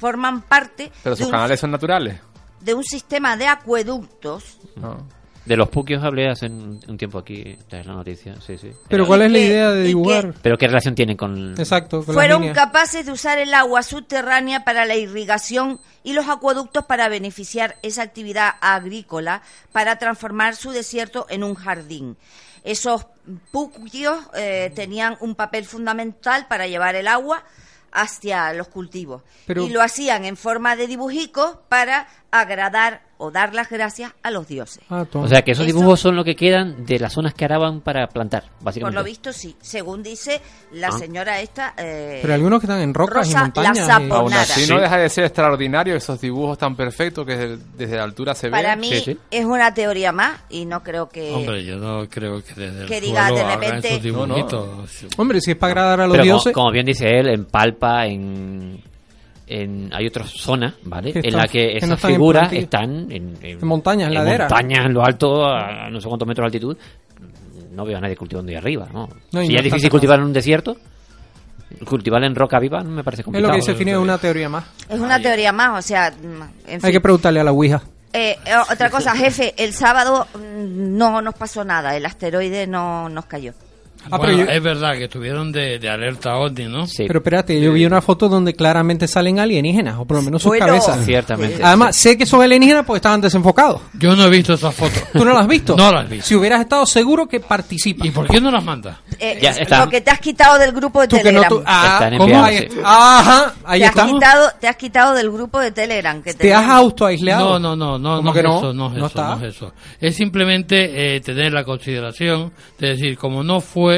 forman parte Pero de, un, canales son naturales. de un sistema de acueductos No. De los puquios hablé hace un, un tiempo aquí, tras la noticia, sí, sí. Pero ¿cuál es la idea de dibujar? Pero ¿qué relación tienen con...? Exacto, con Fueron capaces de usar el agua subterránea para la irrigación y los acueductos para beneficiar esa actividad agrícola para transformar su desierto en un jardín. Esos puquios eh, tenían un papel fundamental para llevar el agua hacia los cultivos Pero- y lo hacían en forma de dibujicos para agradar o dar las gracias a los dioses. Ah. O sea, que esos Eso- dibujos son lo que quedan de las zonas que araban para plantar, Por básicamente. lo visto sí, según dice la Ah. señora esta. eh, Pero algunos que están en rocas y Rosa montañas. la y- Saponara. Aún así Sí. no deja de ser extraordinario esos dibujos tan perfectos que desde, desde la altura se Para ven. mí es una teoría más y no creo que... Hombre, yo no creo que desde que el diga de repente- esos No. Hombre, si es para agradar a los Pero como- dioses. como, bien dice él, en Palpa, en, en hay otras zonas, ¿vale? En están- la que que no esas están figuras están en, en, En montañas, en laderas. montañas, en lo alto, a no sé cuántos metros de altitud. No veo a nadie cultivando ahí arriba, ¿no? Si no es difícil está- cultivar en un desierto, cultivar en roca viva no me parece Es complicado. lo que dice Fini, es una teoría más. Es una teoría más, o sea, mm, Hay que preguntarle a la Ouija. Eh, eh, otra cosa, jefe, el sábado mm, no nos pasó nada, el asteroide no nos cayó. Ah, Bueno, pero yo- es verdad que estuvieron de, de alerta OVNI, ¿no? Pero espérate, yo vi una foto donde claramente salen alienígenas, o por lo menos sus Bueno. cabezas. Ciertamente. Además, sé que son alienígenas porque estaban desenfocados. Yo no he visto esas fotos. ¿Tú no las has visto? No las he visto. Si hubieras estado seguro que participa. ¿Y por qué no las manda? Eh, Ya, está. Lo que te has quitado del grupo de Tú que no Telegram. tú- ah, Están ¿cómo? Ahí- sí. Ajá, ahí te, has está. quitado, te has quitado del grupo de Telegram. Que Te has tenemos. autoaislado. No, no, no, no, ¿Cómo no, que no? eso, no es ¿No eso, está? no es eso. Es simplemente eh, tener la consideración de decir, como no fue,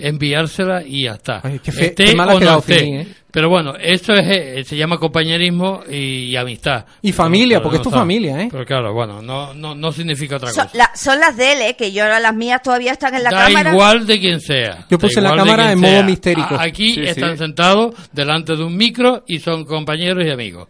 enviársela y ya está. qué fe- esté qué o no esté. ¿eh? Pero bueno, eso es, eh, se llama compañerismo y, y amistad. Y familia, Pero porque no es tu está. familia, ¿eh? Pero claro, bueno, no, no, no significa otra Son, cosa. la- son las de él, eh, que yo las mías todavía están en la da cámara. igual de quien sea. Yo Da puse la igual de cámara quien en modo sea. mistérico. A- Aquí Sí, están sí. sentados delante de un micro y son compañeros y amigos.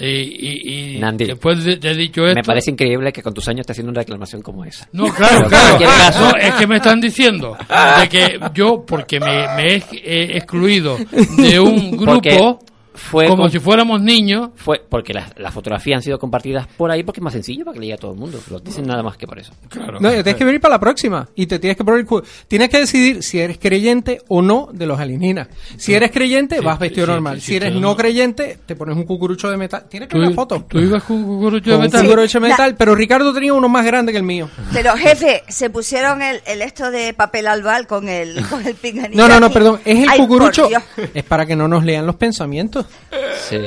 Y, y- y Nandi, después de, de dicho esto... Me parece increíble que con tus años estés haciendo una reclamación como esa. No, claro, claro. caso- No, es que me están diciendo de que yo, porque me, me he he excluido de un Porque grupo, fue como con- si fuéramos niños, Fue porque las, las fotografías han sido compartidas por ahí porque es más sencillo para que le llegue a todo el mundo. Lo dicen nada más que por eso. Claro. No, tienes que venir para la próxima y te tienes que poner el cu- Tienes que decidir si eres creyente o no de los alienígenas. Si eres creyente, Sí, vas vestido sí, normal. sí, si eres no no. creyente, te pones un cucurucho de metal. Tienes que ver la foto. tú ibas con un cucurucho de un metal. cucurucho de metal, pero Ricardo tenía uno más grande que el mío. Pero jefe, se pusieron el, el esto de papel albal con el, con el pinganillo. No, no, no, perdón. Es el Ay, cucurucho. Es para que no nos lean los pensamientos. Sí.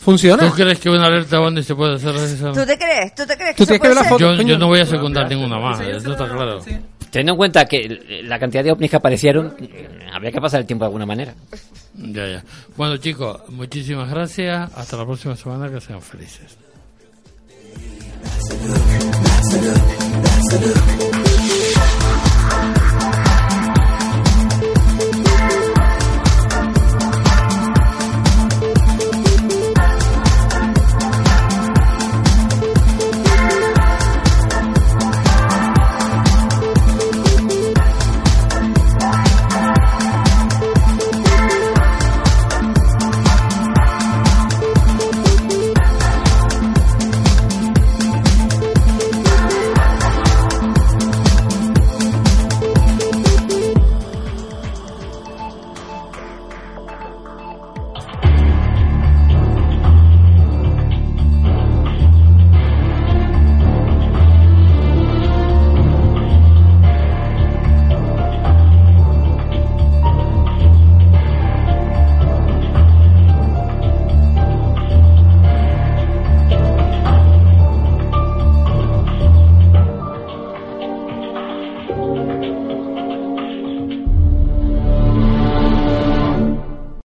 ¿Funciona? ¿Tú crees que una alerta OVNI se puede hacer eso? ¿Tú te crees? ¿Tú te crees Tú que ver puede la ser? foto. Yo, yo no voy a secundar ninguna más, eso está claro. Teniendo en cuenta que la cantidad de ovnis que aparecieron, habría que pasar el tiempo de alguna manera. Ya, ya. Bueno, chicos, muchísimas gracias. Hasta la próxima semana, que sean felices. That's a look.